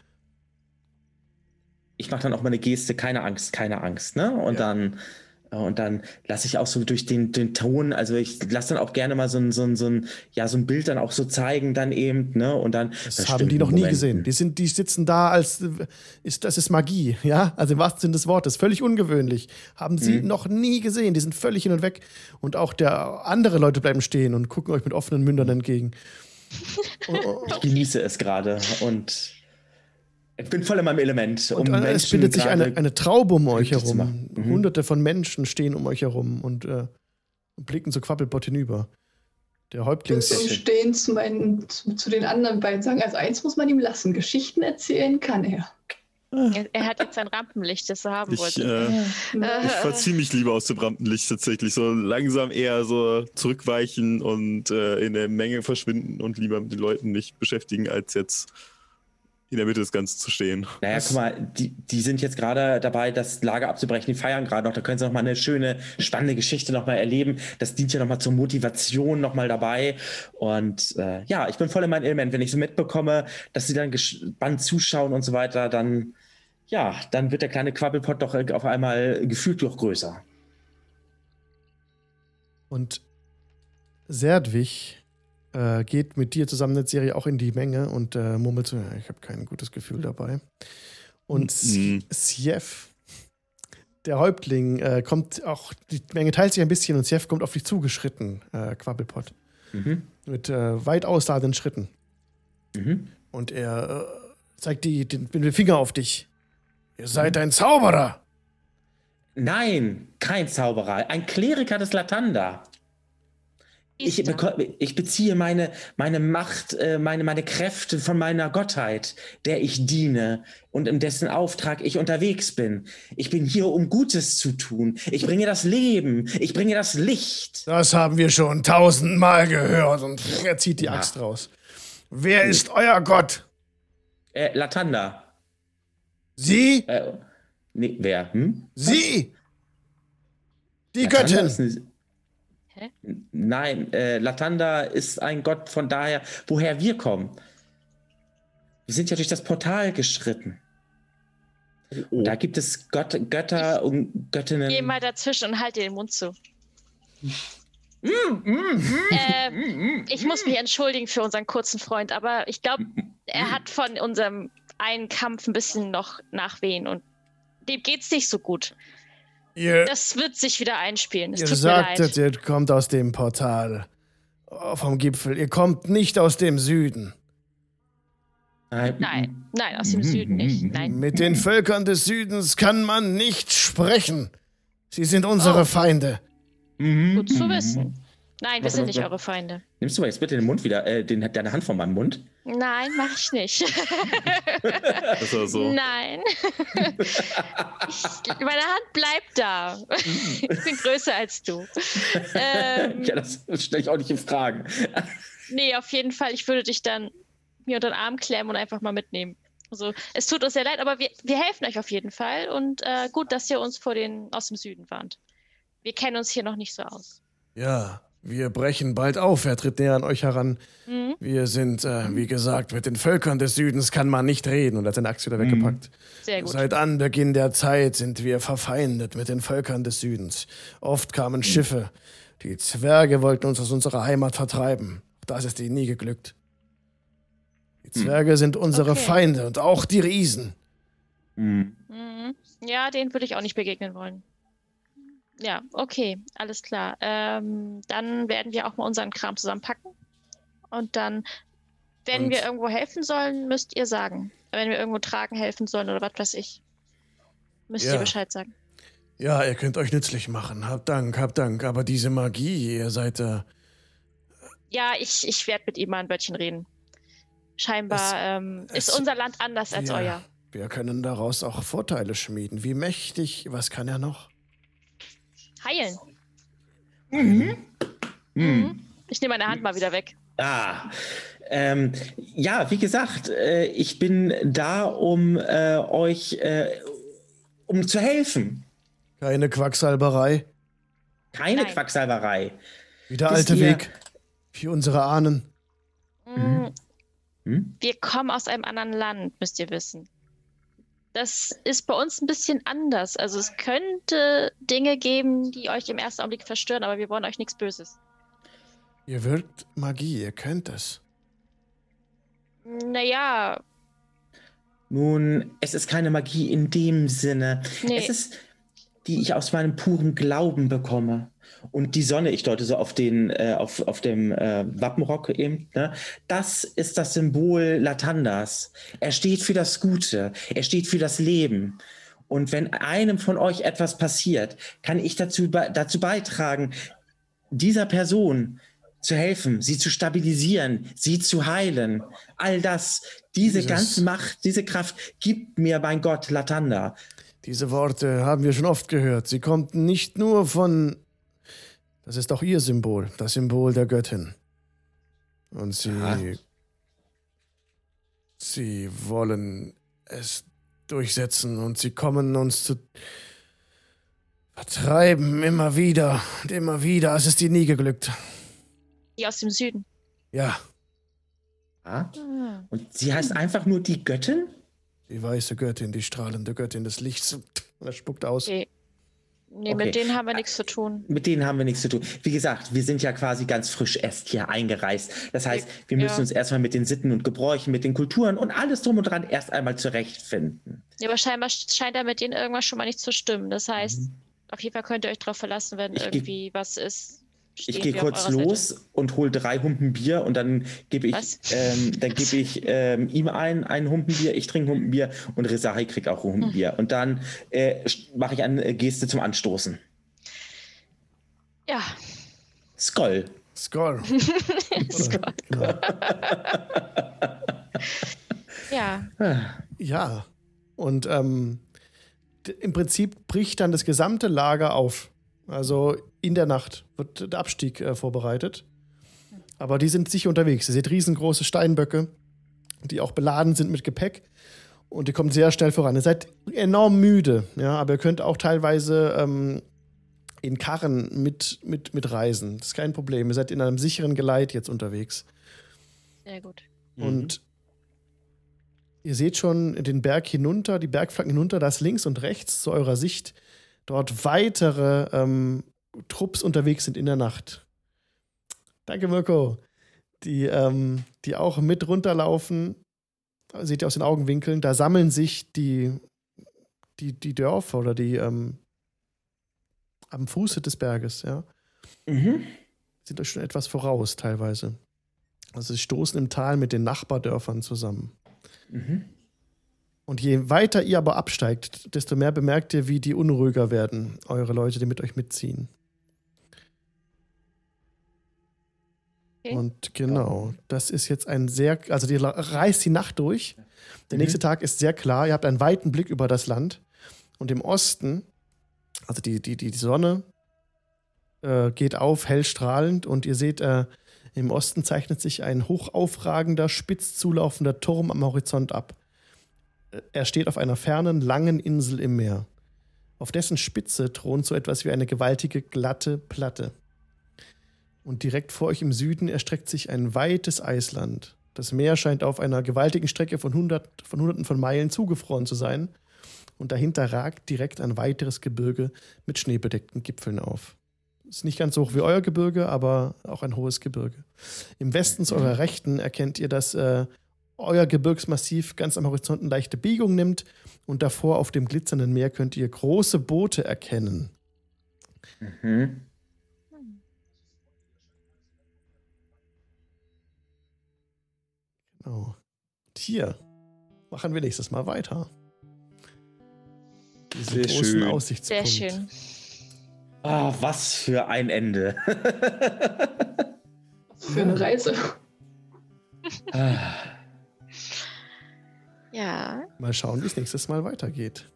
Ich mache dann auch mal eine Geste, keine Angst, keine Angst, ne? Und Ja. dann äh, und dann lasse ich auch so durch den, den Ton, also ich lasse dann auch gerne mal so ein, so, ein, so ein, ja, so ein Bild dann auch so zeigen, dann eben, ne? Und dann. Das haben die noch nie gesehen. Die, sind, die sitzen da als, ist, das ist Magie, ja? Also im wahrsten Sinne des Wortes. Völlig ungewöhnlich. Haben sie Mhm. noch nie gesehen. Die sind völlig hin und weg. Und auch der andere Leute bleiben stehen und gucken euch mit offenen Mündern entgegen. <laughs> Oh, oh, Ich genieße es gerade und ich bin voll in meinem Element. Und um äh, es bildet sich eine, eine Traube um euch herum. Mhm. Hunderte von Menschen stehen um euch herum und äh, blicken zu Quabbelpott hinüber. Der Häuptlings. So stehen zu, meinen, zu, zu den anderen beiden sagen, also eins muss man ihm lassen, Geschichten erzählen kann er. Er, er hat jetzt sein Rampenlicht, das er haben Ich, wollte. äh, Äh, ich verziehe mich lieber aus dem Rampenlicht tatsächlich. So langsam eher so zurückweichen und äh, in der Menge verschwinden und lieber mit den Leuten nicht beschäftigen, als jetzt in der Mitte des Ganzen zu stehen. Naja, guck mal, die, die sind jetzt gerade dabei, das Lager abzubrechen. Die feiern gerade noch. Da können sie noch mal eine schöne, spannende Geschichte noch mal erleben. Das dient ja noch mal zur Motivation noch mal dabei. Und äh, ja, ich bin voll in meinem Element. Wenn ich so mitbekomme, dass sie dann gespannt zuschauen und so weiter, dann ja, dann wird der kleine Quabbelpott doch auf einmal gefühlt noch größer. Und Serdwig äh, geht mit dir zusammen in der Serie auch in die Menge und äh, murmelt so, ja, ich habe kein gutes Gefühl dabei. Und Mhm. Sjef, der Häuptling, äh, kommt auch, die Menge teilt sich ein bisschen und Sjef kommt auf dich zugeschritten, äh, Quabbelpott, Mhm. mit äh, weit ausladenden Schritten. Mhm. Und er äh, zeigt die, den, den Finger auf dich. Ihr seid ein Zauberer. Nein, kein Zauberer, ein Kleriker des Latanda. Ich, ich beziehe meine, meine Macht, äh, meine, meine Kräfte von meiner Gottheit, der ich diene und in dessen Auftrag ich unterwegs bin. Ich bin hier, um Gutes zu tun. Ich bringe das Leben, ich bringe das Licht. Das haben wir schon tausendmal gehört. Und er zieht die Ja. Axt raus. Wer ist euer Gott? Äh, Latanda. Sie? Äh, nee, wer? Hm? Sie? Die Latanda Göttin. Hä? Nein, äh, Latanda ist ein Gott von daher, woher wir kommen. Wir sind ja durch das Portal geschritten. Und da gibt es Gott, Götter und Göttinnen. Geh mal dazwischen und halt dir den Mund zu. Mm, mm, mm, Ähm, mm, mm. ich muss mich entschuldigen für unseren kurzen Freund, aber ich glaube, er hat von unserem einen Kampf ein bisschen noch Nachwehen und dem geht's nicht so gut. Ihr, Das wird sich wieder einspielen. Es ihr tut mir leid. sagtet, ihr kommt aus dem Portal. Oh, vom Gipfel. Ihr kommt nicht aus dem Süden. Nein, Nein, nein, aus dem Süden nicht. Nein. Mit den Völkern des Südens kann man nicht sprechen. Sie sind unsere Oh. Feinde. Mhm, Gut zu wissen. Nein, wir sind nicht eure Feinde. Nimmst du mal jetzt bitte den Mund wieder, äh, den, deine Hand von meinem Mund? Nein, mach ich nicht. <laughs> Das war so. Nein. ich, meine Hand bleibt da. ich bin größer als du. Ähm, ja, das stelle ich auch nicht in Fragen. Nee, auf jeden Fall. Ich würde dich dann mir unter den Arm klemmen und einfach mal mitnehmen. Also, es tut uns sehr leid, aber wir, wir helfen euch auf jeden Fall. Und äh, gut, dass ihr uns vor den, aus dem Süden warnt. Wir kennen uns hier noch nicht so aus. Ja, wir brechen bald auf. Er tritt näher an euch heran. Mhm. Wir sind, äh, wie gesagt, mit den Völkern des Südens kann man nicht reden. Und er hat seine Axt wieder weggepackt. Sehr gut. Seit Anbeginn der Zeit sind wir verfeindet mit den Völkern des Südens. Oft kamen Schiffe. Die Zwerge wollten uns aus unserer Heimat vertreiben. Das ist ihnen nie geglückt. Die Zwerge sind unsere Okay. Feinde und auch die Riesen. Mhm. Mhm. Ja, den würde ich auch nicht begegnen wollen. Ja, okay, alles klar. Ähm, dann werden wir auch mal unseren Kram zusammenpacken. Und dann, wenn Und- wir irgendwo helfen sollen, müsst ihr sagen. Wenn wir irgendwo tragen helfen sollen oder was weiß ich. Müsst Ja. ihr Bescheid sagen. Ja, ihr könnt euch nützlich machen. Habt Dank, habt Dank. Aber diese Magie, ihr seid äh, Ja, ich, ich werde mit ihm mal ein Wörtchen reden. Scheinbar Es- ähm, ist es- unser Land anders als wir, euer. Wir können daraus auch Vorteile schmieden. Wie mächtig, was kann er noch? Heilen. Mhm. Mhm. Ich nehme meine Hand mal wieder weg. Ah, ähm, ja, wie gesagt, äh, ich bin da, um äh, euch, äh, um zu helfen. Keine Quacksalberei. Keine Nein. Quacksalberei. Wie der alte ihr- Weg. Wie unsere Ahnen. Mhm. Hm? Wir kommen aus einem anderen Land, müsst ihr wissen. Das ist bei uns ein bisschen anders. Also es könnte Dinge geben, die euch im ersten Augenblick verstören, aber wir wollen euch nichts Böses. Ihr wirkt Magie, ihr könnt es. Naja, Nun, es ist keine Magie in dem Sinne. Nee. Es ist, die ich aus meinem puren Glauben bekomme. Und die Sonne, ich deute so auf den, äh, auf, auf dem äh, Wappenrock eben, ne? das ist das Symbol Latandas. Er steht für das Gute, er steht für das Leben. Und wenn einem von euch etwas passiert, kann ich dazu, dazu beitragen, dieser Person zu helfen, sie zu stabilisieren, sie zu heilen. All das, diese Dieses- ganze Macht, diese Kraft gibt mir mein Gott Latanda. Diese Worte haben wir schon oft gehört. Sie kommt nicht nur von. Das ist auch ihr Symbol, das Symbol der Göttin. Und sie. Aha. Sie wollen es durchsetzen und sie kommen uns zu vertreiben, immer wieder und immer wieder. Es ist ihnen nie geglückt. Die aus dem Süden. Ja, Ja? Ah. Und sie heißt einfach nur die Göttin? die weiße Göttin, die strahlende Göttin des Lichts. Und er spuckt aus. Okay. Nee, Okay. mit denen haben wir nichts zu tun. Mit denen haben wir nichts zu tun. Wie gesagt, wir sind ja quasi ganz frisch erst hier eingereist. Das heißt, wir müssen Ja. uns erstmal mit den Sitten und Gebräuchen, mit den Kulturen und alles drum und dran erst einmal zurechtfinden. Ja, aber scheinbar scheint da mit denen irgendwas schon mal nicht zu stimmen. Das heißt, auf jeden Fall könnt ihr euch darauf verlassen, wenn Mhm. Ich irgendwie was ist. Ich gehe kurz eurer Seite. los und hole drei Humpen Bier und dann gebe ich, ähm, dann gebe ich ähm, ihm ein, einen Humpen Bier, ich trinke Humpen Bier und Resahi kriegt auch Humpen Hm. Bier. Und dann äh, mache ich eine äh, Geste zum Anstoßen. Ja, Skoll. Skoll. <laughs> Skoll. Ja. Ja. Und ähm, im Prinzip bricht dann das gesamte Lager auf. Also in der Nacht wird der Abstieg äh, vorbereitet. Aber die sind sicher unterwegs. Ihr seht riesengroße Steinböcke, die auch beladen sind mit Gepäck. Und die kommen sehr schnell voran. Ihr seid enorm müde, ja, aber ihr könnt auch teilweise ähm, in Karren mit, mit, mit reisen. Das ist kein Problem. Ihr seid in einem sicheren Geleit jetzt unterwegs. Sehr gut. Und ihr seht schon den Berg hinunter, die Bergflanken hinunter, da ist links und rechts zu eurer Sicht dort weitere ähm, Trupps unterwegs sind in der Nacht. Danke, Mirko. Die, ähm, die auch mit runterlaufen, seht ihr aus den Augenwinkeln, da sammeln sich die, die, die Dörfer oder die ähm, am Fuße des Berges, ja Mhm. sind euch schon etwas voraus teilweise. Also sie stoßen im Tal mit den Nachbardörfern zusammen. Mhm. Und je weiter ihr aber absteigt, desto mehr bemerkt ihr, wie die unruhiger werden, eure Leute, die mit euch mitziehen. Okay. Und genau, das ist jetzt ein sehr, also die reißt die Nacht durch. Der nächste Tag ist sehr klar, ihr habt einen weiten Blick über das Land. Und im Osten, also die, die, die Sonne äh, geht auf, hell strahlend, und ihr seht, äh, im Osten zeichnet sich ein hochaufragender, spitz zulaufender Turm am Horizont ab. Äh, Er steht auf einer fernen, langen Insel im Meer. Auf dessen Spitze thront so etwas wie eine gewaltige, glatte Platte. Und direkt vor euch im Süden erstreckt sich ein weites Eisland. Das Meer scheint auf einer gewaltigen Strecke von, hundert, von Hunderten von Meilen zugefroren zu sein. Und dahinter ragt direkt ein weiteres Gebirge mit schneebedeckten Gipfeln auf. Ist nicht ganz so hoch wie euer Gebirge, aber auch ein hohes Gebirge. Im Westen zu eurer Rechten erkennt ihr, dass äh, euer Gebirgsmassiv ganz am Horizont eine leichte Biegung nimmt und davor auf dem glitzernden Meer könnt ihr große Boote erkennen. Mhm. Genau. Und hier machen wir nächstes Mal weiter. Diesen Sehr großen schön. Sehr Aussichtspunkt. schön. Ah, was für ein Ende. Für eine Reise. <laughs> Ah. Ja. Mal schauen, wie es nächstes Mal weitergeht.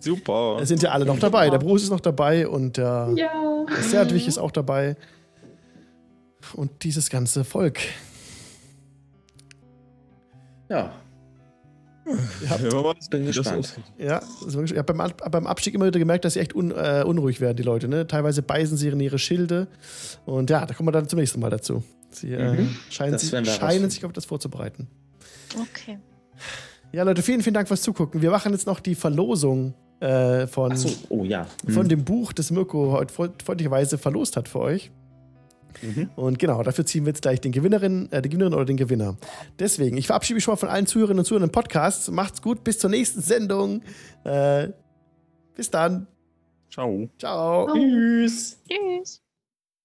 Super. Es sind ja alle noch dabei. Der Bruce ist noch dabei und der, Ja. der Serdwig ist auch dabei. Und dieses ganze Volk. ja, Ihr habt, Ja, mal, bin gespannt. ja, ich habe beim, beim Abstieg immer wieder gemerkt, dass sie echt un, äh, unruhig werden, die Leute. Ne? Teilweise beißen sie in ihre Schilde. Und ja, da kommen wir dann zum nächsten Mal dazu. Sie äh, Mhm. scheinen, sich, scheinen sich auf das vorzubereiten. Okay. Ja, Leute, vielen, vielen Dank fürs Zugucken. Wir machen jetzt noch die Verlosung äh, von, so, oh ja. von Mhm. dem Buch, das Mirko heute freund- freundlicherweise verlost hat für euch. Mhm. Und genau, dafür ziehen wir jetzt gleich den Gewinnerin, äh, die Gewinnerin oder den Gewinner. Deswegen, ich verabschiede mich schon mal von allen Zuhörerinnen und Zuhörern im Podcast. Macht's gut, bis zur nächsten Sendung. Äh, bis dann. Ciao. Ciao. Tschüss. Tschüss.